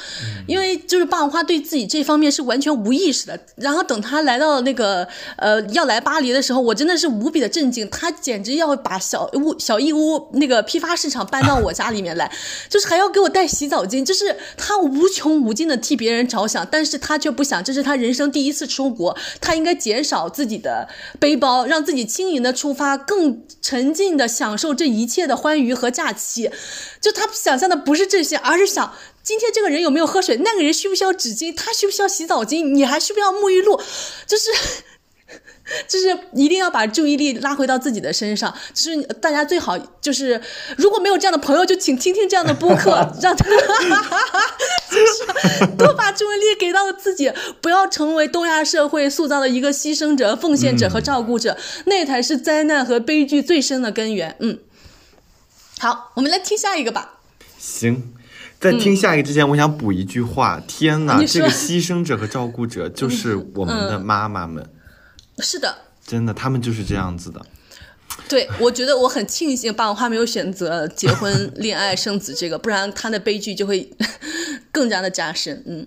因为就是霸王花对自己这方面是完全无意识的。然后等他来到那个呃要来巴黎的时候，我真的是无比的震惊，他简直要把小屋小义乌那个批发市场搬到我家里面来，就是还要给我带洗澡巾，就是他无穷无尽的替别人着想，但是他却不想，这是他人生第一次出国，他应该减少自己的背包，让自己轻盈。的出发，更沉浸的享受这一切的欢愉和假期，就他想象的不是这些，而是想今天这个人有没有喝水，那个人需不需要纸巾，他需不需要洗澡巾，你还需不需要沐浴露，就是。就是一定要把注意力拉回到自己的身上，就是大家最好就是如果没有这样的朋友，就请听听这样的播客，*laughs* 让他就是多把注意力给到自己，不要成为东亚社会塑造的一个牺牲者、奉献者和照顾者，那才是灾难和悲剧最深的根源。嗯，好，我们来听下一个吧。行，在听下一个之前，我想补一句话：天哪，这个牺牲者和照顾者就是我们的妈妈们。是的，真的，他们就是这样子的。对，我觉得我很庆幸霸王花没有选择结婚、*laughs* 恋爱、生子这个，不然他的悲剧就会 *laughs* 更加的加深。嗯，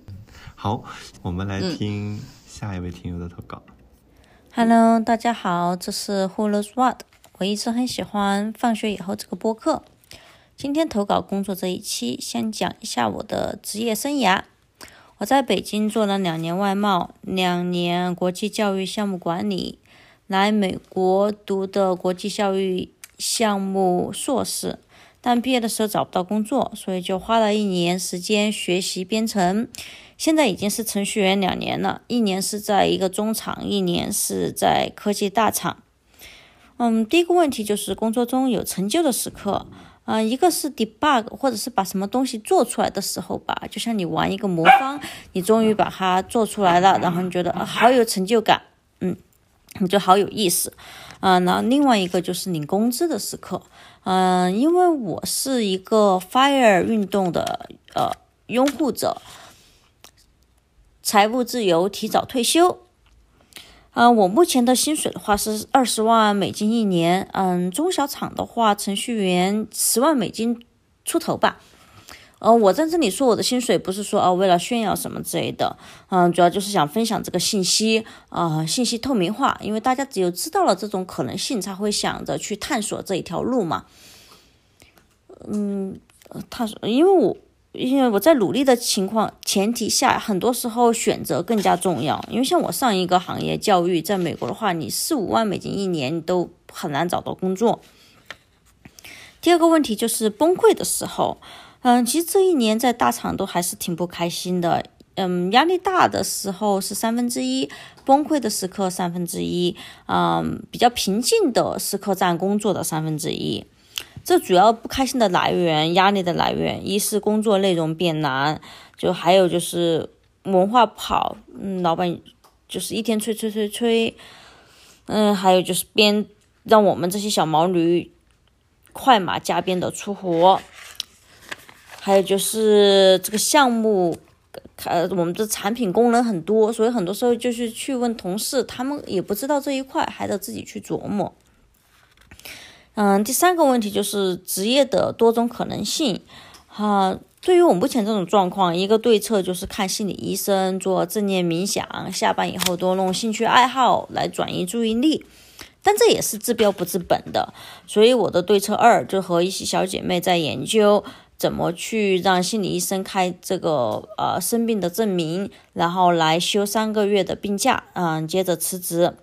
好，我们来听下一位听友的投稿。Hello，大家好，这是 Who Knows What。我一直很喜欢放学以后这个播客。今天投稿工作这一期，先讲一下我的职业生涯。我在北京做了两年外贸，两年国际教育项目管理，来美国读的国际教育项目硕士，但毕业的时候找不到工作，所以就花了一年时间学习编程。现在已经是程序员两年了，一年是在一个中厂，一年是在科技大厂。嗯，第一个问题就是工作中有成就的时刻。嗯，一个是 debug，或者是把什么东西做出来的时候吧，就像你玩一个魔方，你终于把它做出来了，然后你觉得好有成就感，嗯，你就好有意思，啊，然后另外一个就是领工资的时刻，嗯，因为我是一个 fire 运动的呃拥护者，财务自由，提早退休。嗯，我目前的薪水的话是二十万美金一年。嗯，中小厂的话，程序员十万美金出头吧。呃，我在这里说我的薪水不是说啊为了炫耀什么之类的，嗯，主要就是想分享这个信息啊，信息透明化，因为大家只有知道了这种可能性，才会想着去探索这一条路嘛。嗯，探索，因为我因为我在努力的情况前提下，很多时候选择更加重要。因为像我上一个行业教育，在美国的话，你四五万美金一年都很难找到工作。第二个问题就是崩溃的时候。嗯，其实这一年在大厂都还是挺不开心的。嗯，压力大的时候是三分之一，崩溃的时刻三分之一，嗯，比较平静的时刻占工作的三分之一。这主要不开心的来源、压力的来源，一是工作内容变难，就还有就是文化不好。嗯，老板就是一天催催催催。嗯，还有就是编让我们这些小毛驴快马加鞭的出活。还有就是这个项目，呃，我们的产品功能很多，所以很多时候就是去问同事，他们也不知道这一块，还得自己去琢磨。嗯，第三个问题就是职业的多种可能性。哈，对于我目前这种状况，一个对策就是看心理医生，做正念冥想，下班以后多弄兴趣爱好来转移注意力。但这也是治标不治本的，所以我的对策二就和一些小姐妹在研究。怎么去让心理医生开这个呃生病的证明，然后来休三个月的病假，嗯，接着辞职。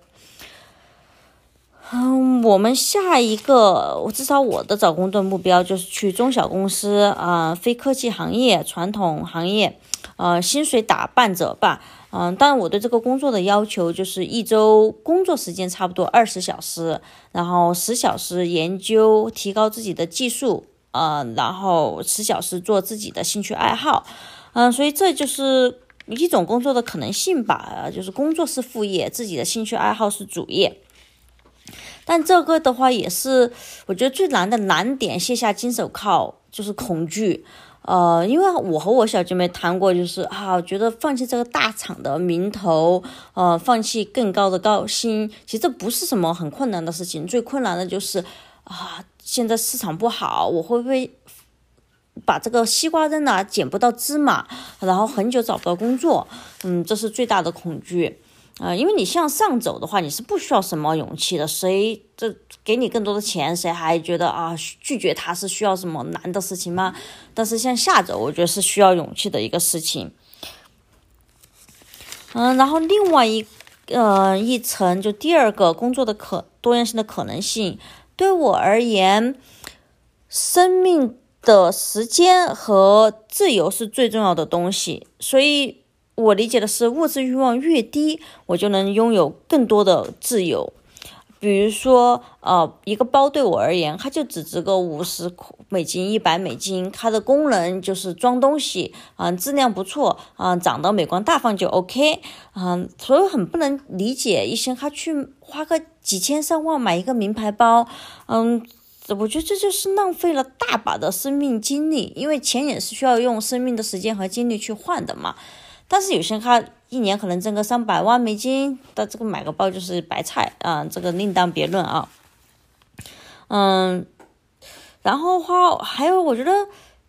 嗯，我们下一个，我至少我的找工作目标就是去中小公司啊，非科技行业、传统行业，呃，薪水打半折吧。嗯，当然我对这个工作的要求就是一周工作时间差不多二十小时，然后十小时研究，提高自己的技术。呃，然后十小时做自己的兴趣爱好，嗯，所以这就是一种工作的可能性吧，就是工作是副业，自己的兴趣爱好是主业。但这个的话也是我觉得最难的难点，卸下金手铐就是恐惧。呃，因为我和我小姐妹谈过，就是啊，觉得放弃这个大厂的名头，呃，放弃更高的高薪，其实这不是什么很困难的事情，最困难的就是啊。现在市场不好，我会不会把这个西瓜扔了，捡不到芝麻，然后很久找不到工作？嗯，这是最大的恐惧啊！因为你向上走的话，你是不需要什么勇气的。谁这给你更多的钱，谁还觉得啊拒绝他是需要什么难的事情吗？但是向下走，我觉得是需要勇气的一个事情。嗯，然后另外一呃一层就第二个工作的可多样性的可能性。对我而言，生命的时间和自由是最重要的东西。所以，我理解的是，物质欲望越低，我就能拥有更多的自由。比如说，呃，一个包对我而言，它就只值个五十美金、一百美金，它的功能就是装东西，嗯，质量不错，嗯，长得美观大方就 OK，嗯，所以很不能理解一些他去花个几千上万买一个名牌包，嗯，我觉得这就是浪费了大把的生命精力，因为钱也是需要用生命的时间和精力去换的嘛。但是有些他。一年可能挣个上百万美金，的这个买个包就是白菜啊，这个另当别论啊。嗯，然后话还有，我觉得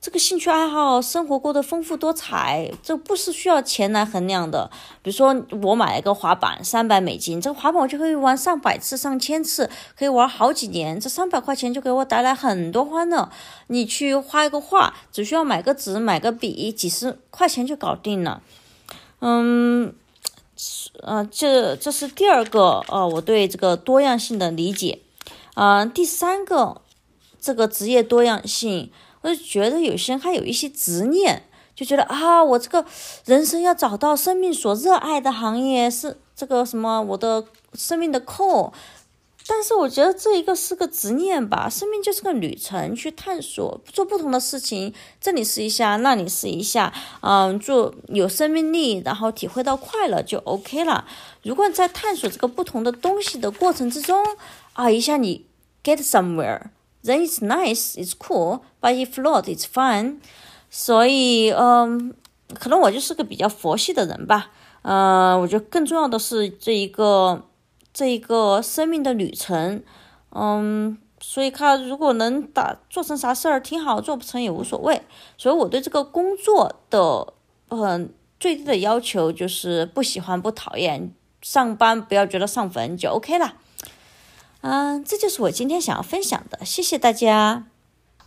这个兴趣爱好、生活过得丰富多彩，这不是需要钱来衡量的。比如说，我买一个滑板，三百美金，这个滑板我就可以玩上百次、上千次，可以玩好几年。这三百块钱就给我带来很多欢乐。你去画一个画，只需要买个纸、买个笔，几十块钱就搞定了。嗯，呃，这这是第二个呃，我对这个多样性的理解。啊，第三个，这个职业多样性，我就觉得有些人还有一些执念，就觉得啊，我这个人生要找到生命所热爱的行业，是这个什么我的生命的 core。但是我觉得这一个是个执念吧，生命就是个旅程，去探索，做不同的事情，这里试一下，那里试一下，嗯，做有生命力，然后体会到快乐就 OK 了。如果在探索这个不同的东西的过程之中，啊，一下你 get somewhere，then it's nice，it's cool，but if not, it's fine。所以，嗯，可能我就是个比较佛系的人吧，嗯，我觉得更重要的是这一个。这一个生命的旅程，嗯，所以他如果能打做成啥事儿挺好，做不成也无所谓。所以我对这个工作的嗯最低的要求就是不喜欢不讨厌，上班不要觉得上坟就 OK 了。嗯，这就是我今天想要分享的，谢谢大家。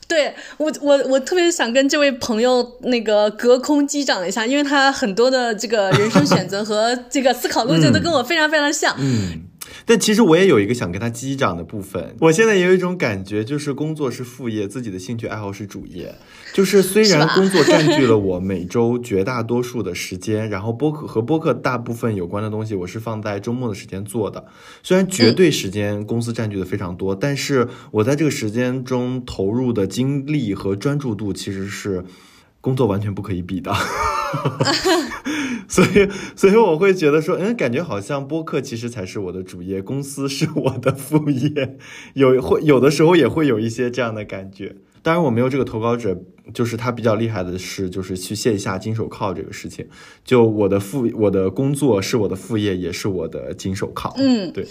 对我，我我特别想跟这位朋友那个隔空击掌一下，因为他很多的这个人生选择和这个思考路径都跟我非常非常像。嗯，但其实我也有一个想跟他击掌的部分。我现在也有一种感觉，就是工作是副业，自己的兴趣爱好是主业。就是虽然工作占据了我每周绝大多数的时间，然后播客和播客大部分有关的东西，我是放在周末的时间做的。虽然绝对时间公司占据的非常多，但是我在这个时间中投入的精力和专注度其实是工作完全不可以比的。*laughs* 所以，所以我会觉得说，嗯，感觉好像播客其实才是我的主业，公司是我的副业。有会有的时候也会有一些这样的感觉。当然，我没有这个投稿者，就是他比较厉害的是，就是去卸下金手铐这个事情。就我的副，我的工作是我的副业，也是我的金手铐。嗯，对。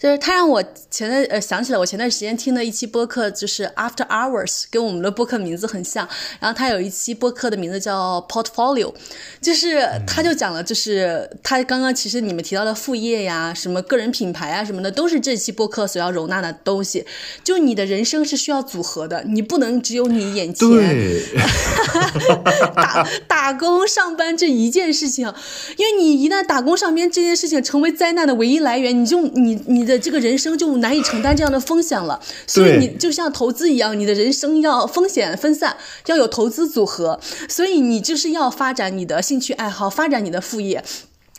就是他让我前段呃想起来，我前段时间听的一期播客，就是 After Hours，跟我们的播客名字很像。然后他有一期播客的名字叫 Portfolio，就是他就讲了，就是他刚刚其实你们提到的副业呀、什么个人品牌啊什么的，都是这期播客所要容纳的东西。就你的人生是需要组合的，你不能只有你眼前 *laughs* 打打工上班这一件事情，因为你一旦打工上班这件事情成为灾难的唯一来源，你就你你。的这个人生就难以承担这样的风险了，所以你就像投资一样，你的人生要风险分散，要有投资组合，所以你就是要发展你的兴趣爱好，发展你的副业。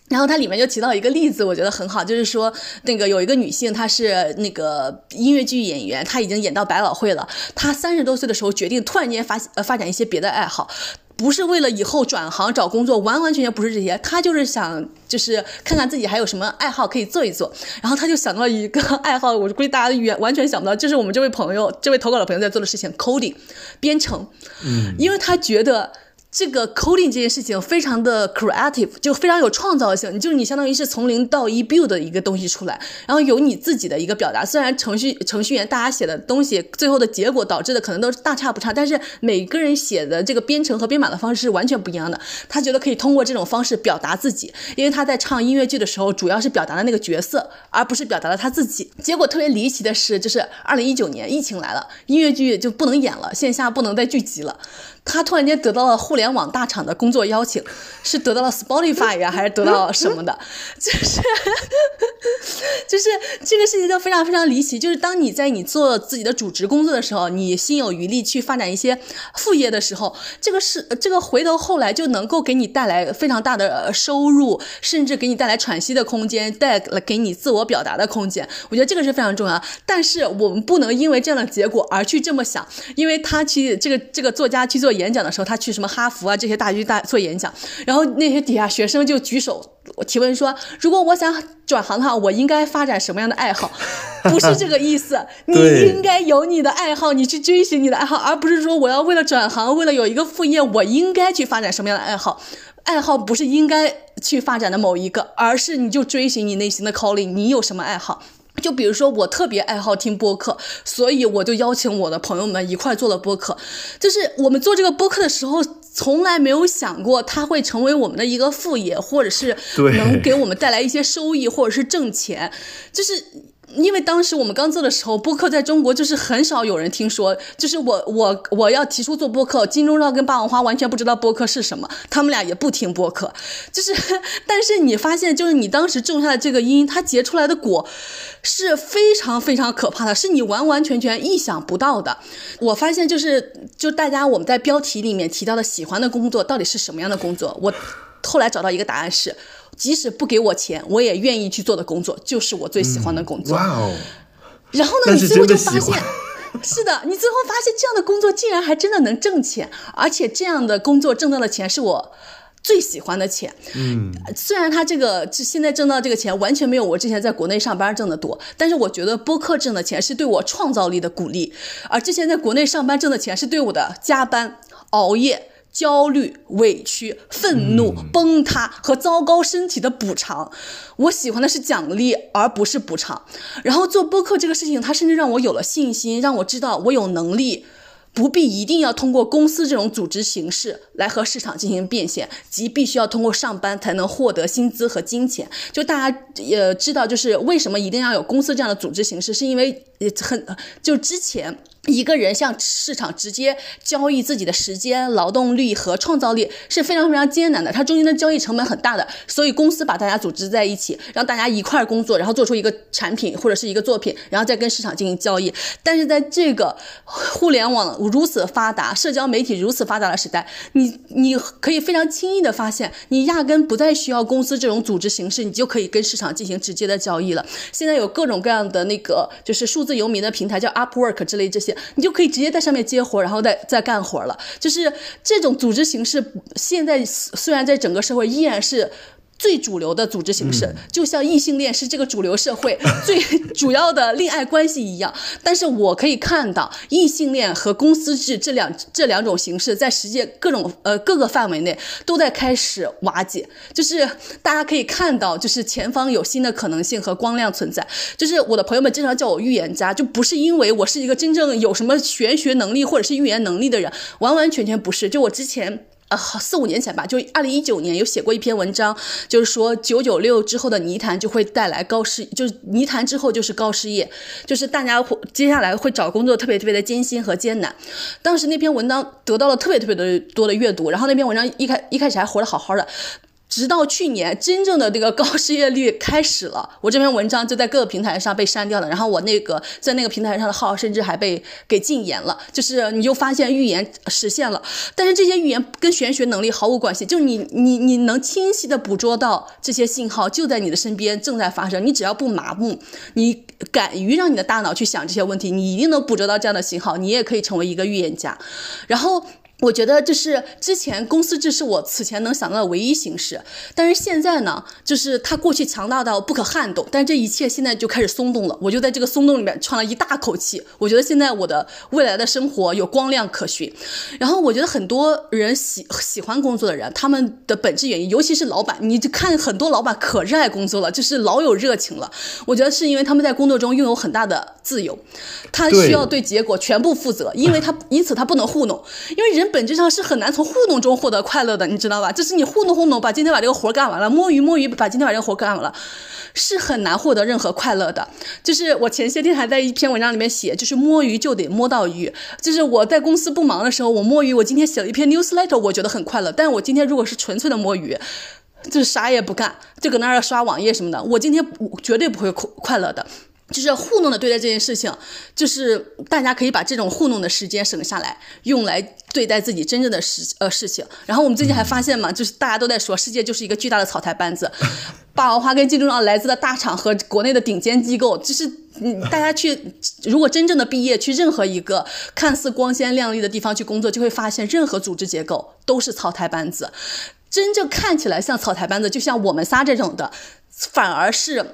然后它里面就提到一个例子，我觉得很好，就是说那个有一个女性，她是那个音乐剧演员，她已经演到百老汇了，她三十多岁的时候决定突然间发呃发展一些别的爱好。不是为了以后转行找工作，完完全全不是这些，他就是想就是看看自己还有什么爱好可以做一做，然后他就想到一个爱好，我估计大家远完全想不到，就是我们这位朋友，这位投稿的朋友在做的事情，coding，编程，嗯，因为他觉得。这个 coding 这件事情非常的 creative，就非常有创造性。就是你相当于是从零到一 build 的一个东西出来，然后有你自己的一个表达。虽然程序程序员大家写的东西，最后的结果导致的可能都是大差不差，但是每个人写的这个编程和编码的方式是完全不一样的。他觉得可以通过这种方式表达自己，因为他在唱音乐剧的时候，主要是表达的那个角色，而不是表达了他自己。结果特别离奇的是，就是二零一九年疫情来了，音乐剧就不能演了，线下不能再聚集了。他突然间得到了互联网大厂的工作邀请，是得到了 Spotify 呀，还是得到 *laughs* 什么的？就是，*laughs* 就是这个事情就非常非常离奇。就是当你在你做自己的主职工作的时候，你心有余力去发展一些副业的时候，这个是这个回头后来就能够给你带来非常大的收入，甚至给你带来喘息的空间，带来给你自我表达的空间。我觉得这个是非常重要。但是我们不能因为这样的结果而去这么想，因为他去这个这个作家去做。演讲的时候，他去什么哈佛啊这些大学大做演讲，然后那些底下学生就举手提问说：“如果我想转行的话，我应该发展什么样的爱好？”不是这个意思，*laughs* 你应该有你的爱好，你去追寻你的爱好，而不是说我要为了转行，为了有一个副业，我应该去发展什么样的爱好？爱好不是应该去发展的某一个，而是你就追寻你内心的 calling，你有什么爱好？就比如说，我特别爱好听播客，所以我就邀请我的朋友们一块做了播客。就是我们做这个播客的时候，从来没有想过它会成为我们的一个副业，或者是能给我们带来一些收益，或者是挣钱。就是。因为当时我们刚做的时候，播客在中国就是很少有人听说。就是我我我要提出做播客，金钟罩跟霸王花完全不知道播客是什么，他们俩也不听播客。就是，但是你发现，就是你当时种下的这个因，它结出来的果是非常非常可怕的，是你完完全全意想不到的。我发现，就是就大家我们在标题里面提到的喜欢的工作到底是什么样的工作？我后来找到一个答案是。即使不给我钱，我也愿意去做的工作，就是我最喜欢的工作。哇哦！然后呢，你最后就发现，是的，你最后发现这样的工作竟然还真的能挣钱，而且这样的工作挣到的钱是我最喜欢的钱。嗯，虽然他这个现在挣到这个钱完全没有我之前在国内上班挣的多，但是我觉得播客挣的钱是对我创造力的鼓励，而之前在国内上班挣的钱是对我的加班熬夜。焦虑、委屈、愤怒、崩塌和糟糕身体的补偿。我喜欢的是奖励，而不是补偿。然后做播客这个事情，它甚至让我有了信心，让我知道我有能力。不必一定要通过公司这种组织形式来和市场进行变现，即必须要通过上班才能获得薪资和金钱。就大家也知道，就是为什么一定要有公司这样的组织形式，是因为很就之前。一个人向市场直接交易自己的时间、劳动力和创造力是非常非常艰难的，它中间的交易成本很大的。所以公司把大家组织在一起，让大家一块工作，然后做出一个产品或者是一个作品，然后再跟市场进行交易。但是在这个互联网如此发达、社交媒体如此发达的时代，你你可以非常轻易的发现，你压根不再需要公司这种组织形式，你就可以跟市场进行直接的交易了。现在有各种各样的那个就是数字游民的平台，叫 Upwork 之类这些。你就可以直接在上面接活，然后再再干活了。就是这种组织形式，现在虽然在整个社会依然是。最主流的组织形式，就像异性恋是这个主流社会最 *laughs* 主要的恋爱关系一样。但是我可以看到，异性恋和公司制这两这两种形式，在世界各种呃各个范围内都在开始瓦解。就是大家可以看到，就是前方有新的可能性和光亮存在。就是我的朋友们经常叫我预言家，就不是因为我是一个真正有什么玄学能力或者是预言能力的人，完完全全不是。就我之前。呃，四五年前吧，就二零一九年有写过一篇文章，就是说九九六之后的泥潭就会带来高失，就是泥潭之后就是高失业，就是大家会接下来会找工作特别特别的艰辛和艰难。当时那篇文章得到了特别特别的多的阅读，然后那篇文章一开一开始还活得好好的。直到去年，真正的这个高失业率开始了，我这篇文章就在各个平台上被删掉了，然后我那个在那个平台上的号甚至还被给禁言了。就是你就发现预言实现了，但是这些预言跟玄学能力毫无关系，就你你你能清晰的捕捉到这些信号就在你的身边正在发生，你只要不麻木，你敢于让你的大脑去想这些问题，你一定能捕捉到这样的信号，你也可以成为一个预言家，然后。我觉得就是之前公司制是我此前能想到的唯一形式，但是现在呢，就是它过去强大到不可撼动，但这一切现在就开始松动了。我就在这个松动里面喘了一大口气。我觉得现在我的未来的生活有光亮可循。然后我觉得很多人喜喜欢工作的人，他们的本质原因，尤其是老板，你就看很多老板可热爱工作了，就是老有热情了。我觉得是因为他们在工作中拥有很大的自由，他需要对结果全部负责，因为他因此他不能糊弄，因为人。本质上是很难从互动中获得快乐的，你知道吧？就是你糊弄糊弄，把今天把这个活干完了，摸鱼摸鱼，把今天把这个活干完了，是很难获得任何快乐的。就是我前些天还在一篇文章里面写，就是摸鱼就得摸到鱼。就是我在公司不忙的时候，我摸鱼。我今天写了一篇 newsletter，我觉得很快乐。但我今天如果是纯粹的摸鱼，就是啥也不干，就搁那儿刷网页什么的，我今天绝对不会快快乐的。就是糊弄的对待这件事情，就是大家可以把这种糊弄的时间省下来，用来对待自己真正的事呃事情。然后我们最近还发现嘛，就是大家都在说世界就是一个巨大的草台班子，*laughs* 霸王花跟京东上来自的大厂和国内的顶尖机构，就是嗯，大家去如果真正的毕业去任何一个看似光鲜亮丽的地方去工作，就会发现任何组织结构都是草台班子。真正看起来像草台班子，就像我们仨这种的，反而是。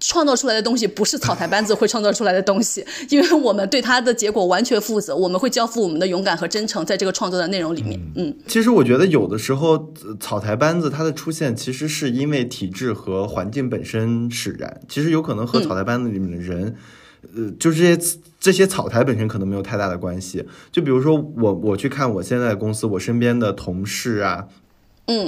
创造出来的东西不是草台班子会创造出来的东西，*laughs* 因为我们对它的结果完全负责，我们会交付我们的勇敢和真诚在这个创作的内容里面。嗯，其实我觉得有的时候草台班子它的出现，其实是因为体制和环境本身使然。其实有可能和草台班子里面的人，呃，就是这些这些草台本身可能没有太大的关系。就比如说我我去看我现在的公司，我身边的同事啊。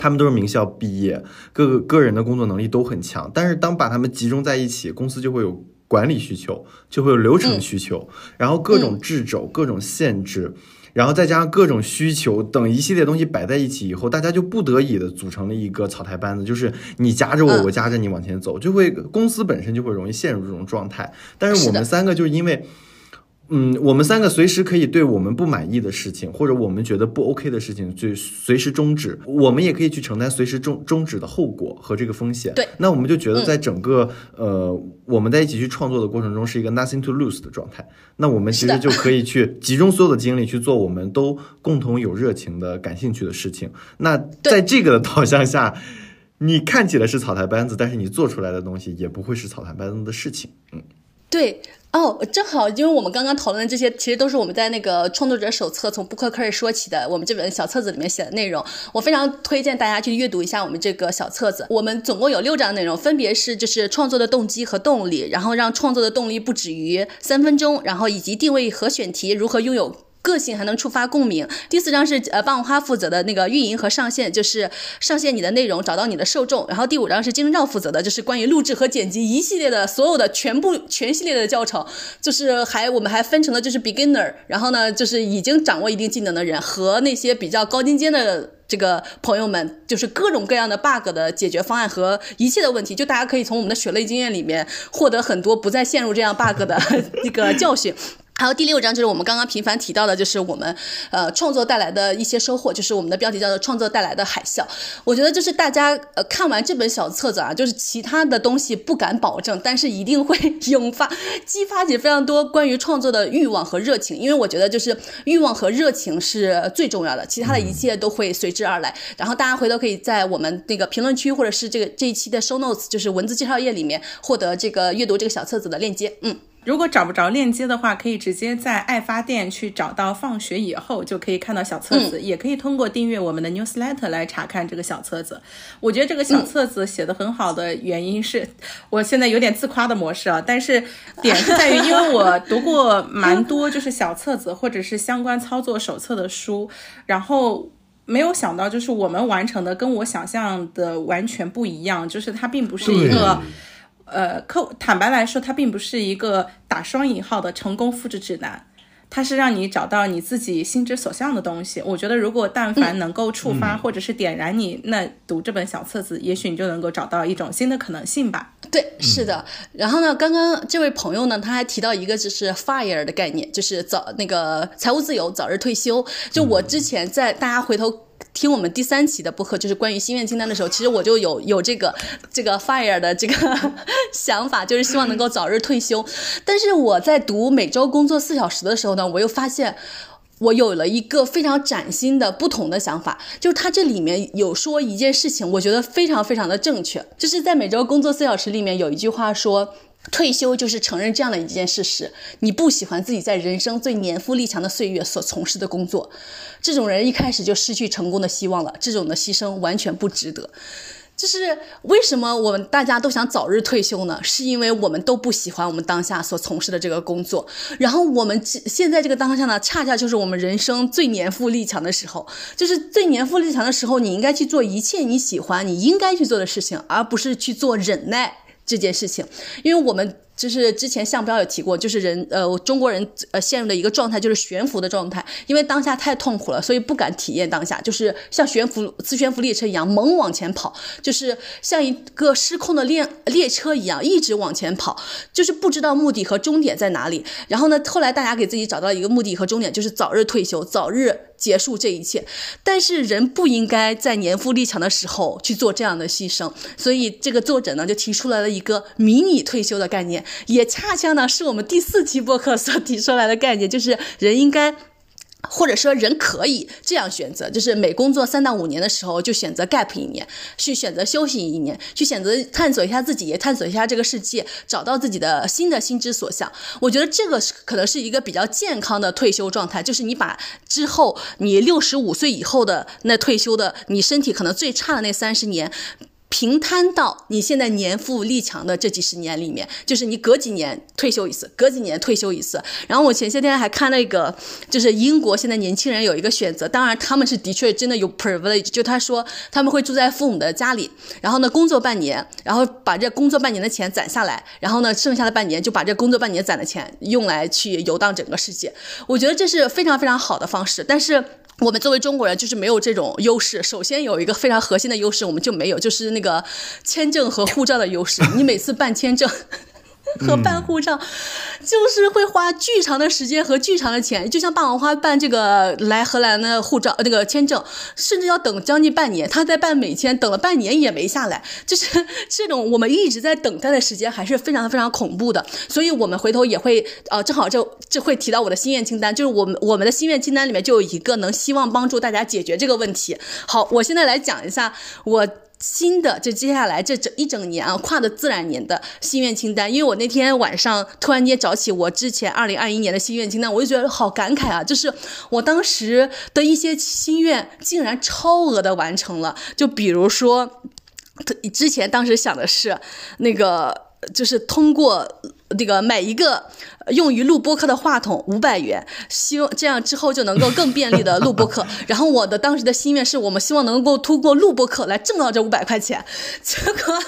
他们都是名校毕业，各个个人的工作能力都很强。但是当把他们集中在一起，公司就会有管理需求，就会有流程需求，然后各种掣肘、各种限制，然后再加上各种需求等一系列东西摆在一起以后，大家就不得已的组成了一个草台班子，就是你夹着我，我夹着你往前走，就会公司本身就会容易陷入这种状态。但是我们三个就是因为。嗯，我们三个随时可以对我们不满意的事情，或者我们觉得不 OK 的事情，就随时终止。我们也可以去承担随时终终止的后果和这个风险。对，那我们就觉得在整个呃我们在一起去创作的过程中是一个 nothing to lose 的状态。那我们其实就可以去集中所有的精力去做我们都共同有热情的、感兴趣的事情。那在这个的导向下，你看起来是草台班子，但是你做出来的东西也不会是草台班子的事情。嗯。对。哦，正好，因为我们刚刚讨论的这些，其实都是我们在那个创作者手册从布克开始说起的，我们这本小册子里面写的内容。我非常推荐大家去阅读一下我们这个小册子。我们总共有六章内容，分别是就是创作的动机和动力，然后让创作的动力不止于三分钟，然后以及定位和选题，如何拥有。个性还能触发共鸣。第四章是呃棒花负责的那个运营和上线，就是上线你的内容，找到你的受众。然后第五章是金正负责的，就是关于录制和剪辑一系列的所有的全部全系列的教程。就是还我们还分成了就是 beginner，然后呢就是已经掌握一定技能的人和那些比较高精尖的这个朋友们，就是各种各样的 bug 的解决方案和一切的问题，就大家可以从我们的血泪经验里面获得很多不再陷入这样 bug 的 *laughs* 一个教训。还有第六章就是我们刚刚频繁提到的，就是我们呃创作带来的一些收获，就是我们的标题叫做“创作带来的海啸”。我觉得就是大家呃看完这本小册子啊，就是其他的东西不敢保证，但是一定会引发激发起非常多关于创作的欲望和热情。因为我觉得就是欲望和热情是最重要的，其他的一切都会随之而来。然后大家回头可以在我们那个评论区或者是这个这一期的 show notes，就是文字介绍页里面获得这个阅读这个小册子的链接。嗯。如果找不着链接的话，可以直接在爱发电去找到放学以后就可以看到小册子，也可以通过订阅我们的 newsletter 来查看这个小册子。我觉得这个小册子写的很好的原因是，*laughs* 我现在有点自夸的模式啊，但是点是在于，因为我读过蛮多就是小册子或者是相关操作手册的书，然后没有想到就是我们完成的跟我想象的完全不一样，就是它并不是一个。呃，客坦白来说，它并不是一个打双引号的成功复制指南，它是让你找到你自己心之所向的东西。我觉得，如果但凡能够触发或者是点燃你，那读这本小册子，也许你就能够找到一种新的可能性吧。对，是的。然后呢，刚刚这位朋友呢，他还提到一个就是 fire 的概念，就是早那个财务自由，早日退休。就我之前在大家回头。听我们第三期的播客，就是关于心愿清单的时候，其实我就有有这个这个 fire 的这个 *laughs* 想法，就是希望能够早日退休。但是我在读每周工作四小时的时候呢，我又发现我有了一个非常崭新的不同的想法，就是它这里面有说一件事情，我觉得非常非常的正确，就是在每周工作四小时里面有一句话说。退休就是承认这样的一件事实：你不喜欢自己在人生最年富力强的岁月所从事的工作，这种人一开始就失去成功的希望了。这种的牺牲完全不值得。就是为什么我们大家都想早日退休呢？是因为我们都不喜欢我们当下所从事的这个工作。然后我们现在这个当下呢，恰恰就是我们人生最年富力强的时候。就是最年富力强的时候，你应该去做一切你喜欢、你应该去做的事情，而不是去做忍耐。这件事情，因为我们。就是之前向标有提过，就是人呃中国人呃陷入的一个状态就是悬浮的状态，因为当下太痛苦了，所以不敢体验当下，就是像悬浮自悬浮列车一样猛往前跑，就是像一个失控的列列车一样一直往前跑，就是不知道目的和终点在哪里。然后呢，后来大家给自己找到一个目的和终点，就是早日退休，早日结束这一切。但是人不应该在年富力强的时候去做这样的牺牲，所以这个作者呢就提出来了一个迷你退休的概念。也恰恰呢，是我们第四期播客所提出来的概念，就是人应该，*laughs* 或者说人可以这样选择，就是每工作三到五年的时候，就选择 gap 一年，去选择休息一年，去选择探索一下自己，也探索一下这个世界，找到自己的新的心之所向。我觉得这个是可能是一个比较健康的退休状态，就是你把之后你六十五岁以后的那退休的，你身体可能最差的那三十年。平摊到你现在年富力强的这几十年里面，就是你隔几年退休一次，隔几年退休一次。然后我前些天还看那个，就是英国现在年轻人有一个选择，当然他们是的确真的有 privilege，就他说他们会住在父母的家里，然后呢工作半年，然后把这工作半年的钱攒下来，然后呢剩下的半年就把这工作半年攒的钱用来去游荡整个世界。我觉得这是非常非常好的方式，但是。我们作为中国人，就是没有这种优势。首先有一个非常核心的优势，我们就没有，就是那个签证和护照的优势。你每次办签证。*laughs* 和办护照，就是会花巨长的时间和巨长的钱，就像霸王花办这个来荷兰的护照那个签证，甚至要等将近半年。他在办美签，等了半年也没下来，就是 *laughs* 这种我们一直在等待的时间，还是非常非常恐怖的。所以，我们回头也会呃，正好就就会提到我的心愿清单，就是我们我们的心愿清单里面就有一个能希望帮助大家解决这个问题。好，我现在来讲一下我。新的，就接下来这整一整年啊，跨的自然年的心愿清单。因为我那天晚上突然间找起我之前二零二一年的心愿清单，我就觉得好感慨啊！就是我当时的一些心愿竟然超额的完成了。就比如说，之前当时想的是那个，就是通过那个买一个。用于录播课的话筒五百元，希望这样之后就能够更便利的录播课。*laughs* 然后我的当时的心愿是我们希望能够通过录播课来挣到这五百块钱。*laughs* 结果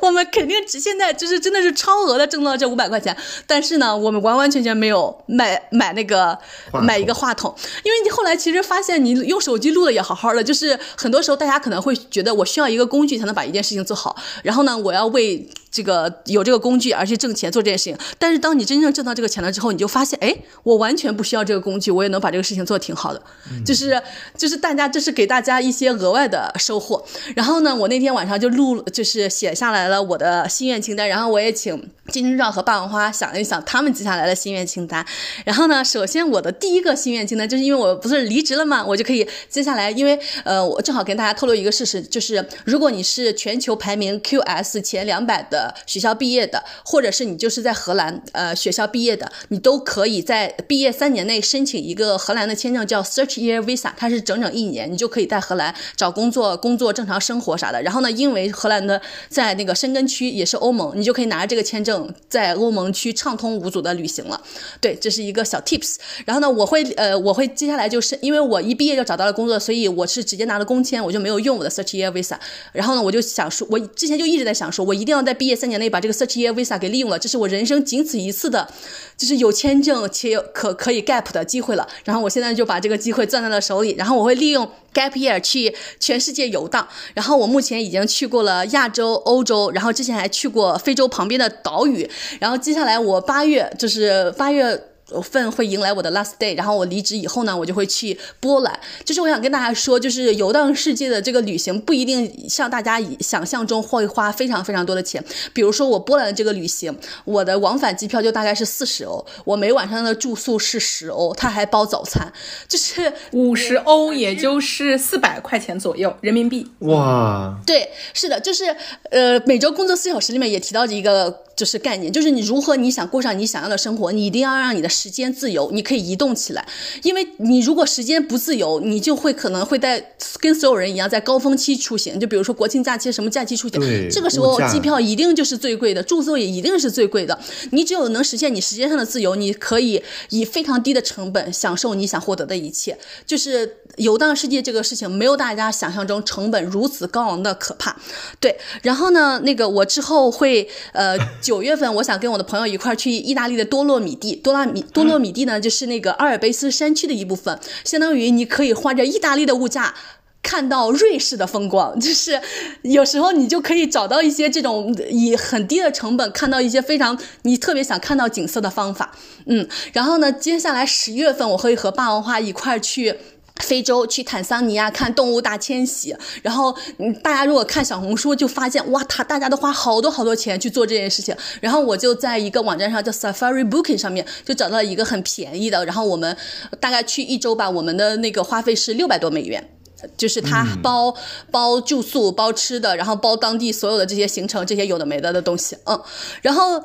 我们肯定只现在就是真的是超额的挣到这五百块钱，但是呢，我们完完全全没有买买那个买一个话筒，因为你后来其实发现你用手机录的也好好的，就是很多时候大家可能会觉得我需要一个工具才能把一件事情做好，然后呢，我要为这个有这个工具而去挣钱做这件事情。但是当你真正挣到这个钱了之后，你就发现，哎，我完全不需要这个工具，我也能把这个事情做得挺好的。就是就是大家，这是给大家一些额外的收获。然后呢，我那天晚上就录，就是写下来了我的心愿清单。然后我也请金钟罩和霸王花想一想他们接下来的心愿清单。然后呢，首先我的第一个心愿清单，就是因为我不是离职了嘛，我就可以接下来，因为呃，我正好跟大家透露一个事实，就是如果你是全球排名 QS 前两百的学校毕业的，或者是你就是在荷兰呃。学校毕业的，你都可以在毕业三年内申请一个荷兰的签证，叫 Search Year Visa，它是整整一年，你就可以在荷兰找工作、工作、正常生活啥的。然后呢，因为荷兰的在那个申根区也是欧盟，你就可以拿着这个签证在欧盟区畅通无阻的旅行了。对，这是一个小 tips。然后呢，我会呃，我会接下来就是因为我一毕业就找到了工作，所以我是直接拿了工签，我就没有用我的 Search Year Visa。然后呢，我就想说，我之前就一直在想说，我一定要在毕业三年内把这个 Search Year Visa 给利用了，这是我人生仅此一次。是的，就是有签证且可可以 gap 的机会了。然后我现在就把这个机会攥在了手里。然后我会利用 gap year 去全世界游荡。然后我目前已经去过了亚洲、欧洲，然后之前还去过非洲旁边的岛屿。然后接下来我八月就是八月。份会迎来我的 last day，然后我离职以后呢，我就会去波兰。就是我想跟大家说，就是游荡世界的这个旅行不一定像大家想象中会花非常非常多的钱。比如说我波兰的这个旅行，我的往返机票就大概是四十欧，我每晚上的住宿是十欧，他还包早餐，*laughs* 就是五十欧，也就是四百块钱左右人民币。哇，对，是的，就是呃，每周工作四小时里面也提到一个。就是概念，就是你如何你想过上你想要的生活，你一定要让你的时间自由，你可以移动起来。因为你如果时间不自由，你就会可能会在跟所有人一样，在高峰期出行，就比如说国庆假期什么假期出行，这个时候机票一定就是最贵的，住宿也一定是最贵的。你只有能实现你时间上的自由，你可以以非常低的成本享受你想获得的一切。就是游荡世界这个事情，没有大家想象中成本如此高昂的可怕。对，然后呢，那个我之后会呃。九月份，我想跟我的朋友一块儿去意大利的多洛米蒂。多拉米多洛米蒂呢，就是那个阿尔卑斯山区的一部分，相当于你可以花着意大利的物价看到瑞士的风光。就是有时候你就可以找到一些这种以很低的成本看到一些非常你特别想看到景色的方法。嗯，然后呢，接下来十月份我会和霸王花一块儿去。非洲去坦桑尼亚看动物大迁徙，然后嗯，大家如果看小红书就发现哇，他大家都花好多好多钱去做这件事情，然后我就在一个网站上叫 Safari Booking 上面就找到了一个很便宜的，然后我们大概去一周吧，我们的那个花费是六百多美元。就是他包包住宿、包吃的，然后包当地所有的这些行程，这些有的没的的东西，嗯，然后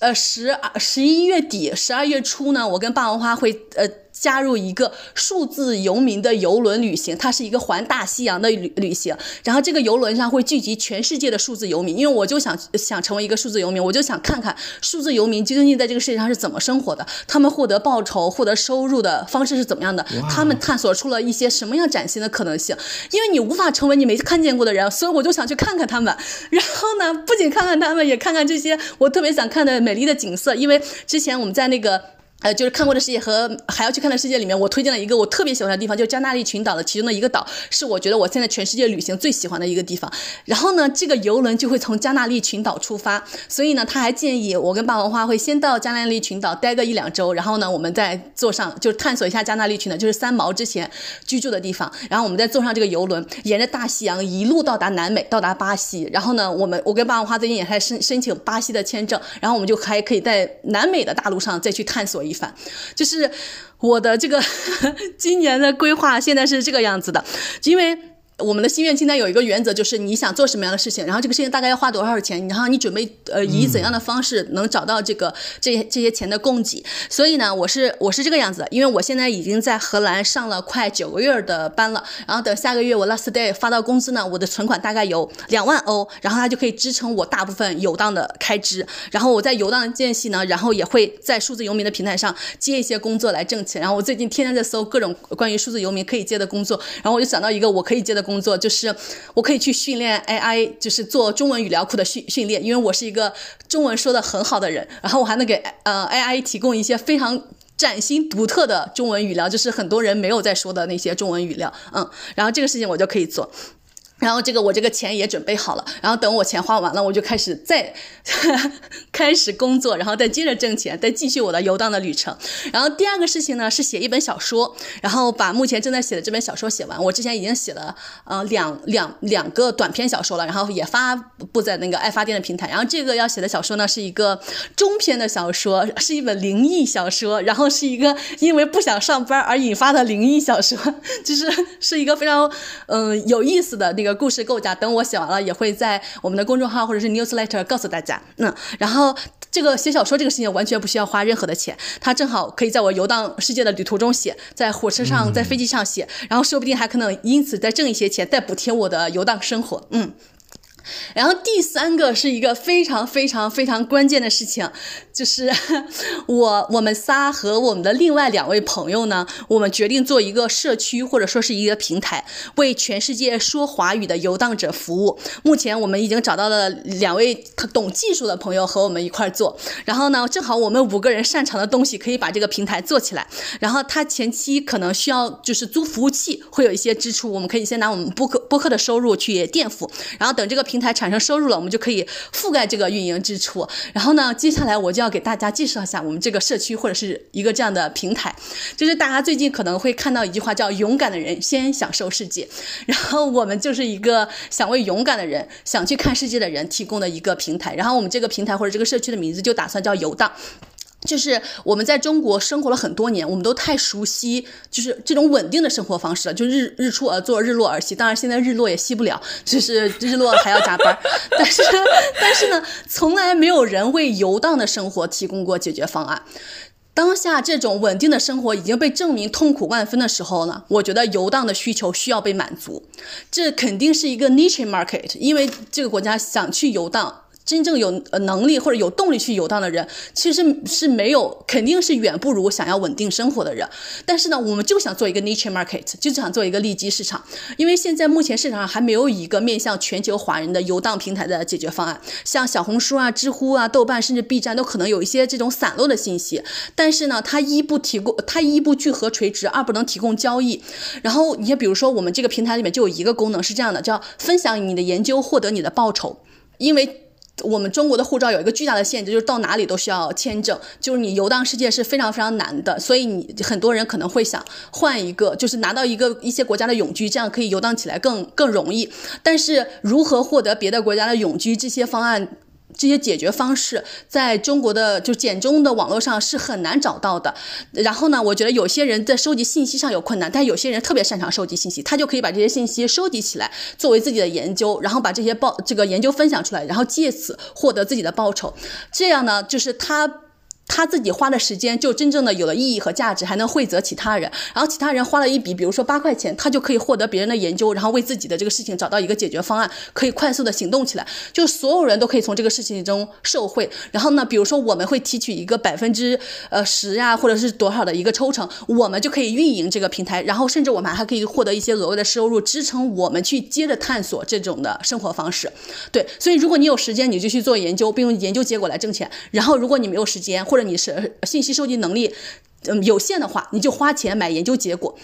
呃十十一月底、十二月初呢，我跟霸王花会呃加入一个数字游民的游轮旅行，它是一个环大西洋的旅旅行，然后这个游轮上会聚集全世界的数字游民，因为我就想想成为一个数字游民，我就想看看数字游民究竟在这个世界上是怎么生活的，他们获得报酬、获得收入的方式是怎么样的，他们探索出了一些什么样崭新的可能。性，因为你无法成为你没看见过的人，所以我就想去看看他们。然后呢，不仅看看他们，也看看这些我特别想看的美丽的景色。因为之前我们在那个。呃，就是看过的世界和还要去看的世界里面，我推荐了一个我特别喜欢的地方，就是加纳利群岛的其中的一个岛，是我觉得我现在全世界旅行最喜欢的一个地方。然后呢，这个游轮就会从加纳利群岛出发，所以呢，他还建议我跟霸王花会先到加纳利群岛待个一两周，然后呢，我们再坐上，就是探索一下加纳利群岛，就是三毛之前居住的地方。然后我们再坐上这个游轮，沿着大西洋一路到达南美，到达巴西。然后呢，我们我跟霸王花最近也在申申请巴西的签证，然后我们就还可以在南美的大陆上再去探索一一番，就。是我的这个 *laughs* 今年的规划，现在是这个样子的，因为我们的心愿清单有一个原则，就是你想做什么样的事情，然后这个事情大概要花多少钱，然后你准备呃以怎样的方式能找到这个这这些钱的供给。所以呢，我是我是这个样子，因为我现在已经在荷兰上了快九个月的班了，然后等下个月我 last day 发到工资呢，我的存款大概有两万欧，然后它就可以支撑我大部分游荡的开支。然后我在游荡的间隙呢，然后也会在数字游民的平台上接一些工作来挣钱。然后我最近天天在搜各种关于数字游民可以接的工作，然后我就想到一个我可以接的工工作，就是我可以去训练 AI，就是做中文语料库的训训练，因为我是一个中文说的很好的人，然后我还能给呃 AI 提供一些非常崭新独特的中文语料，就是很多人没有在说的那些中文语料，嗯，然后这个事情我就可以做。然后这个我这个钱也准备好了，然后等我钱花完了，我就开始再 *laughs* 开始工作，然后再接着挣钱，再继续我的游荡的旅程。然后第二个事情呢是写一本小说，然后把目前正在写的这本小说写完。我之前已经写了呃两两两个短篇小说了，然后也发布在那个爱发电的平台。然后这个要写的小说呢是一个中篇的小说，是一本灵异小说，然后是一个因为不想上班而引发的灵异小说，*laughs* 就是是一个非常嗯、有意思的那个。故事构架，等我写完了也会在我们的公众号或者是 newsletter 告诉大家。嗯，然后这个写小说这个事情完全不需要花任何的钱，它正好可以在我游荡世界的旅途中写，在火车上、在飞机上写，然后说不定还可能因此再挣一些钱，再补贴我的游荡生活。嗯。然后第三个是一个非常非常非常关键的事情，就是 *laughs* 我我们仨和我们的另外两位朋友呢，我们决定做一个社区或者说是一个平台，为全世界说华语的游荡者服务。目前我们已经找到了两位懂技术的朋友和我们一块做，然后呢，正好我们五个人擅长的东西可以把这个平台做起来。然后他前期可能需要就是租服务器，会有一些支出，我们可以先拿我们播客播客的收入去垫付，然后等这个平台产生收入了，我们就可以覆盖这个运营支出。然后呢，接下来我就要给大家介绍一下我们这个社区或者是一个这样的平台，就是大家最近可能会看到一句话叫“勇敢的人先享受世界”，然后我们就是一个想为勇敢的人、想去看世界的人提供的一个平台。然后我们这个平台或者这个社区的名字就打算叫“游荡”。就是我们在中国生活了很多年，我们都太熟悉，就是这种稳定的生活方式了，就日日出而作，日落而息。当然，现在日落也息不了，就是日落还要加班。*laughs* 但是，但是呢，从来没有人为游荡的生活提供过解决方案。当下这种稳定的生活已经被证明痛苦万分的时候呢，我觉得游荡的需求需要被满足。这肯定是一个 niche market，因为这个国家想去游荡。真正有呃能力或者有动力去游荡的人，其实是没有，肯定是远不如想要稳定生活的人。但是呢，我们就想做一个 niche market，就想做一个利基市场。因为现在目前市场上还没有一个面向全球华人的游荡平台的解决方案。像小红书啊、知乎啊、豆瓣甚至 B 站都可能有一些这种散落的信息，但是呢，它一不提供，它一不聚合垂直，二不能提供交易。然后你比如说，我们这个平台里面就有一个功能是这样的，叫分享你的研究，获得你的报酬，因为。我们中国的护照有一个巨大的限制，就是到哪里都需要签证，就是你游荡世界是非常非常难的，所以你很多人可能会想换一个，就是拿到一个一些国家的永居，这样可以游荡起来更更容易。但是如何获得别的国家的永居，这些方案。这些解决方式在中国的就简中的网络上是很难找到的。然后呢，我觉得有些人在收集信息上有困难，但有些人特别擅长收集信息，他就可以把这些信息收集起来，作为自己的研究，然后把这些报这个研究分享出来，然后借此获得自己的报酬。这样呢，就是他。他自己花的时间就真正的有了意义和价值，还能惠泽其他人。然后其他人花了一笔，比如说八块钱，他就可以获得别人的研究，然后为自己的这个事情找到一个解决方案，可以快速的行动起来。就所有人都可以从这个事情中受惠。然后呢，比如说我们会提取一个 *laughs* 百分之呃十呀，或者是多少的一个抽成，我们就可以运营这个平台，然后甚至我们还可以获得一些额外的收入，支撑我们去接着探索这种的生活方式。对，所以如果你有时间，你就去做研究，并用研究结果来挣钱。然后如果你没有时间，或者你是信息收集能力，有限的话，你就花钱买研究结果。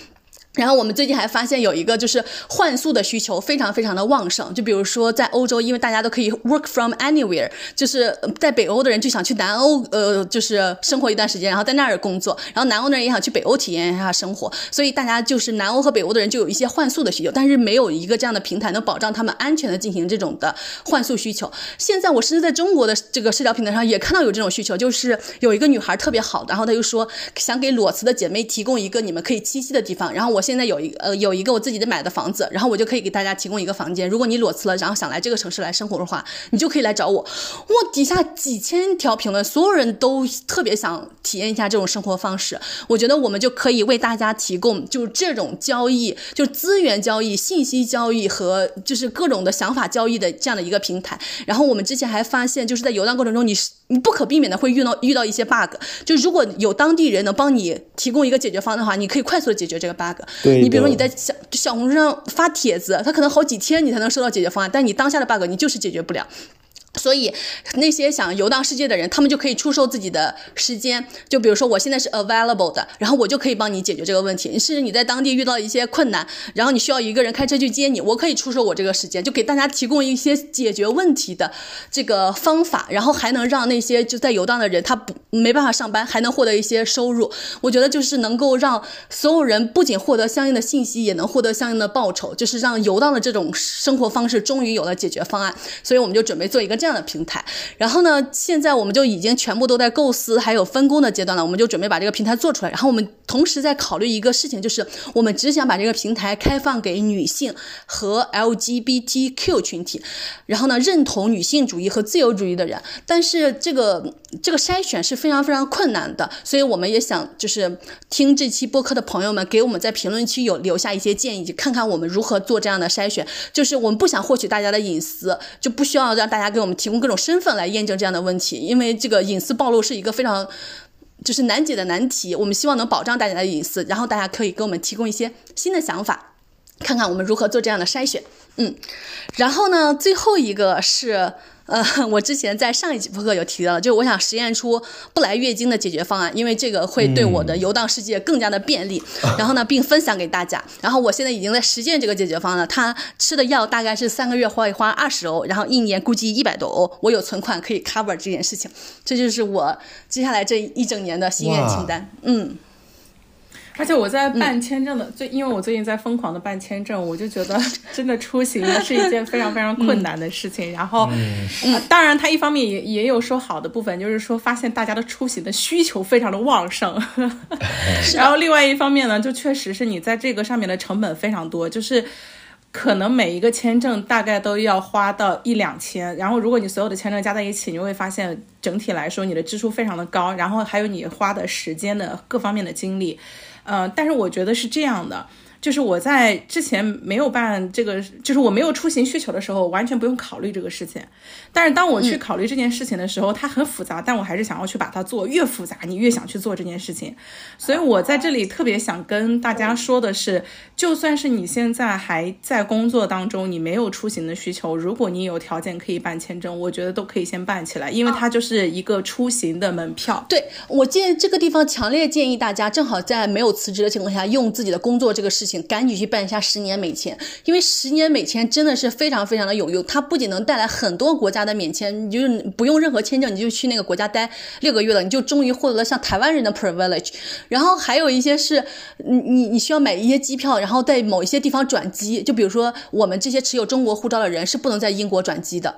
然后我们最近还发现有一个就是换宿的需求非常非常的旺盛，就比如说在欧洲，因为大家都可以 work from anywhere，就是在北欧的人就想去南欧，呃，就是生活一段时间，然后在那儿工作，然后南欧的人也想去北欧体验一下生活，所以大家就是南欧和北欧的人就有一些换宿的需求，但是没有一个这样的平台能保障他们安全的进行这种的换宿需求。现在我甚至在中国的这个社交平台上也看到有这种需求，就是有一个女孩特别好，然后她就说想给裸辞的姐妹提供一个你们可以栖息的地方，然后我。现在有一呃有一个我自己的买的房子，然后我就可以给大家提供一个房间。如果你裸辞了，然后想来这个城市来生活的话，你就可以来找我。哇，底下几千条评论，所有人都特别想体验一下这种生活方式。我觉得我们就可以为大家提供就是这种交易，就资源交易、信息交易和就是各种的想法交易的这样的一个平台。然后我们之前还发现，就是在游荡过程中，你是你不可避免的会遇到遇到一些 bug。就如果有当地人能帮你提供一个解决方案的话，你可以快速的解决这个 bug。对你比如说你在小小红书上发帖子，他可能好几天你才能收到解决方案，但你当下的 bug 你就是解决不了。所以，那些想游荡世界的人，他们就可以出售自己的时间。就比如说，我现在是 available 的，然后我就可以帮你解决这个问题。甚至你在当地遇到一些困难，然后你需要一个人开车去接你，我可以出售我这个时间，就给大家提供一些解决问题的这个方法，然后还能让那些就在游荡的人他不没办法上班，还能获得一些收入。我觉得就是能够让所有人不仅获得相应的信息，也能获得相应的报酬，就是让游荡的这种生活方式终于有了解决方案。所以我们就准备做一个这这样的平台。然后呢，现在我们就已经全部都在构思还有分工的阶段了，我们就准备把这个平台做出来。然后我们同时在考虑一个事情，就是我们只想把这个平台开放给女性和 LGBTQ 群体，然后呢，认同女性主义和自由主义的人。但是这个这个筛选是非常非常困难的，所以我们也想就是听这期播客的朋友们给我们在评论区有留下一些建议，看看我们如何做这样的筛选。就是我们不想获取大家的隐私，就不需要让大家给我们提供各种身份来验证这样的问题，因为这个隐私暴露是一个非常。就是难解的难题，我们希望能保障大家的隐私，然后大家可以给我们提供一些新的想法，看看我们如何做这样的筛选。嗯，然后呢，最后一个是。呃，我之前在上一期播客有提到，就是我想实验出不来月经的解决方案，因为这个会对我的游荡世界更加的便利。*laughs* 然后呢，并分享给大家。然后我现在已经在实践这个解决方案了。他吃的药大概是三个月会花二十欧，然后一年估计一百多欧。我有存款可以 cover 这件事情。这就是我接下来这一整年的心愿清单。嗯。而且我在办签证的最，因为我最近在疯狂的办签证，我就觉得 *laughs* 真的出行是一件非常非常困难的事情。然后，呃当然它一方面也也有说好的部分，就是说发现大家的出行的需求非常的旺盛。*laughs* 然后另外一方面呢，就确实是你在这个上面的成本非常多，就是。可能每一个签证大概都要花到一两千，然后如果你所有的签证加在一起，你会发现整体来说你的支出非常的高，然后还有你花的时间的各方面的精力，呃，但是我觉得是这样的。就是我在之前没有办这个，就是我没有出行需求的时候，完全不用考虑这个事情。但是当我去考虑这件事情的时候，它很复杂，但我还是想要去把它做。越复杂，你越想去做这件事情。所以我在这里特别想跟大家说的是，就算是你现在还在工作当中，你没有出行的需求，如果你有条件可以办签证，我觉得都可以先办起来，因为它就是一个出行的门票。对我建这个地方强烈建议大家，正好在没有辞职的情况下，用自己的工作这个事情。赶紧去办一下十年美签，因为十年美签真的是非常非常的有用，它不仅能带来很多国家的免签，你就是不用任何签证，你就去那个国家待六个月了，你就终于获得了像台湾人的 privilege。然后还有一些是，你你你需要买一些机票，然后在某一些地方转机，就比如说我们这些持有中国护照的人是不能在英国转机的。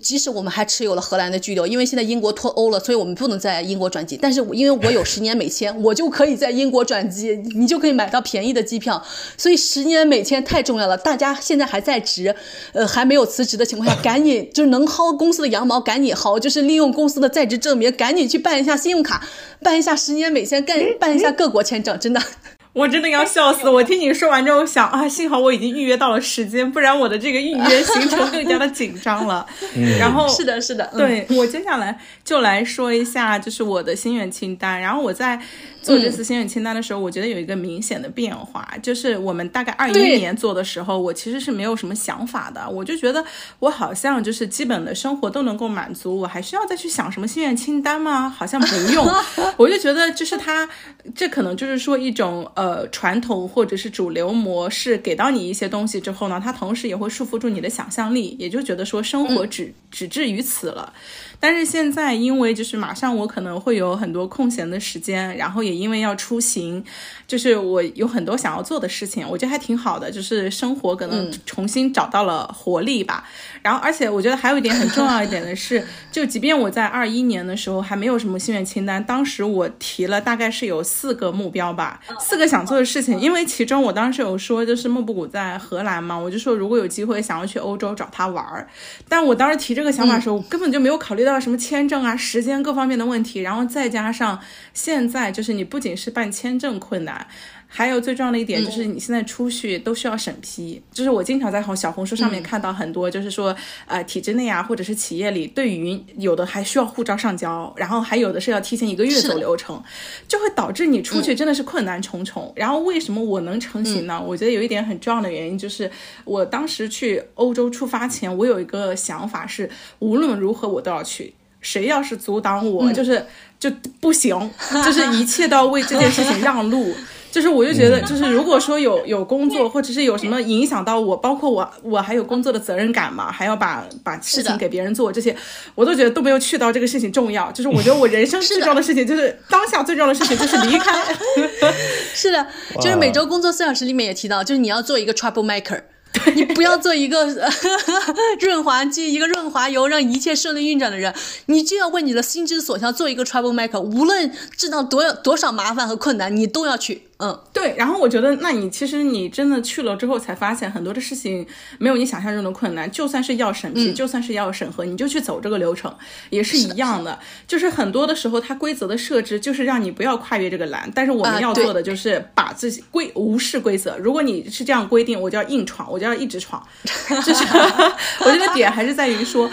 即使我们还持有了荷兰的居留，因为现在英国脱欧了，所以我们不能在英国转机。但是因为我有十年美签，我就可以在英国转机，你就可以买到便宜的机票。所以十年美签太重要了，大家现在还在职，呃，还没有辞职的情况下，赶紧就是能薅公司的羊毛，赶紧薅，就是利用公司的在职证明，赶紧去办一下信用卡，办一下十年美签，干办一下各国签证，真的。我真的要笑死！我听你说完之后想啊，幸好我已经预约到了时间，不然我的这个预约行程更加的紧张了。*laughs* 然后是的，是的，对我接下来就来说一下，就是我的心愿清单。然后我在做这次心愿清单的时候，我觉得有一个明显的变化，就是我们大概二一年做的时候，我其实是没有什么想法的，我就觉得我好像就是基本的生活都能够满足，我还需要再去想什么心愿清单吗？好像不用。*laughs* 我就觉得就是它，这可能就是说一种。呃，传统或者是主流模式给到你一些东西之后呢，它同时也会束缚住你的想象力，也就觉得说生活只只至于此了。但是现在因为就是马上我可能会有很多空闲的时间，然后也因为要出行，就是我有很多想要做的事情，我觉得还挺好的，就是生活可能重新找到了活力吧。然后而且我觉得还有一点很重要一点的是，*laughs* 就即便我在二一年的时候还没有什么心愿清单，当时我提了大概是有四个目标吧，四个想做的事情，因为其中我当时有说就是莫布谷在荷兰嘛，我就说如果有机会想要去欧洲找他玩儿，但我当时提这个想法的时候，我根本就没有考虑到什么签证啊、时间各方面的问题，然后再加上现在就是你不仅是办签证困难。还有最重要的一点就是，你现在出去都需要审批。就是我经常在红小红书上面看到很多，就是说，呃，体制内啊，或者是企业里，对于有的还需要护照上交，然后还有的是要提前一个月走流程，就会导致你出去真的是困难重重。然后为什么我能成行呢？我觉得有一点很重要的原因就是，我当时去欧洲出发前，我有一个想法是，无论如何我都要去。谁要是阻挡我，就是就不行，就是一切都要为这件事情让路。就是我就觉得，就是如果说有有工作，或者是有什么影响到我，包括我我还有工作的责任感嘛，还要把把事情给别人做，这些我都觉得都没有去到这个事情重要。就是我觉得我人生最重要的事情，就是当下最重要的事情就是离开。*laughs* 是的，就是每周工作四小时里面也提到，就是你要做一个 trouble maker。*laughs* 你不要做一个 *laughs* 润滑剂，一个润滑油，让一切顺利运转的人。你就要为你的心之所向做一个 trouble maker，无论制造多多少麻烦和困难，你都要去。嗯，对。然后我觉得，那你其实你真的去了之后，才发现很多的事情没有你想象中的困难。就算是要审批，就算是要审核，你就去走这个流程，也是一样的。就是很多的时候，它规则的设置就是让你不要跨越这个栏。但是我们要做的就是把自己规无视规则。如果你是这样规定，我就要硬闯，我就要一直闯。就是 *laughs* 我觉得点还是在于说。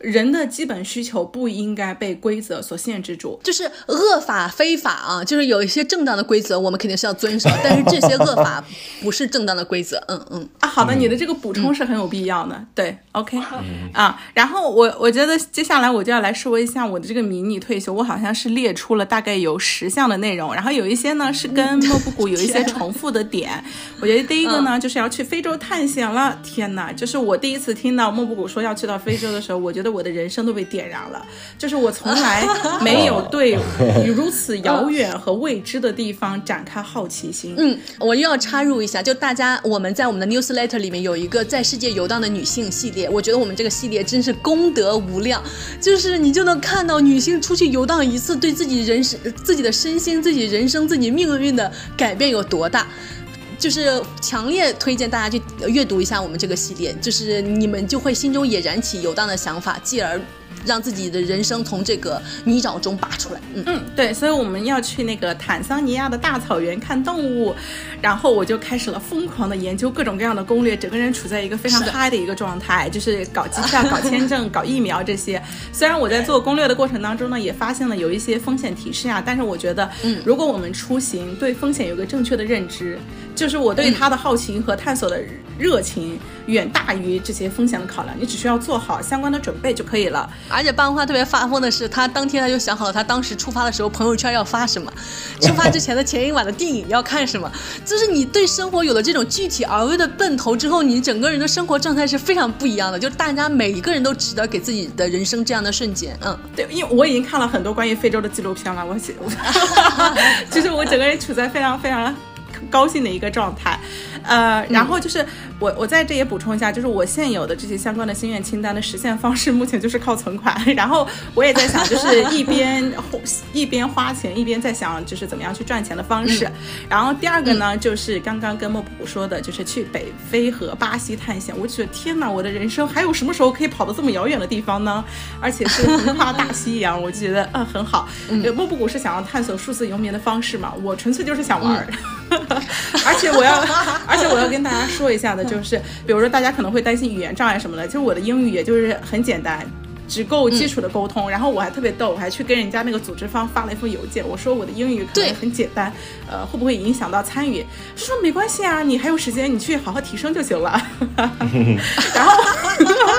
人的基本需求不应该被规则所限制住，就是恶法非法啊，就是有一些正当的规则，我们肯定是要遵守，但是这些恶法不是正当的规则。嗯嗯啊，好的，你的这个补充是很有必要的。对，OK 啊，然后我我觉得接下来我就要来说一下我的这个迷你退休，我好像是列出了大概有十项的内容，然后有一些呢是跟莫布谷有一些重复的点。*laughs* 我觉得第一个呢就是要去非洲探险了。天哪，就是我第一次听到莫布谷说要去到非洲的时候，我觉得。我的人生都被点燃了，就是我从来没有对如此遥远和未知的地方展开好奇心。嗯，我又要插入一下，就大家我们在我们的 newsletter 里面有一个在世界游荡的女性系列，我觉得我们这个系列真是功德无量，就是你就能看到女性出去游荡一次，对自己人生、自己的身心、自己人生、自己命运的改变有多大。就是强烈推荐大家去阅读一下我们这个系列，就是你们就会心中也燃起游荡的想法，继而。让自己的人生从这个泥沼中拔出来。嗯嗯，对，所以我们要去那个坦桑尼亚的大草原看动物，然后我就开始了疯狂的研究各种各样的攻略，整个人处在一个非常嗨的一个状态，就是搞机票、搞签证、搞疫苗这些。虽然我在做攻略的过程当中呢，也发现了有一些风险提示啊，但是我觉得，嗯，如果我们出行对风险有个正确的认知，就是我对他的好奇和探索的热情远大于这些风险的考量，你只需要做好相关的准备就可以了。而且班花特别发疯的是，他当天他就想好了，他当时出发的时候朋友圈要发什么，出发之前的前一晚的电影要看什么。就是你对生活有了这种具体而微的奔头之后，你整个人的生活状态是非常不一样的。就大家每一个人都值得给自己的人生这样的瞬间。嗯，对，因为我已经看了很多关于非洲的纪录片了，我我，*laughs* 就是我整个人处在非常非常高兴的一个状态。呃，然后就是我我在这也补充一下，就是我现有的这些相关的心愿清单的实现方式，目前就是靠存款。*laughs* 然后我也在想，就是一边 *laughs* 一边花钱，一边在想，就是怎么样去赚钱的方式。然后第二个呢，就是刚刚跟莫普说的，就是去北非和巴西探险。我觉得天哪，我的人生还有什么时候可以跑到这么遥远的地方呢？而且是 *laughs* 横跨大西洋，我就觉得嗯很好。莫布谷是想要探索数字游民的方式嘛？我纯粹就是想玩儿。而且我要，而且我要跟大家说一下的，就是，比如说大家可能会担心语言障碍什么的，其实我的英语也就是很简单，只够基础的沟通。然后我还特别逗，我还去跟人家那个组织方发了一封邮件，我说我的英语可能很简单，呃，会不会影响到参与？他说没关系啊，你还有时间，你去好好提升就行了。*laughs* 然后，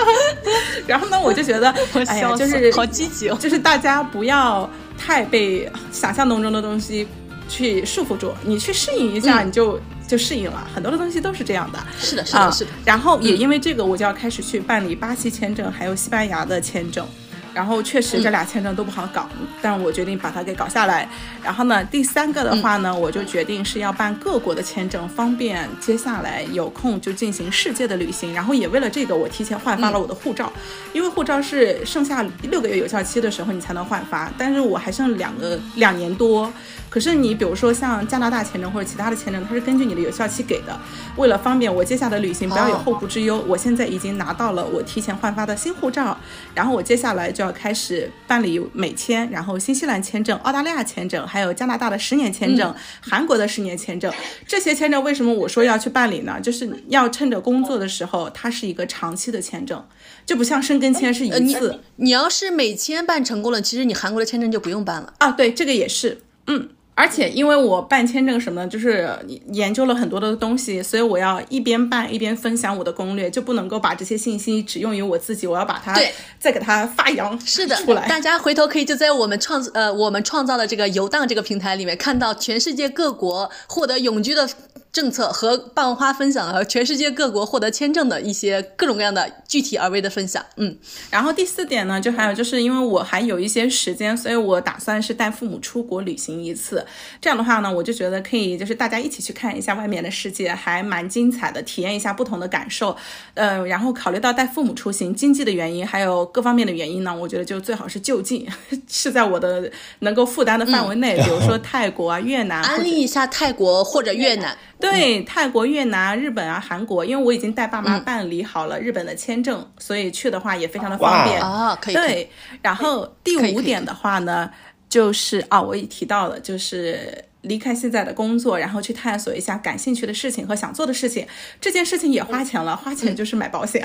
*laughs* 然后呢，我就觉得，*laughs* 哎呀，就是好积极哦，就是大家不要太被想象当中的东西。去束缚住你，去适应一下，你就就适应了。很多的东西都是这样的。是的，是的，是的。然后也因为这个，我就要开始去办理巴西签证，还有西班牙的签证。然后确实这俩签证都不好搞，但我决定把它给搞下来。然后呢，第三个的话呢，我就决定是要办各国的签证，方便接下来有空就进行世界的旅行。然后也为了这个，我提前换发了我的护照，因为护照是剩下六个月有效期的时候你才能换发，但是我还剩两个两年多。可是你比如说像加拿大签证或者其他的签证，它是根据你的有效期给的。为了方便我接下来的旅行不要有后顾之忧，我现在已经拿到了我提前换发的新护照，然后我接下来就要开始办理美签，然后新西兰签证、澳大利亚签证，还有加拿大的十年签证、韩国的十年签证。这些签证为什么我说要去办理呢？就是要趁着工作的时候，它是一个长期的签证，就不像申根签是一次。你要是美签办成功了，其实你韩国的签证就不用办了啊。对，这个也是，嗯。而且因为我办签证什么的，就是研究了很多的东西，所以我要一边办一边分享我的攻略，就不能够把这些信息只用于我自己，我要把它对再给它发扬是的出来。大家回头可以就在我们创呃我们创造的这个游荡这个平台里面看到全世界各国获得永居的。政策和棒花分享和全世界各国获得签证的一些各种各样的具体而微的分享，嗯，然后第四点呢，就还有就是因为我还有一些时间，所以我打算是带父母出国旅行一次。这样的话呢，我就觉得可以，就是大家一起去看一下外面的世界，还蛮精彩的，体验一下不同的感受。嗯，然后考虑到带父母出行经济的原因，还有各方面的原因呢，我觉得就最好是就近，*laughs* 是在我的能够负担的范围内，比如说泰国啊、越南，安利一下泰国或者越南。对泰国、越南、日本啊、韩国，因为我已经带爸妈办理好了日本的签证，所以去的话也非常的方便啊。可以。对，然后第五点的话呢，就是啊，我也提到了，就是离开现在的工作，然后去探索一下感兴趣的事情和想做的事情。这件事情也花钱了，花钱就是买保险。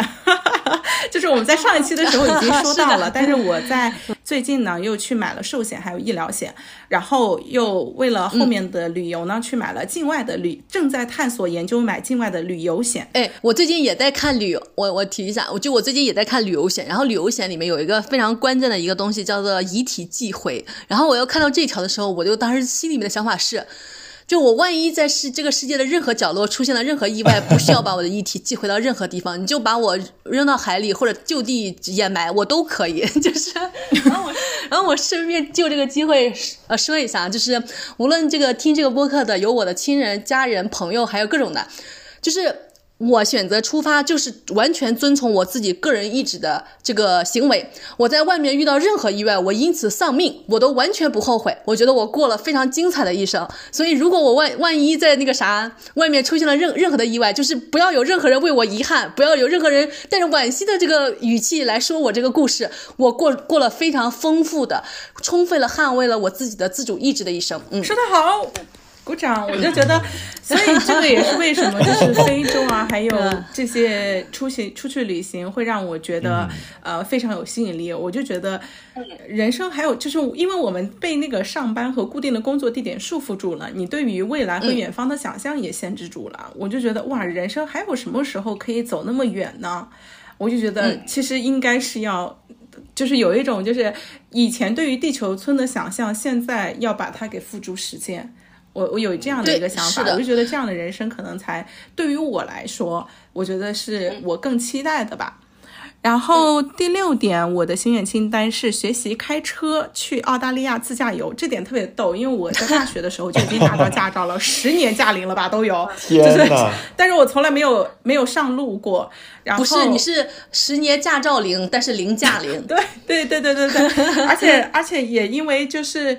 *laughs* 就是我们在上一期的时候已经说到了，但是我在。*laughs* 最近呢，又去买了寿险，还有医疗险，然后又为了后面的旅游呢，去买了境外的旅，正在探索研究买境外的旅游险。哎，我最近也在看旅游，我我提一下，我就我最近也在看旅游险，然后旅游险里面有一个非常关键的一个东西叫做遗体寄回，然后我又看到这条的时候，我就当时心里面的想法是。就我万一在世这个世界的任何角落出现了任何意外，不需要把我的遗体寄回到任何地方，你就把我扔到海里或者就地掩埋，我都可以。*laughs* 就是，然后我，然后我顺便就这个机会呃说一下，就是无论这个听这个播客的有我的亲人、家人、朋友，还有各种的，就是。我选择出发，就是完全遵从我自己个人意志的这个行为。我在外面遇到任何意外，我因此丧命，我都完全不后悔。我觉得我过了非常精彩的一生。所以，如果我万万一在那个啥外面出现了任任何的意外，就是不要有任何人为我遗憾，不要有任何人带着惋惜的这个语气来说我这个故事。我过过了非常丰富的、充分了捍卫了我自己的自主意志的一生。嗯，说得好。鼓掌！我就觉得，*laughs* 所以这个也是为什么，就是 *laughs* 非洲啊，还有这些出行出去旅行，会让我觉得呃非常有吸引力。我就觉得，人生还有就是因为我们被那个上班和固定的工作地点束缚住了，你对于未来和远方的想象也限制住了。我就觉得哇，人生还有什么时候可以走那么远呢？我就觉得其实应该是要，就是有一种就是以前对于地球村的想象，现在要把它给付诸实践。我我有这样的一个想法，我就觉得这样的人生可能才对于我来说，我觉得是我更期待的吧。然后第六点，我的心愿清单是学习开车去澳大利亚自驾游。这点特别逗，因为我在大学的时候就已经拿到驾照了，*laughs* 十年驾龄了吧都有。*laughs* 就是！但是我从来没有没有上路过。然后不是，你是十年驾照龄，但是零驾龄。对对对对对对，*laughs* 而且而且也因为就是。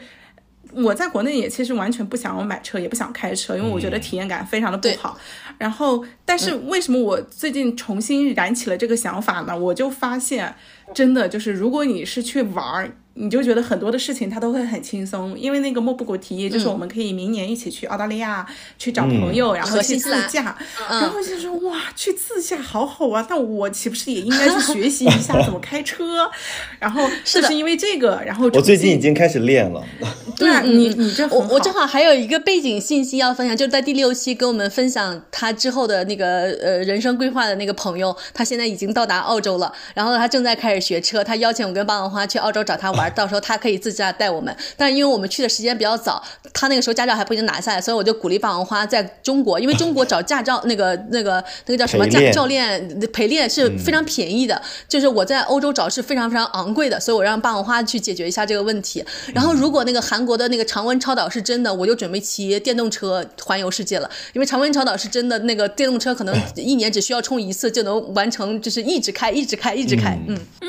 我在国内也其实完全不想买车，也不想开车，因为我觉得体验感非常的不好。然后，但是为什么我最近重新燃起了这个想法呢？我就发现，真的就是如果你是去玩儿。你就觉得很多的事情它都会很轻松，因为那个莫布谷提议就是我们可以明年一起去澳大利亚去找朋友，然后去自驾，然后就说哇，去自驾好好啊！但我岂不是也应该去学习一下怎么开车？*laughs* 然后就是因为这个，然后我最近已经开始练了。*laughs* 对啊，你你这我我正好还有一个背景信息要分享，就是在第六期跟我们分享他之后的那个呃人生规划的那个朋友，他现在已经到达澳洲了，然后他正在开始学车，他邀请我跟霸王花去澳洲找他玩，*laughs* 到时候他可以自驾带我们。但是因为我们去的时间比较早，他那个时候驾照还不一定拿下来，所以我就鼓励霸王花在中国，因为中国找驾照那个那个那个叫什么驾教练陪练是非常便宜的，就是我在欧洲找是非常非常昂贵的，所以我让霸王花去解决一下这个问题。然后如果那个韩国的那个常温超导是真的，我就准备骑电动车环游世界了。因为常温超导是真的，那个电动车可能 *laughs* 一年只需要充一次就能完成，就是一直开，一直开，一直开。嗯嗯，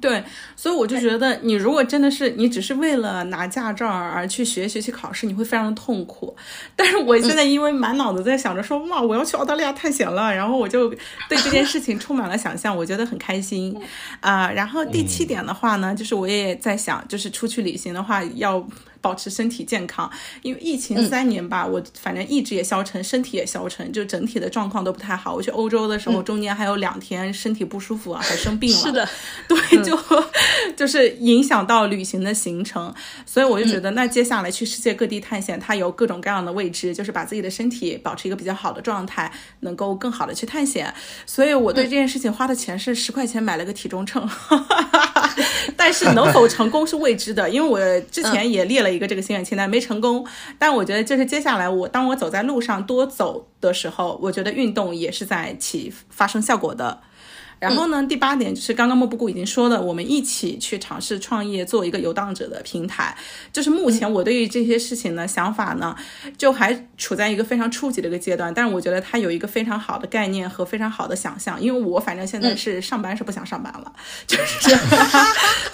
对。所以我就觉得，你如果真的是你只是为了拿驾照而去学学习考试，你会非常的痛苦。但是我现在因为满脑子在想着说，哇，我要去澳大利亚探险了，然后我就对这件事情充满了想象，我觉得很开心啊。然后第七点的话呢，就是我也在想，就是出去旅行的话要。保持身体健康，因为疫情三年吧，我反正意志也消沉，身体也消沉，就整体的状况都不太好。我去欧洲的时候，中间还有两天身体不舒服啊，还生病了。是的，*laughs* 对，就就是影响到旅行的行程。所以我就觉得，那接下来去世界各地探险，它有各种各样的未知，就是把自己的身体保持一个比较好的状态，能够更好的去探险。所以我对这件事情花的钱是十块钱买了个体重秤，*laughs* 但是 *laughs* 能否成功是未知的，因为我之前也列了。一个这个心愿清单没成功，但我觉得就是接下来我当我走在路上多走的时候，我觉得运动也是在起发生效果的。然后呢，第八点就是刚刚莫布谷已经说了，我们一起去尝试创业，做一个游荡者的平台。就是目前我对于这些事情呢想法呢，就还处在一个非常初级的一个阶段。但是我觉得它有一个非常好的概念和非常好的想象，因为我反正现在是上班是不想上班了，*laughs* 就是，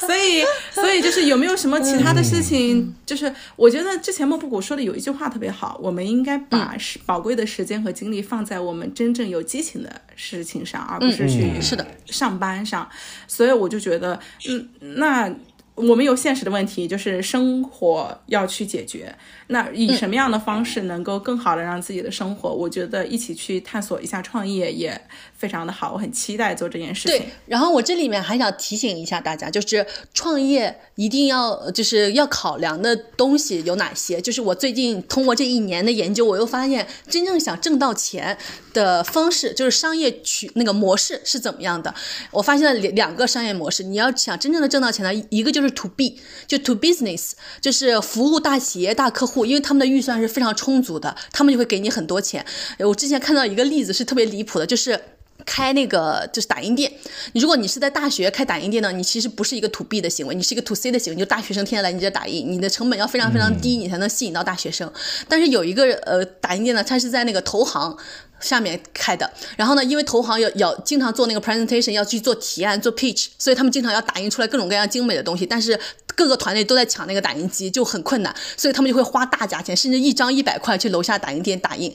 所以所以就是有没有什么其他的事情？就是我觉得之前莫布谷说的有一句话特别好，我们应该把时宝贵的时间和精力放在我们真正有激情的事情上，而不是去。上班上，所以我就觉得，嗯，那我们有现实的问题，就是生活要去解决。那以什么样的方式能够更好的让自己的生活？我觉得一起去探索一下创业也非常的好，我很期待做这件事情。对，然后我这里面还想提醒一下大家，就是创业一定要就是要考量的东西有哪些？就是我最近通过这一年的研究，我又发现真正想挣到钱的方式，就是商业取那个模式是怎么样的？我发现了两两个商业模式，你要想真正的挣到钱呢，一个就是 to B，就 to business，就是服务大企业大客户。因为他们的预算是非常充足的，他们就会给你很多钱。我之前看到一个例子是特别离谱的，就是开那个就是打印店。你如果你是在大学开打印店呢，你其实不是一个 to B 的行为，你是一个 to C 的行为，就大学生天天来你这打印，你的成本要非常非常低，你才能吸引到大学生。但是有一个呃打印店呢，它是在那个投行。下面开的，然后呢，因为投行要要经常做那个 presentation，要去做提案、做 pitch，所以他们经常要打印出来各种各样精美的东西，但是各个团队都在抢那个打印机，就很困难，所以他们就会花大价钱，甚至一张一百块去楼下打印店打印，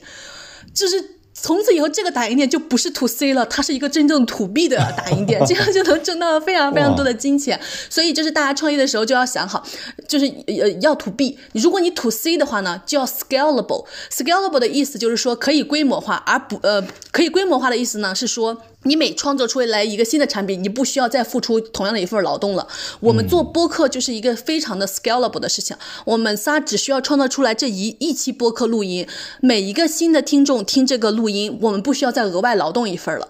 就是。从此以后，这个打印店就不是 to C 了，它是一个真正 to B 的打印店，*laughs* 这样就能挣到非常非常多的金钱。所以，就是大家创业的时候就要想好，就是呃要 to B。如果你 to C 的话呢，就要 scalable。scalable 的意思就是说可以规模化，而不呃可以规模化的意思呢是说。你每创作出来一个新的产品，你不需要再付出同样的一份劳动了。我们做播客就是一个非常的 scalable 的事情，我们仨只需要创造出来这一一期播客录音，每一个新的听众听这个录音，我们不需要再额外劳动一份了。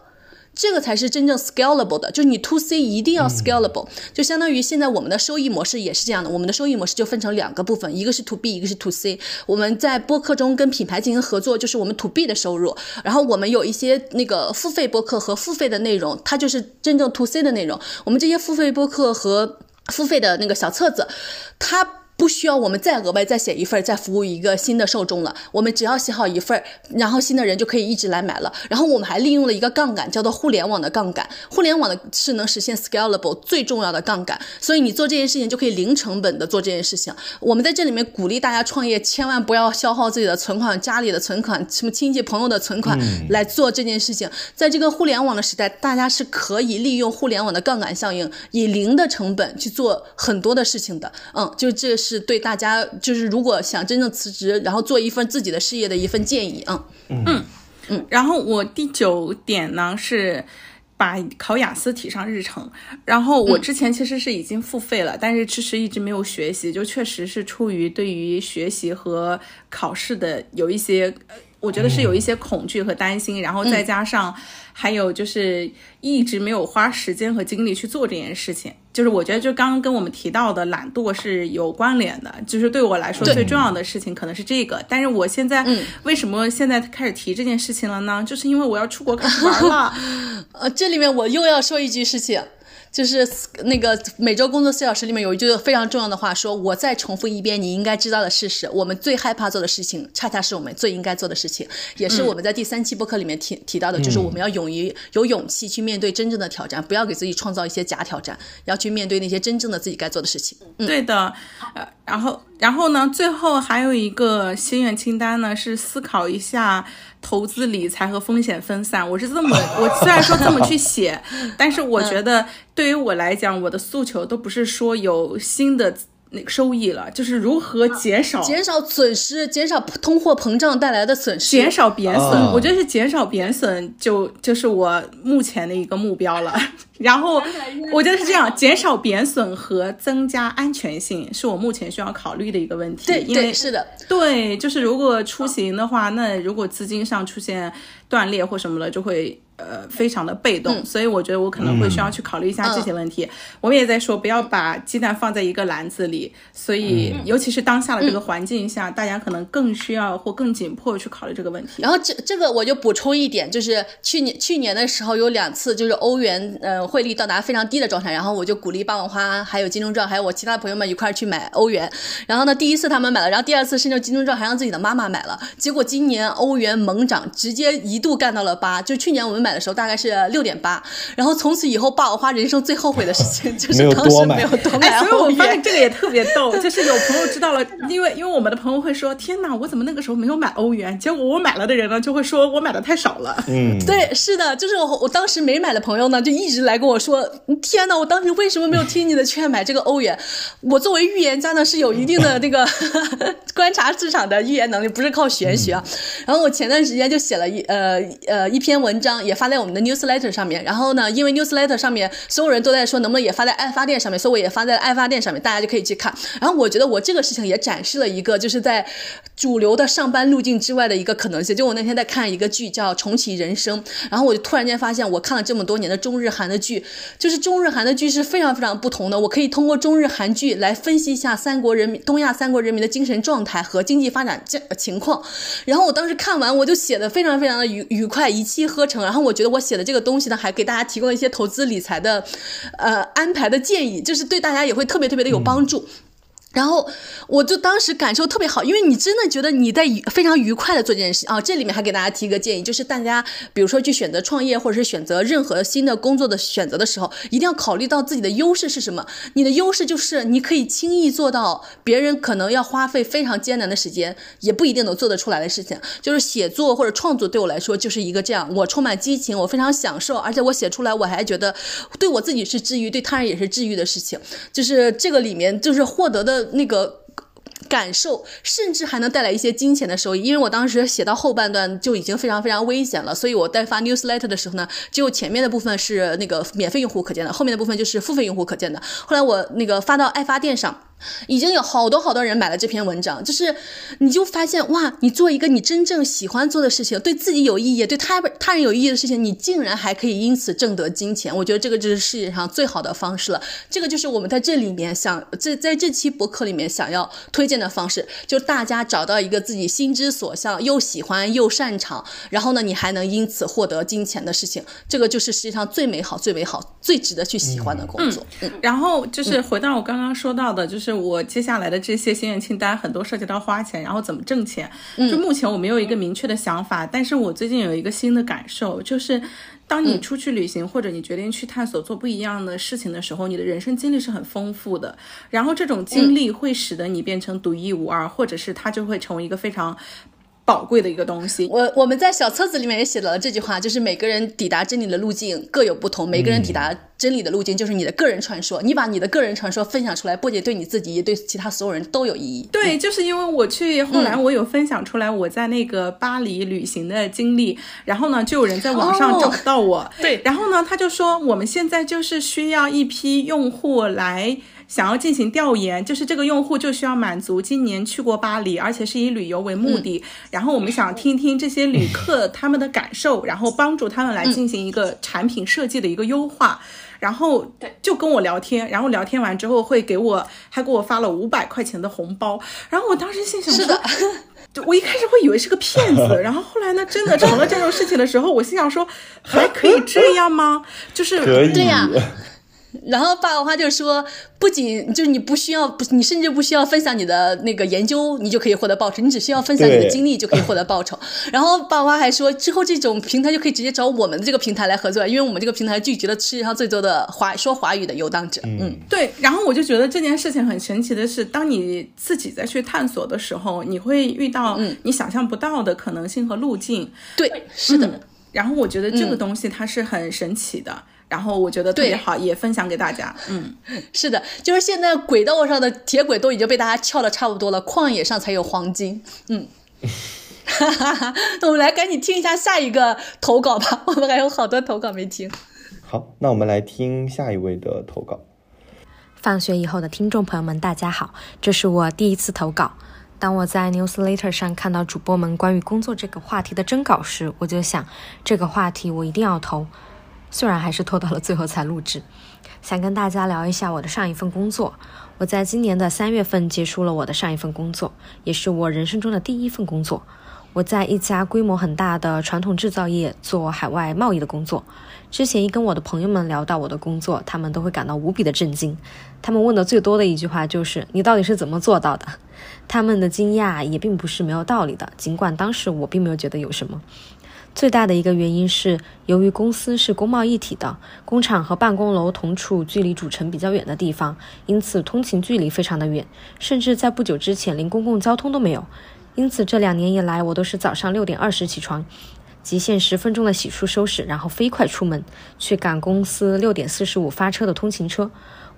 这个才是真正 scalable 的，就是你 to C 一定要 scalable，就相当于现在我们的收益模式也是这样的。我们的收益模式就分成两个部分，一个是 to B，一个是 to C。我们在播客中跟品牌进行合作，就是我们 to B 的收入。然后我们有一些那个付费播客和付费的内容，它就是真正 to C 的内容。我们这些付费播客和付费的那个小册子，它。不需要我们再额外再写一份，再服务一个新的受众了。我们只要写好一份，然后新的人就可以一直来买了。然后我们还利用了一个杠杆，叫做互联网的杠杆。互联网的是能实现 scalable 最重要的杠杆，所以你做这件事情就可以零成本的做这件事情。我们在这里面鼓励大家创业，千万不要消耗自己的存款、家里的存款、什么亲戚朋友的存款来做这件事情。在这个互联网的时代，大家是可以利用互联网的杠杆效应，以零的成本去做很多的事情的。嗯，就这是。是对大家，就是如果想真正辞职，然后做一份自己的事业的一份建议啊。嗯嗯。然后我第九点呢是。把考雅思提上日程。然后我之前其实是已经付费了，但是迟迟一直没有学习，就确实是出于对于学习和考试的有一些。我觉得是有一些恐惧和担心，然后再加上还有就是一直没有花时间和精力去做这件事情。就是我觉得就刚刚跟我们提到的懒惰是有关联的。就是对我来说最重要的事情可能是这个，但是我现在为什么现在开始提这件事情了呢？就是因为我要出国开始玩了。*laughs* 呃，这里面我又要说一句事情。就是那个每周工作四小时里面有一句非常重要的话，说我再重复一遍你应该知道的事实：我们最害怕做的事情，恰恰是我们最应该做的事情，也是我们在第三期播客里面提提到的，就是我们要勇于有勇气去面对真正的挑战，不要给自己创造一些假挑战，要去面对那些真正的自己该做的事情。对的，呃，然后然后呢，最后还有一个心愿清单呢，是思考一下。投资理财和风险分散，*laughs* 我是这么，我虽然说这么去写，*laughs* 但是我觉得对于我来讲，我的诉求都不是说有新的那个收益了，就是如何减少减少损失，减少通货膨胀带来的损失，减少贬损。我觉得是减少贬损，就就是我目前的一个目标了。然后我觉得是这样，减少贬损和增加安全性是我目前需要考虑的一个问题。对，因为，是的，对，就是如果出行的话，那如果资金上出现断裂或什么的，就会呃非常的被动。所以我觉得我可能会需要去考虑一下这些问题。我们也在说不要把鸡蛋放在一个篮子里，所以尤其是当下的这个环境下，大家可能更需要或更紧迫去考虑这个问题。然后这这个我就补充一点，就是去年去年的时候有两次，就是欧元呃。汇率到达非常低的状态，然后我就鼓励霸王花，还有金钟罩，还有我其他的朋友们一块去买欧元。然后呢，第一次他们买了，然后第二次甚至金钟罩还让自己的妈妈买了。结果今年欧元猛涨，直接一度干到了八。就去年我们买的时候大概是六点八。然后从此以后，霸王花人生最后悔的事情 *laughs* 就是当时没有多买所以我发现这个也特别逗，就是有朋友知道了，因为因为我们的朋友会说：“天哪，我怎么那个时候没有买欧元？”结果我买了的人呢，就会说我买的太少了。嗯，对，是的，就是我我当时没买的朋友呢，就一直来。跟我说，天哪！我当时为什么没有听你的劝买这个欧元？我作为预言家呢，是有一定的那个 *laughs* 观察市场的预言能力，不是靠玄学啊。然后我前段时间就写了一呃呃一篇文章，也发在我们的 newsletter 上面。然后呢，因为 newsletter 上面所有人都在说能不能也发在爱发电上面，所以我也发在爱发电上面，大家就可以去看。然后我觉得我这个事情也展示了一个就是在主流的上班路径之外的一个可能性。就我那天在看一个剧叫《重启人生》，然后我就突然间发现，我看了这么多年的中日韩的剧。就是中日韩的剧是非常非常不同的，我可以通过中日韩剧来分析一下三国人民、东亚三国人民的精神状态和经济发展这情况。然后我当时看完，我就写的非常非常的愉愉快，一气呵成。然后我觉得我写的这个东西呢，还给大家提供了一些投资理财的，呃，安排的建议，就是对大家也会特别特别的有帮助。然后我就当时感受特别好，因为你真的觉得你在非常愉快的做这件事啊。这里面还给大家提一个建议，就是大家比如说去选择创业或者是选择任何新的工作的选择的时候，一定要考虑到自己的优势是什么。你的优势就是你可以轻易做到别人可能要花费非常艰难的时间也不一定能做得出来的事情。就是写作或者创作对我来说就是一个这样，我充满激情，我非常享受，而且我写出来我还觉得对我自己是治愈，对他人也是治愈的事情。就是这个里面就是获得的。那个感受，甚至还能带来一些金钱的收益。因为我当时写到后半段就已经非常非常危险了，所以我在发 newsletter 的时候呢，就前面的部分是那个免费用户可见的，后面的部分就是付费用户可见的。后来我那个发到爱发电上。已经有好多好多人买了这篇文章，就是你就发现哇，你做一个你真正喜欢做的事情，对自己有意义、对他他人有意义的事情，你竟然还可以因此挣得金钱。我觉得这个就是世界上最好的方式了。这个就是我们在这里面想在在这期博客里面想要推荐的方式，就大家找到一个自己心之所向、又喜欢又擅长，然后呢，你还能因此获得金钱的事情。这个就是世界上最美好、最美好、最值得去喜欢的工作。嗯，然后就是回到我刚刚说到的，就是。我接下来的这些心愿清单很多涉及到花钱，然后怎么挣钱。就目前我没有一个明确的想法，但是我最近有一个新的感受，就是当你出去旅行或者你决定去探索做不一样的事情的时候，你的人生经历是很丰富的。然后这种经历会使得你变成独一无二，或者是它就会成为一个非常宝贵的一个东西。我我们在小册子里面也写了这句话，就是每个人抵达真理的路径各有不同，每个人抵达真理的路径就是你的个人传说。你把你的个人传说分享出来，不仅对你自己，也对其他所有人都有意义。对，就是因为我去后来我有分享出来我在那个巴黎旅行的经历，然后呢，就有人在网上找到我，对，然后呢，他就说我们现在就是需要一批用户来。想要进行调研，就是这个用户就需要满足今年去过巴黎，而且是以旅游为目的。然后我们想听听这些旅客他们的感受，然后帮助他们来进行一个产品设计的一个优化。然后就跟我聊天，然后聊天完之后会给我，还给我发了五百块钱的红包。然后我当时心想说，*laughs* 就我一开始会以为是个骗子，*laughs* 然后后来呢，真的成了这种事情的时候，我心想说，还可以这样吗？就是可以对呀。然后霸王花就说，不仅就是你不需要，不，你甚至不需要分享你的那个研究，你就可以获得报酬，你只需要分享你的经历就可以获得报酬。*laughs* 然后霸王花还说，之后这种平台就可以直接找我们的这个平台来合作，因为我们这个平台聚集了世界上最多的华说华语的游荡者。嗯，对。然后我就觉得这件事情很神奇的是，当你自己再去探索的时候，你会遇到你想象不到的可能性和路径。对，是的。然后我觉得这个东西它是很神奇的。然后我觉得特别好，也分享给大家。嗯，*laughs* 是的，就是现在轨道上的铁轨都已经被大家撬的差不多了，旷野上才有黄金。嗯，哈哈哈，那我们来赶紧听一下下一个投稿吧，*laughs* 我们还有好多投稿没听。好，那我们来听下一位的投稿。放学以后的听众朋友们，大家好，这是我第一次投稿。当我在 Newsletter 上看到主播们关于工作这个话题的征稿时，我就想，这个话题我一定要投。虽然还是拖到了最后才录制，想跟大家聊一下我的上一份工作。我在今年的三月份结束了我的上一份工作，也是我人生中的第一份工作。我在一家规模很大的传统制造业做海外贸易的工作。之前一跟我的朋友们聊到我的工作，他们都会感到无比的震惊。他们问的最多的一句话就是：“你到底是怎么做到的？”他们的惊讶也并不是没有道理的，尽管当时我并没有觉得有什么。最大的一个原因是，由于公司是工贸一体的，工厂和办公楼同处距离主城比较远的地方，因此通勤距离非常的远，甚至在不久之前连公共交通都没有。因此这两年以来，我都是早上六点二十起床，极限十分钟的洗漱收拾，然后飞快出门去赶公司六点四十五发车的通勤车。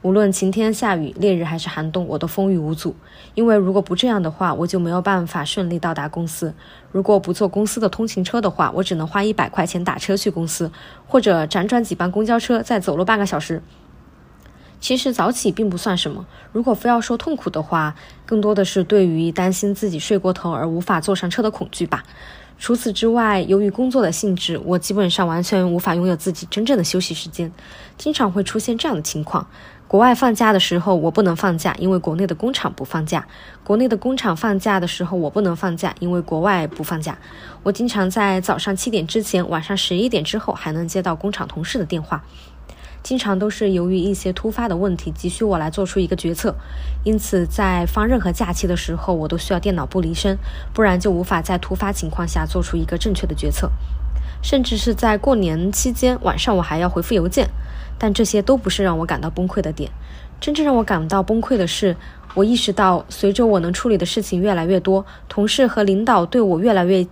无论晴天下雨、烈日还是寒冬，我都风雨无阻。因为如果不这样的话，我就没有办法顺利到达公司。如果不坐公司的通勤车的话，我只能花一百块钱打车去公司，或者辗转几班公交车，再走路半个小时。其实早起并不算什么，如果非要说痛苦的话，更多的是对于担心自己睡过头而无法坐上车的恐惧吧。除此之外，由于工作的性质，我基本上完全无法拥有自己真正的休息时间，经常会出现这样的情况。国外放假的时候，我不能放假，因为国内的工厂不放假；国内的工厂放假的时候，我不能放假，因为国外不放假。我经常在早上七点之前，晚上十一点之后还能接到工厂同事的电话，经常都是由于一些突发的问题急需我来做出一个决策。因此，在放任何假期的时候，我都需要电脑不离身，不然就无法在突发情况下做出一个正确的决策。甚至是在过年期间，晚上我还要回复邮件。但这些都不是让我感到崩溃的点，真正让我感到崩溃的是，我意识到随着我能处理的事情越来越多，同事和领导对我越来越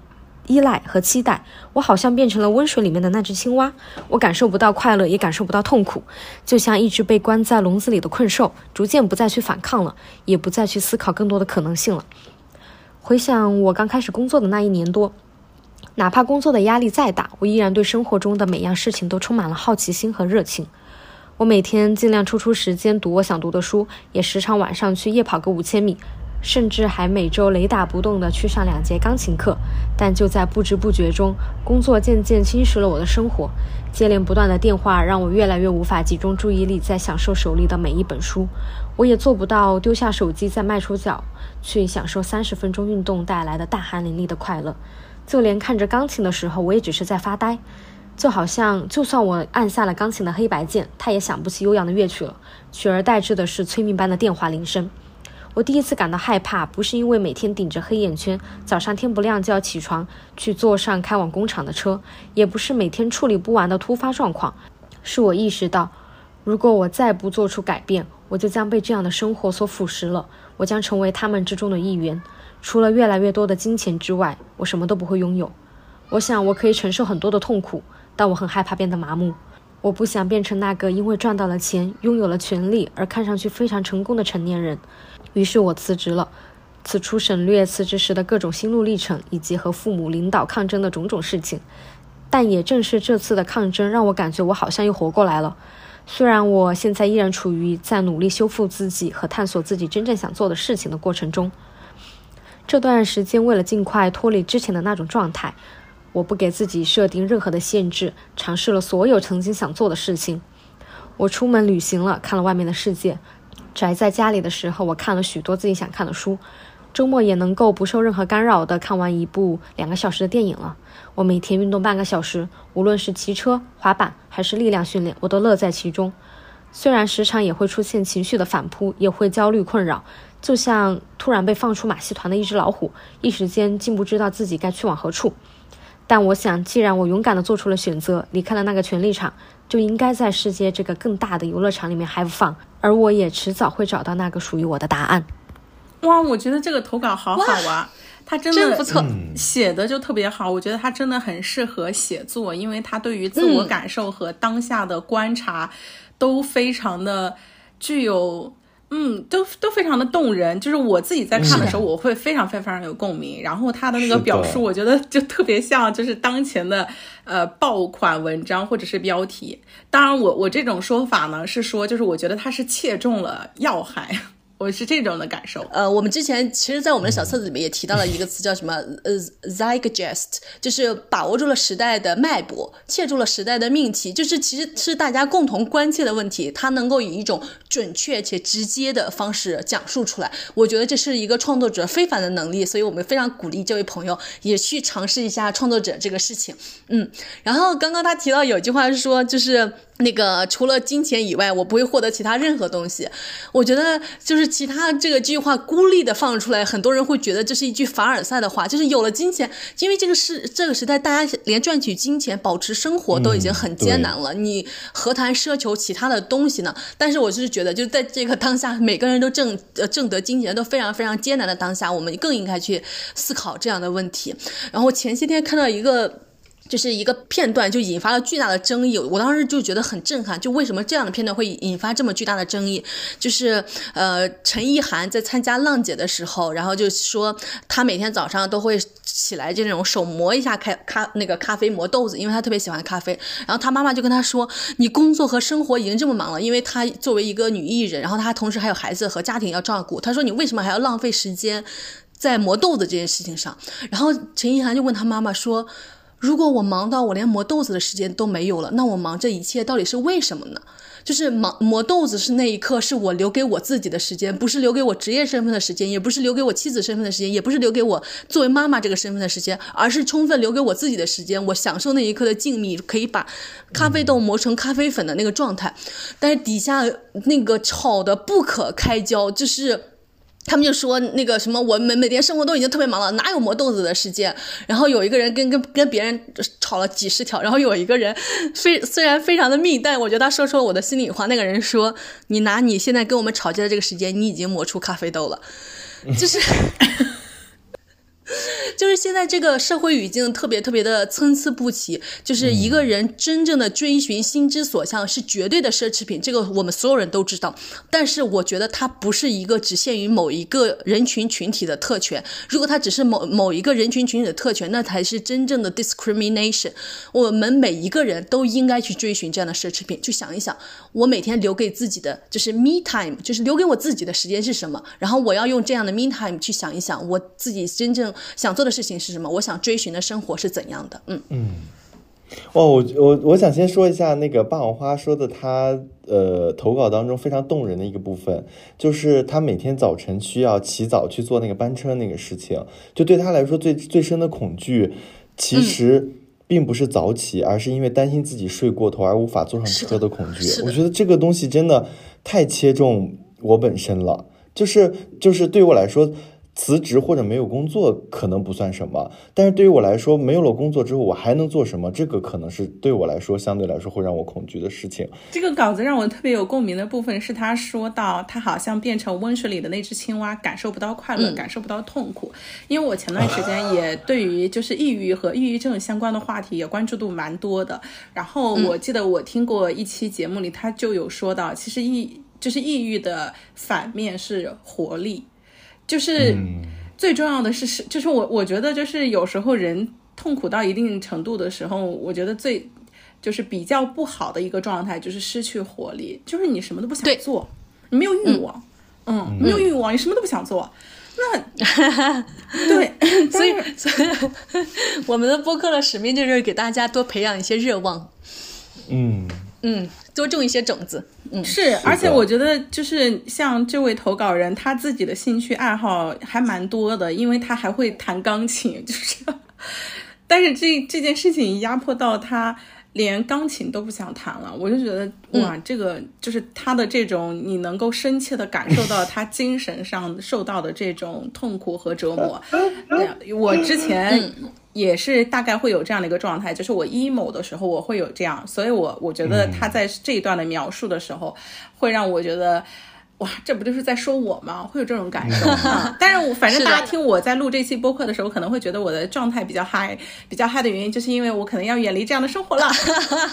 依赖和期待，我好像变成了温水里面的那只青蛙，我感受不到快乐，也感受不到痛苦，就像一只被关在笼子里的困兽，逐渐不再去反抗了，也不再去思考更多的可能性了。回想我刚开始工作的那一年多。哪怕工作的压力再大，我依然对生活中的每样事情都充满了好奇心和热情。我每天尽量抽出时间读我想读的书，也时常晚上去夜跑个五千米，甚至还每周雷打不动地去上两节钢琴课。但就在不知不觉中，工作渐渐侵蚀了我的生活。接连不断的电话让我越来越无法集中注意力在享受手里的每一本书。我也做不到丢下手机再迈出脚去享受三十分钟运动带来的大汗淋漓的快乐。就连看着钢琴的时候，我也只是在发呆，就好像就算我按下了钢琴的黑白键，它也响不起悠扬的乐曲了，取而代之的是催命般的电话铃声。我第一次感到害怕，不是因为每天顶着黑眼圈，早上天不亮就要起床去坐上开往工厂的车，也不是每天处理不完的突发状况，是我意识到，如果我再不做出改变，我就将被这样的生活所腐蚀了，我将成为他们之中的一员。除了越来越多的金钱之外，我什么都不会拥有。我想我可以承受很多的痛苦，但我很害怕变得麻木。我不想变成那个因为赚到了钱、拥有了权利而看上去非常成功的成年人。于是我辞职了。此处省略辞职时的各种心路历程，以及和父母领导抗争的种种事情。但也正是这次的抗争，让我感觉我好像又活过来了。虽然我现在依然处于在努力修复自己和探索自己真正想做的事情的过程中。这段时间，为了尽快脱离之前的那种状态，我不给自己设定任何的限制，尝试了所有曾经想做的事情。我出门旅行了，看了外面的世界。宅在家里的时候，我看了许多自己想看的书。周末也能够不受任何干扰的看完一部两个小时的电影了。我每天运动半个小时，无论是骑车、滑板还是力量训练，我都乐在其中。虽然时常也会出现情绪的反扑，也会焦虑困扰，就像突然被放出马戏团的一只老虎，一时间竟不知道自己该去往何处。但我想，既然我勇敢地做出了选择，离开了那个权力场，就应该在世界这个更大的游乐场里面 have fun。而我也迟早会找到那个属于我的答案。哇，我觉得这个投稿好好啊，他真的不错，写的就特别好。我觉得他真的很适合写作，因为他对于自我感受和当下的观察都非常的具有，嗯，都都非常的动人。就是我自己在看的时候，我会非常非常有共鸣。然后他的那个表述，我觉得就特别像就是当前的呃爆款文章或者是标题。当然，我我这种说法呢是说，就是我觉得他是切中了要害。我是这种的感受。呃，我们之前其实，在我们的小册子里面也提到了一个词，叫什么？呃，zeitgeist，就是把握住了时代的脉搏，切住了时代的命题，就是其实是大家共同关切的问题，它能够以一种准确且直接的方式讲述出来。我觉得这是一个创作者非凡的能力，所以我们非常鼓励这位朋友也去尝试一下创作者这个事情。嗯，然后刚刚他提到有句话是说，就是。那个除了金钱以外，我不会获得其他任何东西。我觉得就是其他这个句话孤立的放出来，很多人会觉得这是一句凡尔赛的话。就是有了金钱，因为这个是这个时代，大家连赚取金钱、保持生活都已经很艰难了，你何谈奢求其他的东西呢？但是我就是觉得，就在这个当下，每个人都挣呃挣得金钱都非常非常艰难的当下，我们更应该去思考这样的问题。然后前些天看到一个。就是一个片段就引发了巨大的争议，我当时就觉得很震撼。就为什么这样的片段会引发这么巨大的争议？就是呃，陈意涵在参加浪姐的时候，然后就说她每天早上都会起来就那种手磨一下咖咖那个咖啡磨豆子，因为她特别喜欢咖啡。然后她妈妈就跟她说：“你工作和生活已经这么忙了，因为她作为一个女艺人，然后她同时还有孩子和家庭要照顾。她说你为什么还要浪费时间在磨豆子这件事情上？”然后陈意涵就问她妈妈说。如果我忙到我连磨豆子的时间都没有了，那我忙这一切到底是为什么呢？就是忙磨豆子是那一刻是我留给我自己的时间，不是留给我职业身份的时间，也不是留给我妻子身份的时间，也不是留给我作为妈妈这个身份的时间，而是充分留给我自己的时间。我享受那一刻的静谧，可以把咖啡豆磨成咖啡粉的那个状态。但是底下那个吵得不可开交，就是。他们就说那个什么，我们每天生活都已经特别忙了，哪有磨豆子的时间？然后有一个人跟跟跟别人吵了几十条，然后有一个人非 *laughs* 虽然非常的密，但我觉得他说出了我的心里话。那个人说：“你拿你现在跟我们吵架的这个时间，你已经磨出咖啡豆了。”就是。*laughs* 就是现在这个社会语境特别特别的参差不齐，就是一个人真正的追寻心之所向是绝对的奢侈品，这个我们所有人都知道。但是我觉得它不是一个只限于某一个人群群体的特权。如果它只是某某一个人群群体的特权，那才是真正的 discrimination。我们每一个人都应该去追寻这样的奢侈品。去想一想，我每天留给自己的就是 me time，就是留给我自己的时间是什么？然后我要用这样的 me time 去想一想，我自己真正想做。的事情是什么？我想追寻的生活是怎样的？嗯嗯，哦，我我我想先说一下那个霸王花说的，他呃投稿当中非常动人的一个部分，就是他每天早晨需要起早去做那个班车那个事情，就对他来说最最深的恐惧，其实并不是早起，而是因为担心自己睡过头而无法坐上车的恐惧。我觉得这个东西真的太切中我本身了，就是就是对我来说。辞职或者没有工作可能不算什么，但是对于我来说，没有了工作之后我还能做什么？这个可能是对我来说相对来说会让我恐惧的事情。这个稿子让我特别有共鸣的部分是他说到他好像变成温水里的那只青蛙，感受不到快乐，嗯感受不到痛苦。因为我前段时间也对于就是抑郁和抑郁症相关的话题也关注度蛮多的。然后我记得我听过一期节目里，他就有说到，其实抑就是抑郁的反面是活力。就是最重要的是是，就是我我觉得就是有时候人痛苦到一定程度的时候，我觉得最就是比较不好的一个状态就是失去活力，就是你什么都不想做，你没有欲望，嗯，没有欲望，你什么都不想做。那 *laughs* 对，*laughs* 所以，所以 *laughs* 我们的播客的使命就是给大家多培养一些热望，嗯，嗯，多种一些种子，嗯，是，而且我觉得就是像这位投稿人，他自己的兴趣爱好还蛮多的，因为他还会弹钢琴，就是，但是这这件事情压迫到他连钢琴都不想弹了，我就觉得哇，这个就是他的这种，你能够深切的感受到他精神上受到的这种痛苦和折磨。*laughs* 对我之前也是大概会有这样的一个状态，就是我 emo 的时候我会有这样，所以我我觉得他在这一段的描述的时候，会让我觉得。哇，这不就是在说我吗？会有这种感受啊！但是我反正大家听我在录这期播客的时候，可能会觉得我的状态比较嗨，比较嗨的原因，就是因为我可能要远离这样的生活了。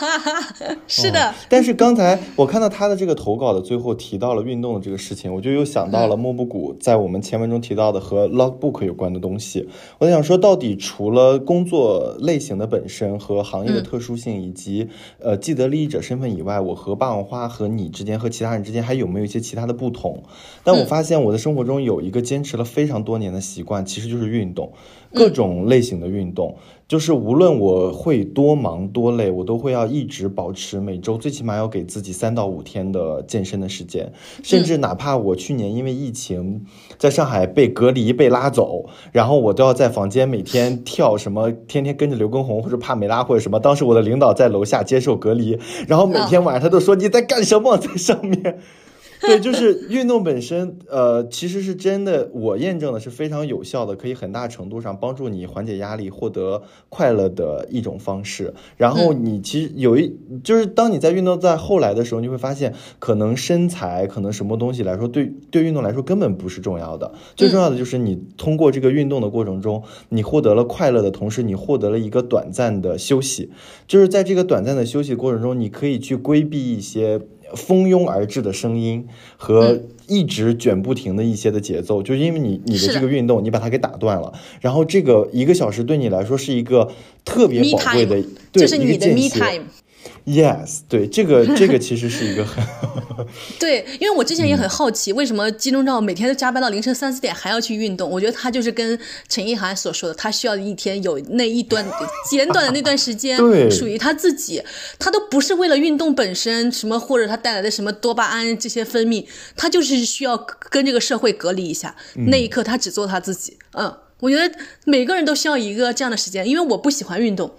*laughs* 是的，但是刚才我看到他的这个投稿的最后提到了运动的这个事情，我就又想到了莫布谷在我们前文中提到的和 logbook 有关的东西。我在想说，到底除了工作类型的本身和行业的特殊性，以及呃既得利益者身份以外，我和霸王花和你之间和其他人之间还有没有一些其他的不同？但我发现我的生活中有一个坚持了非常多年的习惯，其实就是运动，各种类型的运动。就是无论我会多忙多累，我都会要一直保持每周最起码要给自己三到五天的健身的时间，甚至哪怕我去年因为疫情在上海被隔离被拉走，然后我都要在房间每天跳什么，天天跟着刘畊宏或者帕梅拉或者什么。当时我的领导在楼下接受隔离，然后每天晚上他都说你在干什么在上面。*laughs* 对，就是运动本身，呃，其实是真的，我验证的是非常有效的，可以很大程度上帮助你缓解压力、获得快乐的一种方式。然后你其实有一，就是当你在运动在后来的时候，你会发现，可能身材，可能什么东西来说，对对运动来说根本不是重要的，最重要的就是你通过这个运动的过程中，你获得了快乐的同时，你获得了一个短暂的休息，就是在这个短暂的休息过程中，你可以去规避一些。蜂拥而至的声音和一直卷不停的一些的节奏，就是因为你你的这个运动，你把它给打断了，然后这个一个小时对你来说是一个特别宝贵的就是你的一个 me time。Yes，对，这个这个其实是一个很 *laughs* 对，因为我之前也很好奇，为什么金钟罩每天都加班到凌晨三四点还要去运动？我觉得他就是跟陈意涵所说的，他需要一天有那一段简短的那段时间对属于他自己，他都不是为了运动本身什么或者他带来的什么多巴胺这些分泌，他就是需要跟这个社会隔离一下，那一刻他只做他自己。嗯，我觉得每个人都需要一个这样的时间，因为我不喜欢运动。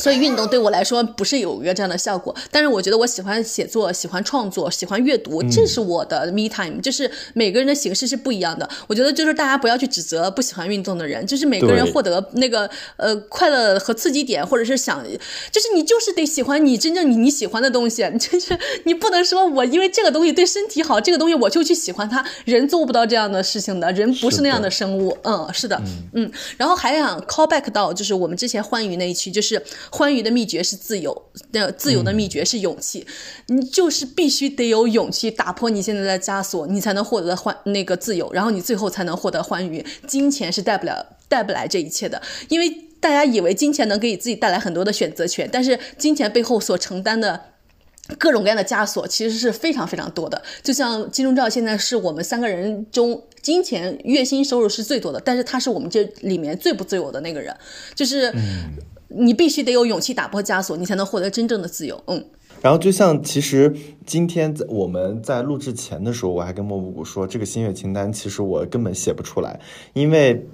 所以运动对我来说不是有一个这样的效果，但是我觉得我喜欢写作、喜欢创作、喜欢阅读，这是我的 me time。就是每个人的形式是不一样的。我觉得就是大家不要去指责不喜欢运动的人，就是每个人获得那个呃快乐和刺激点，或者是想，就是你就是得喜欢你真正你你喜欢的东西，就是你不能说我因为这个东西对身体好，这个东西我就去喜欢它，人做不到这样的事情的，人不是那样的生物。嗯，是的，嗯，然后还想 call back 到就是我们之前欢愉那一期，就是欢愉的秘诀是自由，的自由的秘诀是勇气，你就是必须得有勇气打破你现在的枷锁，你才能获得欢那个自由，然后你最后才能获得欢愉。金钱是带不了带不来这一切的，因为大家以为金钱能给自己带来很多的选择权，但是金钱背后所承担的。各种各样的枷锁其实是非常非常多的，就像金钟罩现在是我们三个人中金钱月薪收入是最多的，但是他是我们这里面最不自由的那个人，就是你必须得有勇气打破枷锁，你才能获得真正的自由。嗯，然后就像其实今天在我们在录制前的时候，我还跟莫布谷说，这个心愿清单其实我根本写不出来，因为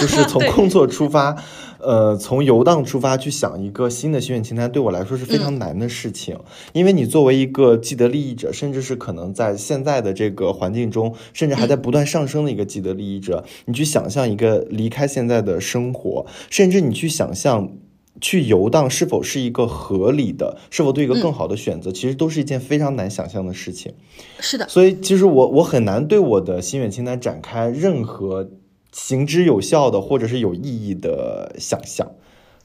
就是 *laughs* 从工作出发，呃，从游荡出发去想一个新的心愿清单，对我来说是非常难的事情。因为你作为一个既得利益者，甚至是可能在现在的这个环境中，甚至还在不断上升的一个既得利益者，你去想象一个离开现在的生活，甚至你去想象。去游荡是否是一个合理的，是否对一个更好的选择，其实都是一件非常难想象的事情。是的，所以其实我我很难对我的心愿清单展开任何行之有效的或者是有意义的想象。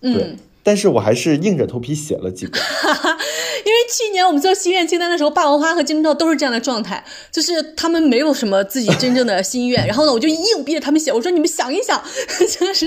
对，但是我还是硬着头皮写了几个。*laughs* 因为去年我们做心愿清单的时候，霸王花和金钟罩都是这样的状态，就是他们没有什么自己真正的心愿。然后呢，我就硬逼着他们写，我说你们想一想，就是。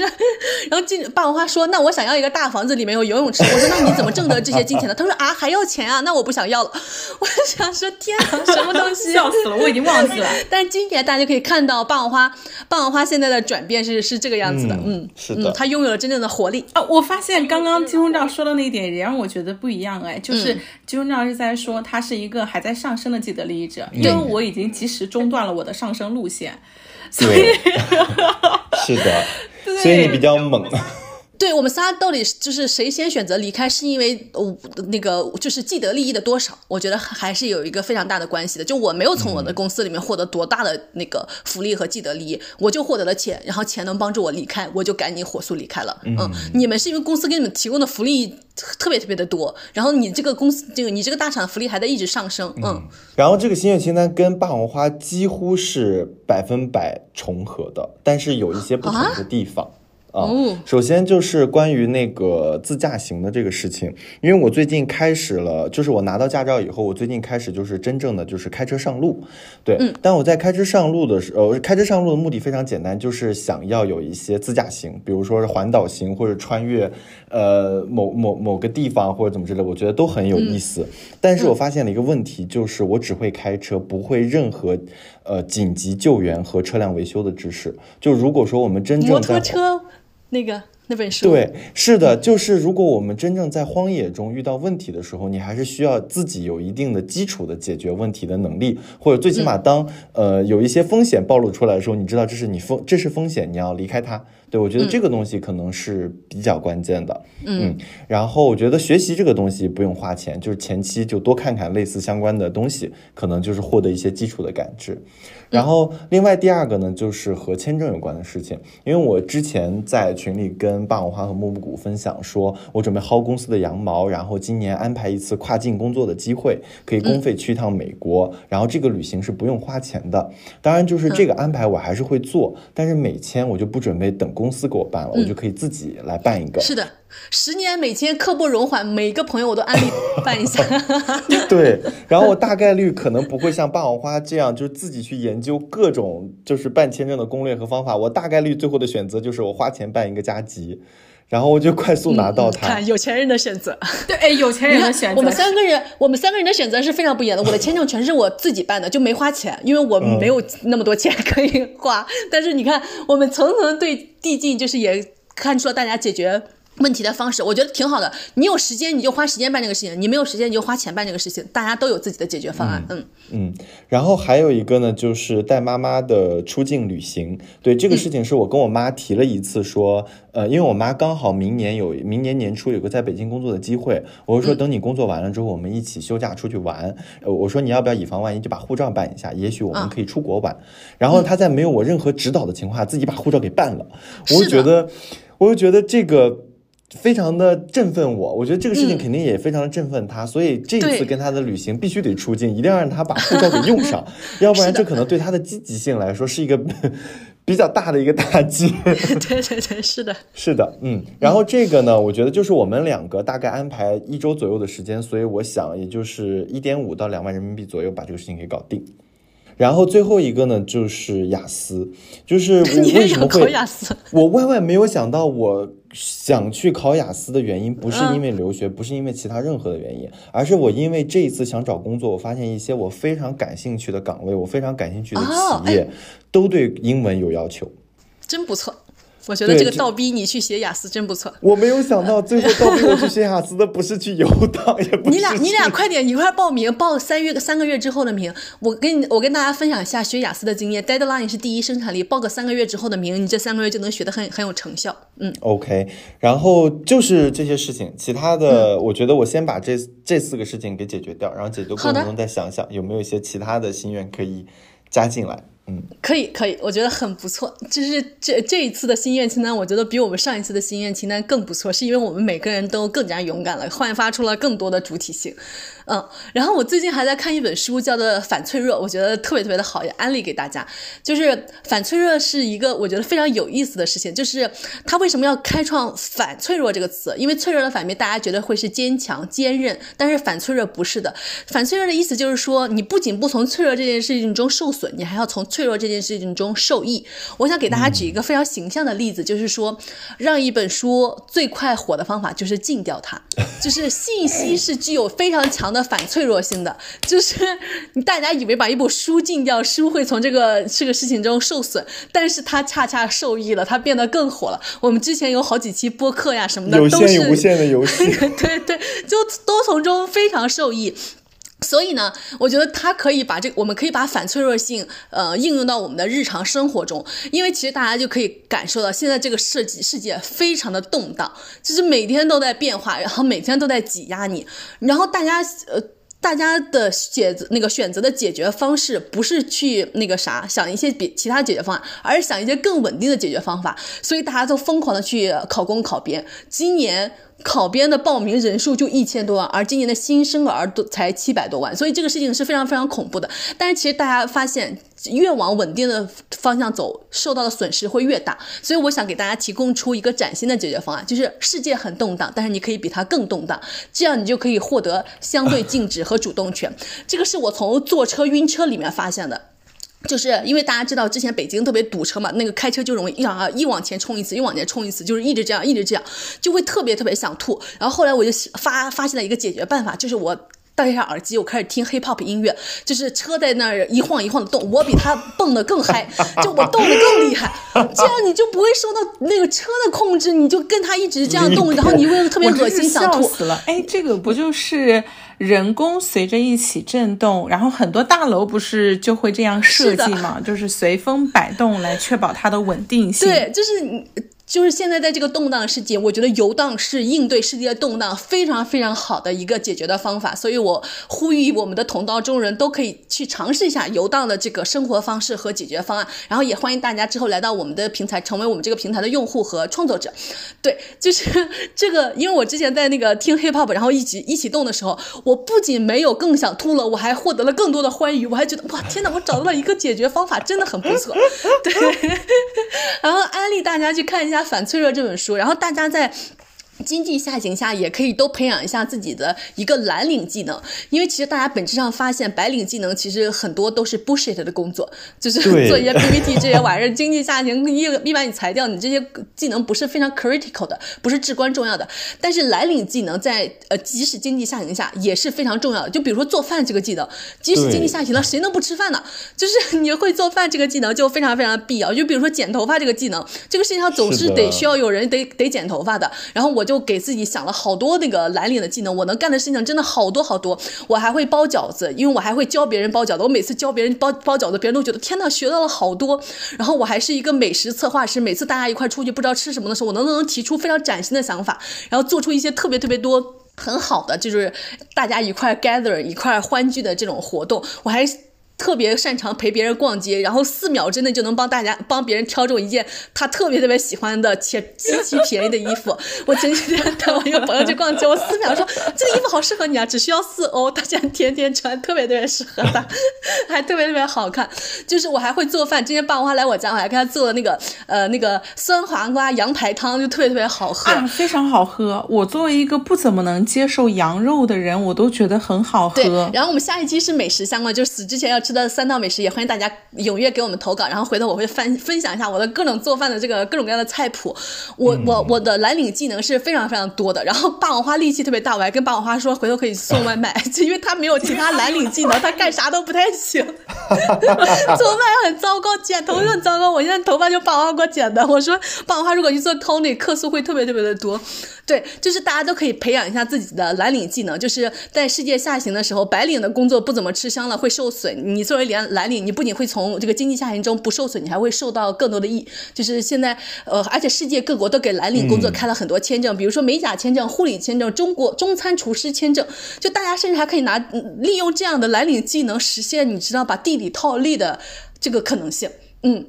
然后金霸王花说：“那我想要一个大房子，里面有游泳池。”我说：“那你怎么挣得这些金钱呢？”他说：“啊，还要钱啊？那我不想要了。*laughs* ”我想说：“天啊，什么东西？笑死了，我已经忘记了。*laughs* ”但是今年大家可以看到霸王花，霸王花现在的转变是是这个样子的，嗯，是的，他拥有了真正的活力啊！我发现刚刚金钟罩说的那一点也让我觉得不一样哎，就是金钟罩是在说他是一个还在上升的既得利益者，因为我已经及时中断了我的上升路线，所以 *laughs* 是的，所以你比较猛。对我们仨到底就是谁先选择离开，是因为呃那个就是既得利益的多少？我觉得还是有一个非常大的关系的。就我没有从我的公司里面获得多大的那个福利和既得利益，我就获得了钱，然后钱能帮助我离开，我就赶紧火速离开了。嗯，你们是因为公司给你们提供的福利特别特别的多，然后你这个公司这个你这个大厂的福利还在一直上升。嗯，然后这个心愿清单跟霸王花几乎是百分百重合的，但是有一些不同的地方。啊，首先就是关于那个自驾行的这个事情，因为我最近开始了，就是我拿到驾照以后，我最近开始就是真正的就是开车上路，对，但我在开车上路的时候，开车上路的目的非常简单，就是想要有一些自驾行，比如说是环岛行或者穿越，呃，某某某个地方或者怎么之类，我觉得都很有意思。但是我发现了一个问题，就是我只会开车，不会任何呃紧急救援和车辆维修的知识。就如果说我们真正在那个那本书对，是的，就是如果我们真正在荒野中遇到问题的时候，你还是需要自己有一定的基础的解决问题的能力，或者最起码当呃有一些风险暴露出来的时候，你知道这是你风这是风险，你要离开它。对，我觉得这个东西可能是比较关键的。嗯，然后我觉得学习这个东西不用花钱，就是前期就多看看类似相关的东西，可能就是获得一些基础的感知。然后，另外第二个呢，就是和签证有关的事情。因为我之前在群里跟霸王花和木木谷分享说，我准备薅公司的羊毛，然后今年安排一次跨境工作的机会，可以公费去一趟美国。然后这个旅行是不用花钱的。当然，就是这个安排我还是会做，但是美签我就不准备等公司给我办了，我就可以自己来办一个。是的。十年每天，刻不容缓。每个朋友我都安利 *laughs* 办一下。*laughs* 对，然后我大概率可能不会像霸王花这样，就是自己去研究各种就是办签证的攻略和方法。我大概率最后的选择就是我花钱办一个加急，然后我就快速拿到它。看有钱人的选择。对，哎，有钱人的选择。我们三个人，我们三个人的选择是非常不一样的。我的签证全是我自己办的，就没花钱，因为我没有那么多钱可以花。但是你看，我们层层对递进，就是也看出了大家解决。问题的方式，我觉得挺好的。你有时间你就花时间办这个事情，你没有时间你就花钱办这个事情。大家都有自己的解决方案。嗯嗯。然后还有一个呢，就是带妈妈的出境旅行。对这个事情，是我跟我妈提了一次，说，呃，因为我妈刚好明年有明年年初有个在北京工作的机会，我就说等你工作完了之后，我们一起休假出去玩。呃，我说你要不要以防万一就把护照办一下，也许我们可以出国玩。然后她在没有我任何指导的情况下，自己把护照给办了。我就觉得，我就觉得这个。非常的振奋我，我觉得这个事情肯定也非常的振奋他，所以这次跟他的旅行必须得出镜，一定要让他把护照给用上，*laughs* 要不然这可能对他的积极性来说是一个比较大的一个打击。*laughs* 对对对，是的，是的，嗯，然后这个呢，我觉得就是我们两个大概安排一周左右的时间，所以我想也就是一点五到两万人民币左右把这个事情给搞定。然后最后一个呢，就是雅思，就是我 *laughs* 为什么会雅思？*laughs* 我万万没有想到，我想去考雅思的原因不是因为留学，不是因为其他任何的原因，而是我因为这一次想找工作，我发现一些我非常感兴趣的岗位，我非常感兴趣的企业，都对英文有要求，真不错。我觉得这个倒逼你去学雅思真不错。我没有想到最后倒逼我去学雅思的不是去游荡，也不是你俩你俩快点，一块报名，报三月三个月之后的名。我跟你我跟大家分享一下学雅思的经验，deadline 是第一生产力，报个三个月之后的名，你这三个月就能学得很很有成效。嗯，OK，然后就是这些事情，其他的、我觉得我先把这这四个事情给解决掉，然后解决过程中再想想有没有一些其他的心愿可以加进来。可以可以，我觉得很不错。就是这这一次的心愿清单，我觉得比我们上一次的心愿清单更不错，是因为我们每个人都更加勇敢了，焕发出了更多的主体性。嗯，然后我最近还在看一本书，叫做《反脆弱》，我觉得特别特别的好，也安利给大家。就是反脆弱是一个我觉得非常有意思的事情，就是它为什么要开创反脆弱这个词？因为脆弱的反面大家觉得会是坚强、坚韧，但是反脆弱不是的。反脆弱的意思就是说，你不仅不从脆弱这件事情中受损，你还要从脆弱这件事情中受益。我想给大家举一个非常形象的例子，就是说，让一本书最快火的方法就是禁掉它，就是信息是具有非常强的反脆弱性的，就是 *laughs* 大家以为把一部书禁掉，书会从这个这个事情中受损，但是它恰恰受益了，它变得更火了。我们之前有好几期播客呀什么的，有都是限无限的游戏。*laughs* 对对，就都从中非常受益。所以呢，我觉得它可以把这，我们可以把反脆弱性，呃，应用到我们的日常生活中，因为其实大家就可以感受到，现在这个设计世界非常的动荡，就是每天都在变化，然后每天都在挤压你，然后大家呃。大家的解那个选择的解决方式不是去那个啥想一些比其他解决方案，而是想一些更稳定的解决方法，所以大家都疯狂的去考公考编。今年考编的报名人数就一千多万，而今年的新生儿都才七百多万，所以这个事情是非常非常恐怖的。但是其实大家发现，越往稳定的方向走，受到的损失会越大。所以我想给大家提供出一个崭新的解决方案，就是世界很动荡，但是你可以比它更动荡，这样你就可以获得相对静止和主动权。这个是我从坐车晕车里面发现的。就是因为大家知道之前北京特别堵车嘛，那个开车就容易一啊一往前冲一次，一往前冲一次，就是一直这样，一直这样，就会特别特别想吐。然后后来我就发发现了一个解决办法，就是我。戴上耳机，我开始听 hip hop 音乐，就是车在那儿一晃一晃的动，我比他蹦的更嗨，*laughs* 就我动的更厉害，这样你就不会受到那个车的控制，你就跟他一直这样动，然后你会特别恶心想吐。笑死了！哎，这个不就是人工随着一起震动，然后很多大楼不是就会这样设计吗？就是随风摆动来确保它的稳定性。对，就是你。就是现在在这个动荡的世界，我觉得游荡是应对世界动荡非常非常好的一个解决的方法，所以我呼吁我们的同道中人都可以去尝试一下游荡的这个生活方式和解决方案，然后也欢迎大家之后来到我们的平台，成为我们这个平台的用户和创作者。对，就是 *laughs* 这个，因为我之前在那个听 hip hop，然后一起一起动的时候，我不仅没有更想吐了，我还获得了更多的欢愉，我还觉得哇天哪，我找到了一个解决方法，真的很不错。*laughs* 对，*laughs* 然后安利大家去看一下。《反脆弱》这本书，然后大家在经济下行下也可以都培养一下自己的一个蓝领技能，因为其实大家本质上发现白领技能其实很多都是 bullshit 的工作，就是 *laughs* 做一些 PPT 这些玩意儿，*laughs* 经济下行一一把你裁掉，你这些技能不是非常 critical 的，不是至关重要的。但是蓝领技能在呃即使经济下行下也是非常重要的，就比如说做饭这个技能，即使经济下行了，谁能不吃饭呢？就是你会做饭这个技能就非常非常必要。就比如说剪头发这个技能，这个世界上总是得需要有人得得剪头发的，然后我就给自己想了好多那个蓝领的技能，我能干的事情真的好多好多。我还会包饺子，因为我还会教别人包饺子。我每次教别人包包饺子，别人都觉得天呐，学到了好多。然后我还是一个美食策划师，每次大家一块出去不知道吃什么的时候，我能不能提出非常崭新的想法，然后做出一些特别特别多很好的，就是大家一块 gather 一块欢聚的这种活动。我还。特别擅长陪别人逛街，然后四秒之内就能帮大家帮别人挑中一件他特别特别喜欢的且极其便宜的衣服。*laughs* 我前几天带我一个朋友去逛街，我四秒说这个衣服好适合你啊，只需要四欧，他竟然天天穿，特别特别适合他，*laughs* 还特别特别好看。就是我还会做饭，之前爸妈来我家，我还给他做了那个呃那个酸黄瓜羊排汤，就特别特别好喝，啊，非常好喝。我作为一个不怎么能接受羊肉的人，我都觉得很好喝。对，然后我们下一期是美食相关，就是死之前要。吃的三道美食，也欢迎大家踊跃给我们投稿，然后回头我会分分享一下我的各种做饭的这个各种各样的菜谱。我我我的蓝领技能是非常非常多的，然后霸王花力气特别大，我还跟霸王花说回头可以送外卖，*laughs* 就因为他没有其他蓝领技能，他干啥都不太行，*laughs* 做饭很糟糕，剪头又很糟糕，我现在头发就霸王花给我剪的。*laughs* 我说霸王花如果去做 Tony，客诉会特别特别的多。对，就是大家都可以培养一下自己的蓝领技能，就是在世界下行的时候，白领的工作不怎么吃香了，会受损。你作为蓝蓝领，你不仅会从这个经济下行中不受损，你还会受到更多的益。就是现在，呃，而且世界各国都给蓝领工作开了很多签证，比如说美甲签证、护理签证、中国中餐厨师签证，就大家甚至还可以拿利用这样的蓝领技能实现，你知道把地理套利的这个可能性。嗯，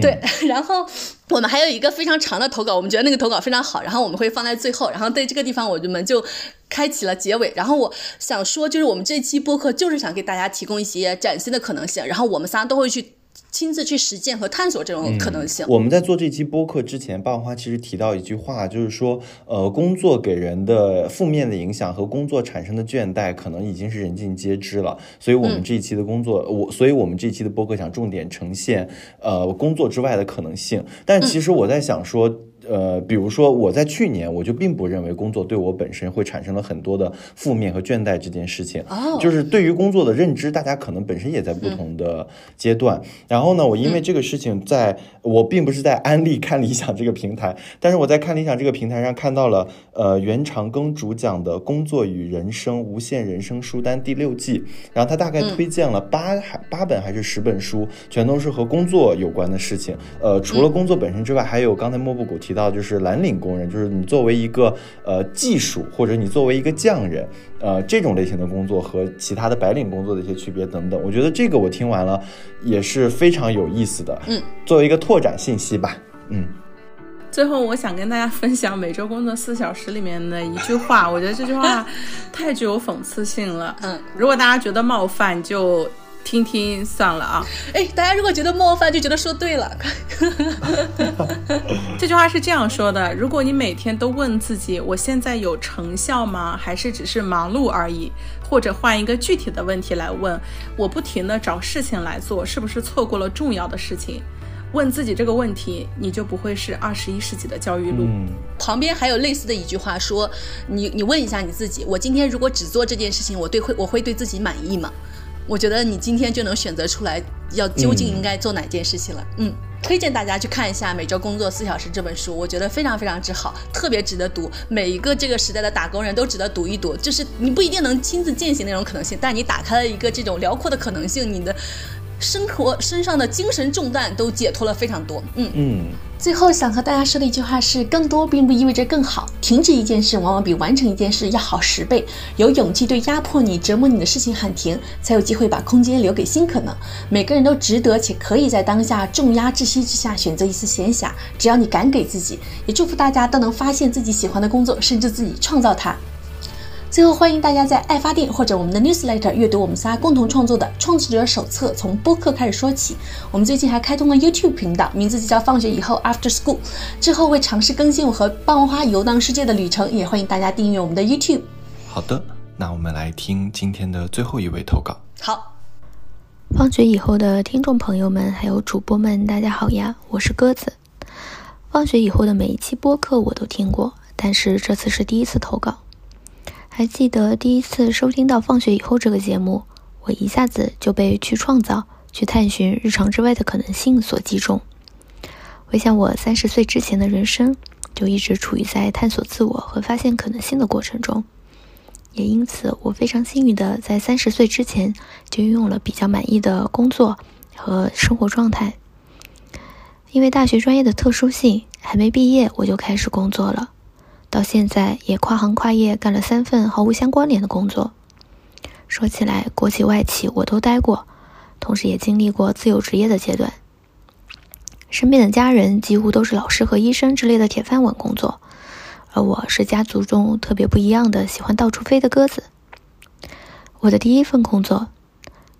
对，*laughs* 然后。我们还有一个非常长的投稿，我们觉得那个投稿非常好，然后我们会放在最后，然后对这个地方我们就开启了结尾。然后我想说，就是我们这期播客就是想给大家提供一些崭新的可能性，然后我们仨都会去。亲自去实践和探索这种可能性。我们在做这期播客之前，霸王花其实提到一句话，就是说，呃，工作给人的负面的影响和工作产生的倦怠，可能已经是人尽皆知了。所以，我们这一期的工作，我，所以我们这一期的播客想重点呈现，呃，工作之外的可能性。但其实我在想说。呃，比如说我在去年，我就并不认为工作对我本身会产生了很多的负面和倦怠这件事情。哦，就是对于工作的认知，大家可能本身也在不同的阶段。然后呢，我因为这个事情，在我并不是在安利看理想这个平台，但是我在看理想这个平台上看到了，呃，袁长庚主讲的《工作与人生：无限人生书单》第六季。然后他大概推荐了八还八本还是十本书，全都是和工作有关的事情。呃，除了工作本身之外，还有刚才莫布谷提。到就是蓝领工人，就是你作为一个呃技术，或者你作为一个匠人，呃这种类型的工作和其他的白领工作的一些区别等等，我觉得这个我听完了也是非常有意思的。嗯，作为一个拓展信息吧。嗯，最后我想跟大家分享每周工作四小时里面的一句话，我觉得这句话太具有讽刺性了。嗯，如果大家觉得冒犯，就。听听算了啊！哎，大家如果觉得冒犯，就觉得说对了。*laughs* 这句话是这样说的：如果你每天都问自己，我现在有成效吗？还是只是忙碌而已？或者换一个具体的问题来问，我不停的找事情来做，是不是错过了重要的事情？问自己这个问题，你就不会是二十一世纪的焦虑路。旁边还有类似的一句话说：你你问一下你自己，我今天如果只做这件事情，我对会我会对自己满意吗？我觉得你今天就能选择出来，要究竟应该做哪件事情了。嗯，推荐大家去看一下《每周工作四小时》这本书，我觉得非常非常之好，特别值得读。每一个这个时代的打工人都值得读一读。就是你不一定能亲自践行那种可能性，但你打开了一个这种辽阔的可能性，你的。生活身上的精神重担都解脱了非常多。嗯嗯。最后想和大家说的一句话是：更多并不意味着更好。停止一件事，往往比完成一件事要好十倍。有勇气对压迫你、折磨你的事情喊停，才有机会把空间留给新可能。每个人都值得且可以在当下重压窒息之下选择一丝闲暇，只要你敢给自己。也祝福大家都能发现自己喜欢的工作，甚至自己创造它。最后，欢迎大家在爱发电或者我们的 newsletter 阅读我们仨共同创作的《创始者手册》，从播客开始说起。我们最近还开通了 YouTube 频道，名字就叫“放学以后 After School”。之后会尝试更新我和霸王花游荡世界的旅程，也欢迎大家订阅我们的 YouTube。好的，那我们来听今天的最后一位投稿。好，放学以后的听众朋友们，还有主播们，大家好呀，我是鸽子。放学以后的每一期播客我都听过，但是这次是第一次投稿。还记得第一次收听到《放学以后》这个节目，我一下子就被去创造、去探寻日常之外的可能性所击中。回想我三十岁之前的人生，就一直处于在探索自我和发现可能性的过程中。也因此，我非常幸运的在三十岁之前就拥有了比较满意的工作和生活状态。因为大学专业的特殊性，还没毕业我就开始工作了。到现在也跨行跨业干了三份毫无相关联的工作。说起来，国企外企我都待过，同时也经历过自由职业的阶段。身边的家人几乎都是老师和医生之类的铁饭碗工作，而我是家族中特别不一样的，喜欢到处飞的鸽子。我的第一份工作，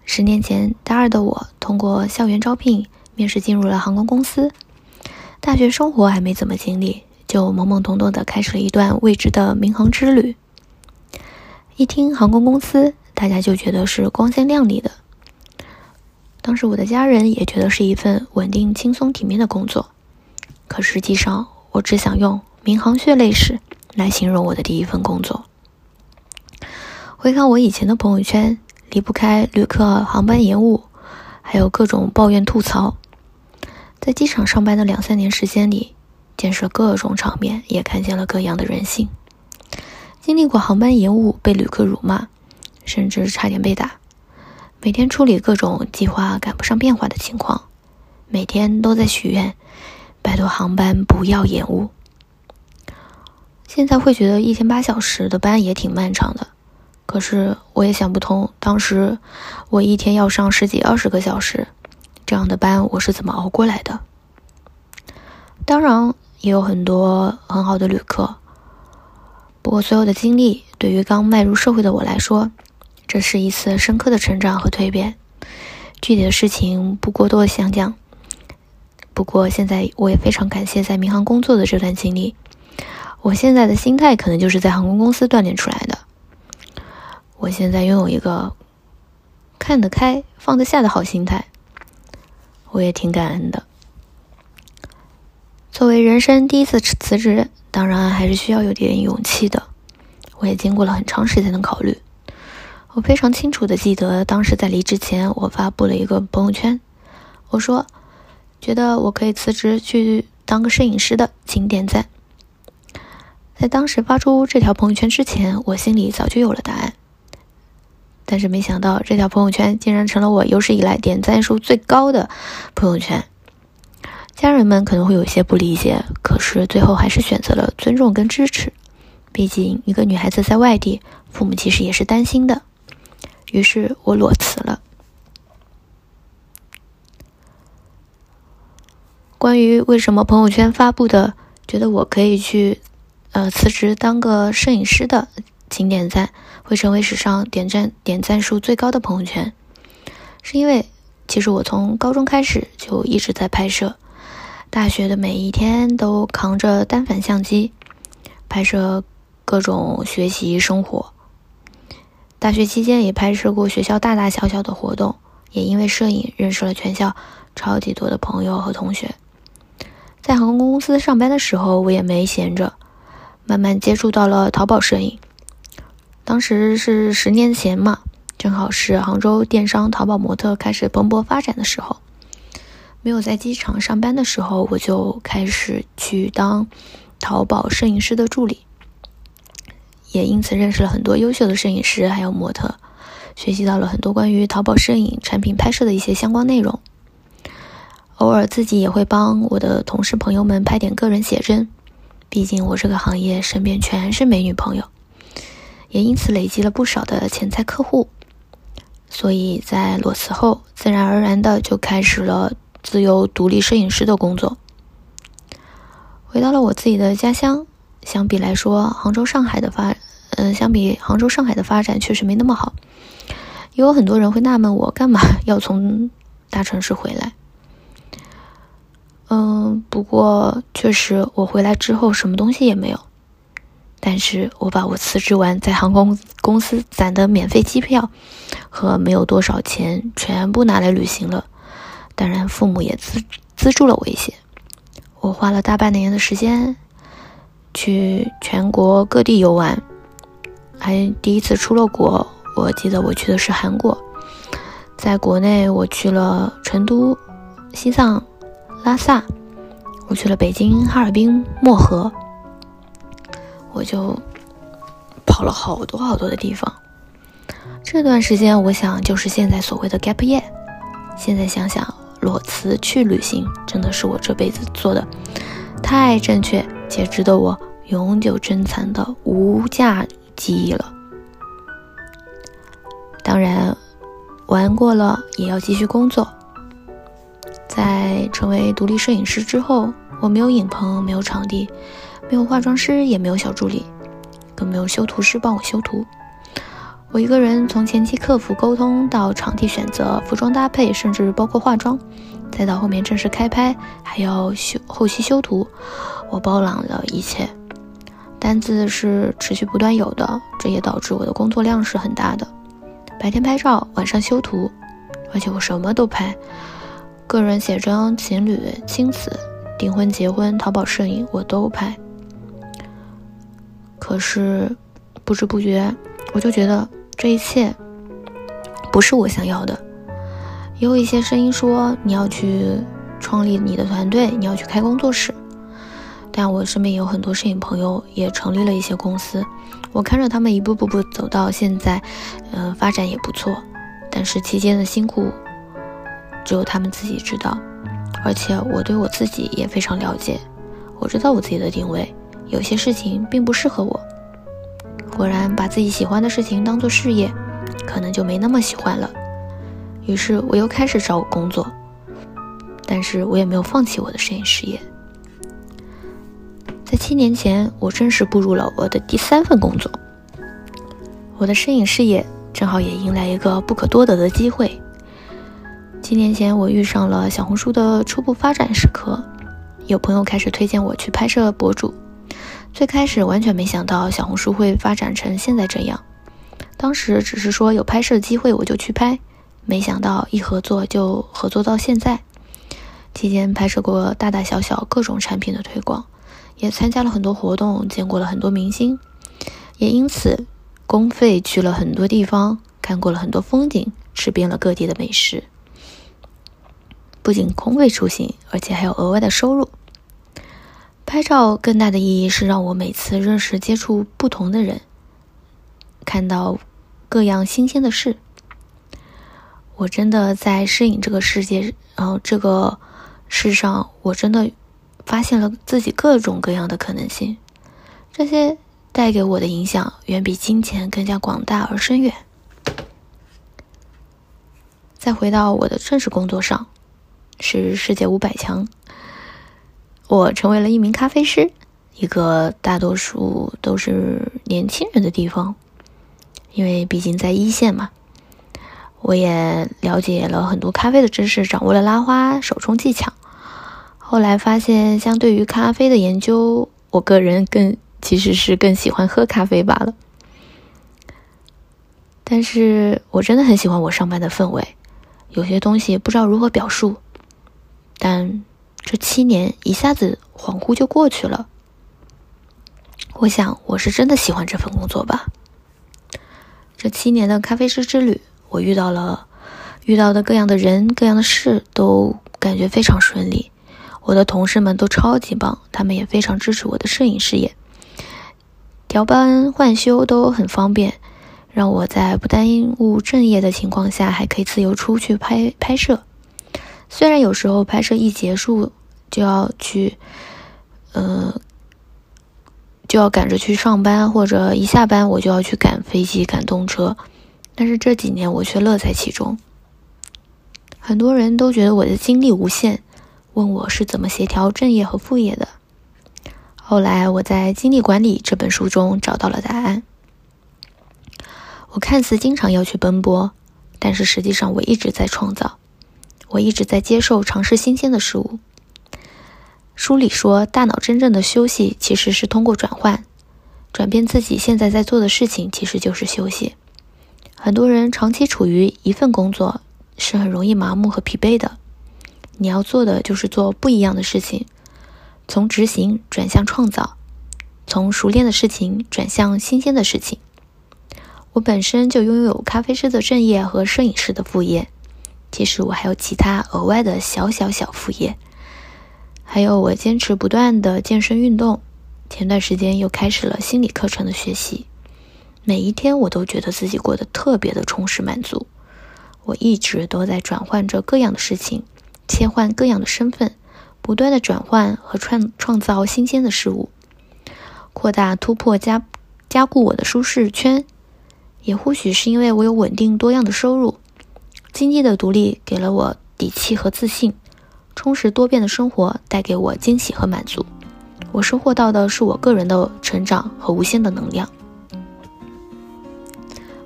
十年前大二的我通过校园招聘面试进入了航空公司，大学生活还没怎么经历。就懵懵懂懂的开始了一段未知的民航之旅。一听航空公司，大家就觉得是光鲜亮丽的。当时我的家人也觉得是一份稳定、轻松、体面的工作。可实际上，我只想用“民航血泪史”来形容我的第一份工作。回看我以前的朋友圈，离不开旅客航班延误，还有各种抱怨吐槽。在机场上班的两三年时间里，见识各种场面，也看见了各样的人性。经历过航班延误、被旅客辱骂，甚至差点被打。每天处理各种计划赶不上变化的情况，每天都在许愿，拜托航班不要延误。现在会觉得一天八小时的班也挺漫长的，可是我也想不通，当时我一天要上十几二十个小时。这样的班我是怎么熬过来的？当然也有很多很好的旅客，不过所有的经历对于刚迈入社会的我来说，这是一次深刻的成长和蜕变。具体的事情不过多详讲。不过现在我也非常感谢在民航工作的这段经历，我现在的心态可能就是在航空公司锻炼出来的。我现在拥有一个看得开、放得下的好心态。我也挺感恩的。作为人生第一次辞职，当然还是需要有点勇气的。我也经过了很长时间的考虑。我非常清楚的记得，当时在离职前，我发布了一个朋友圈，我说：“觉得我可以辞职去当个摄影师的，请点赞。”在当时发出这条朋友圈之前，我心里早就有了答案。但是没想到，这条朋友圈竟然成了我有史以来点赞数最高的朋友圈。家人们可能会有一些不理解，可是最后还是选择了尊重跟支持。毕竟一个女孩子在外地，父母其实也是担心的。于是我裸辞了。关于为什么朋友圈发布的觉得我可以去呃辞职当个摄影师的，请点赞。会成为史上点赞点赞数最高的朋友圈，是因为其实我从高中开始就一直在拍摄，大学的每一天都扛着单反相机拍摄各种学习生活。大学期间也拍摄过学校大大小小的活动，也因为摄影认识了全校超级多的朋友和同学。在航空公司上班的时候，我也没闲着，慢慢接触到了淘宝摄影。当时是十年前嘛，正好是杭州电商淘宝模特开始蓬勃发展的时候。没有在机场上班的时候，我就开始去当淘宝摄影师的助理，也因此认识了很多优秀的摄影师还有模特，学习到了很多关于淘宝摄影产品拍摄的一些相关内容。偶尔自己也会帮我的同事朋友们拍点个人写真，毕竟我这个行业身边全是美女朋友。也因此累积了不少的潜在客户，所以在裸辞后，自然而然的就开始了自由独立摄影师的工作。回到了我自己的家乡，相比来说，杭州、上海的发，嗯，相比杭州、上海的发展确实没那么好。也有很多人会纳闷我干嘛要从大城市回来。嗯，不过确实我回来之后什么东西也没有。但是我把我辞职完在航空公司攒的免费机票和没有多少钱全部拿来旅行了，当然父母也资资助了我一些。我花了大半年的时间去全国各地游玩，还第一次出了国。我记得我去的是韩国，在国内我去了成都、西藏、拉萨，我去了北京、哈尔滨、漠河。我就跑了好多好多的地方。这段时间，我想就是现在所谓的 gap year。现在想想，裸辞去旅行，真的是我这辈子做的太正确且值得我永久珍藏的无价记忆了。当然，玩过了也要继续工作。在成为独立摄影师之后，我没有影棚，没有场地。没有化妆师，也没有小助理，更没有修图师帮我修图。我一个人从前期客服沟通到场地选择、服装搭配，甚至包括化妆，再到后面正式开拍，还要修后期修图，我包揽了一切。单子是持续不断有的，这也导致我的工作量是很大的。白天拍照，晚上修图，而且我什么都拍，个人写真、情侣、亲子、订婚、结婚、淘宝摄影我都拍。可是不知不觉，我就觉得这一切不是我想要的。也有一些声音说你要去创立你的团队，你要去开工作室。但我身边也有很多摄影朋友也成立了一些公司，我看着他们一步步步走到现在，嗯，发展也不错。但是期间的辛苦，只有他们自己知道。而且我对我自己也非常了解，我知道我自己的定位，有些事情并不适合我。果然，把自己喜欢的事情当做事业，可能就没那么喜欢了。于是我又开始找工作，但是我也没有放弃我的摄影事业。在七年前，我正式步入了我的第三份工作，我的摄影事业。正好也迎来一个不可多得的机会。七年前，我遇上了小红书的初步发展时刻，有朋友开始推荐我去拍摄博主。最开始完全没想到小红书会发展成现在这样，当时只是说有拍摄机会我就去拍，没想到一合作就合作到现在。期间拍摄过大大小小各种产品的推广，也参加了很多活动，见过了很多明星，也因此。公费去了很多地方，看过了很多风景，吃遍了各地的美食。不仅空费出行，而且还有额外的收入。拍照更大的意义是让我每次认识、接触不同的人，看到各样新鲜的事。我真的在摄影这个世界，然后这个世上，我真的发现了自己各种各样的可能性。这些。带给我的影响远比金钱更加广大而深远。再回到我的正式工作上，是世界五百强，我成为了一名咖啡师，一个大多数都是年轻人的地方，因为毕竟在一线嘛。我也了解了很多咖啡的知识，掌握了拉花、手冲技巧。后来发现，相对于咖啡的研究，我个人更。其实是更喜欢喝咖啡罢了，但是我真的很喜欢我上班的氛围。有些东西不知道如何表述，但这七年一下子恍惚就过去了。我想我是真的喜欢这份工作吧。这七年的咖啡师之旅，我遇到了遇到的各样的人、各样的事，都感觉非常顺利。我的同事们都超级棒，他们也非常支持我的摄影事业。调班换休都很方便，让我在不耽误正业的情况下，还可以自由出去拍拍摄。虽然有时候拍摄一结束就要去，呃，就要赶着去上班，或者一下班我就要去赶飞机、赶动车，但是这几年我却乐在其中。很多人都觉得我的精力无限，问我是怎么协调正业和副业的。后来我在《精力管理》这本书中找到了答案。我看似经常要去奔波，但是实际上我一直在创造，我一直在接受、尝试新鲜的事物。书里说，大脑真正的休息其实是通过转换，转变自己现在在做的事情，其实就是休息。很多人长期处于一份工作，是很容易麻木和疲惫的。你要做的就是做不一样的事情。从执行转向创造，从熟练的事情转向新鲜的事情。我本身就拥有咖啡师的正业和摄影师的副业，其实我还有其他额外的小小小副业，还有我坚持不断的健身运动。前段时间又开始了心理课程的学习，每一天我都觉得自己过得特别的充实满足。我一直都在转换着各样的事情，切换各样的身份。不断的转换和创创造新鲜的事物，扩大突破加加固我的舒适圈，也或许是因为我有稳定多样的收入，经济的独立给了我底气和自信，充实多变的生活带给我惊喜和满足，我收获到的是我个人的成长和无限的能量。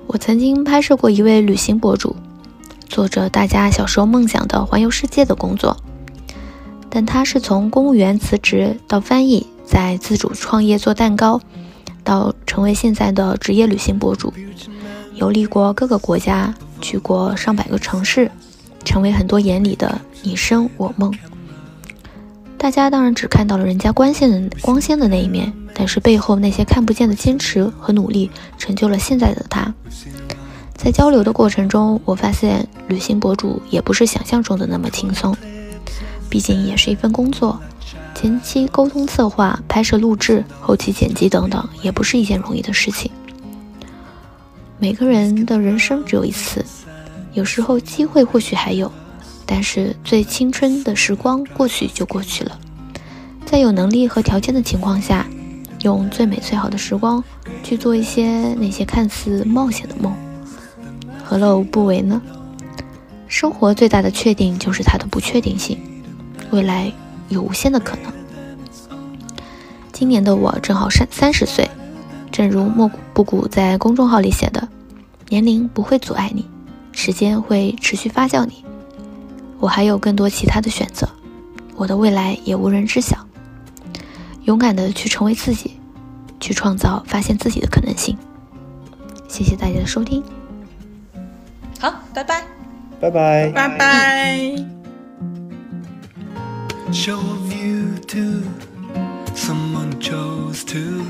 我曾经拍摄过一位旅行博主，做着大家小时候梦想的环游世界的工作。但他是从公务员辞职到翻译，再自主创业做蛋糕，到成为现在的职业旅行博主，游历过各个国家，去过上百个城市，成为很多眼里的你生我梦。大家当然只看到了人家光鲜的光鲜的那一面，但是背后那些看不见的坚持和努力，成就了现在的他。在交流的过程中，我发现旅行博主也不是想象中的那么轻松，毕竟也是一份工作，前期沟通、策划、拍摄、录制、后期剪辑等等，也不是一件容易的事情。每个人的人生只有一次，有时候机会或许还有，但是最青春的时光过去就过去了。在有能力和条件的情况下，用最美最好的时光去做一些那些看似冒险的梦，何乐而不为呢？生活最大的确定就是它的不确定性，未来有无限的可能。今年的我正好三三十岁。正如莫布谷在公众号里写的：“年龄不会阻碍你，时间会持续发酵你。我还有更多其他的选择，我的未来也无人知晓。勇敢的去成为自己，去创造发现自己的可能性。”谢谢大家的收听。好，拜拜，拜拜，拜拜。show of you to someone chose to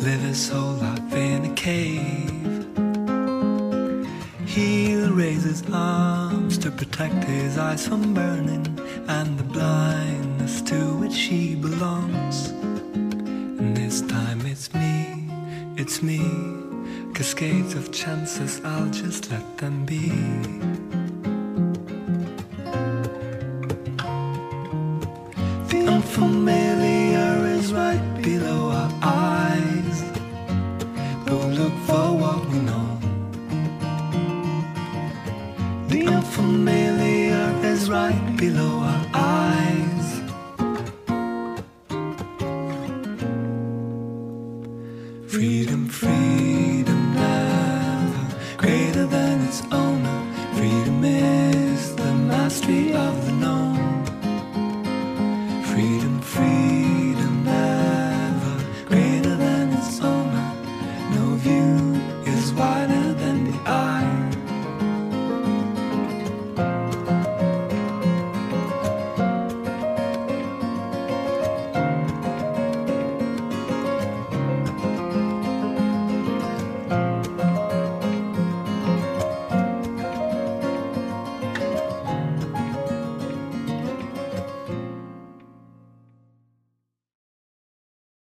live his whole life in a cave. He'll raise his arms to protect his eyes from burning and the blindness to which he belongs. And this time it's me, it's me. Cascades of chances, I'll just let them be. The unfamiliar is right Is right below our eyes. Freedom,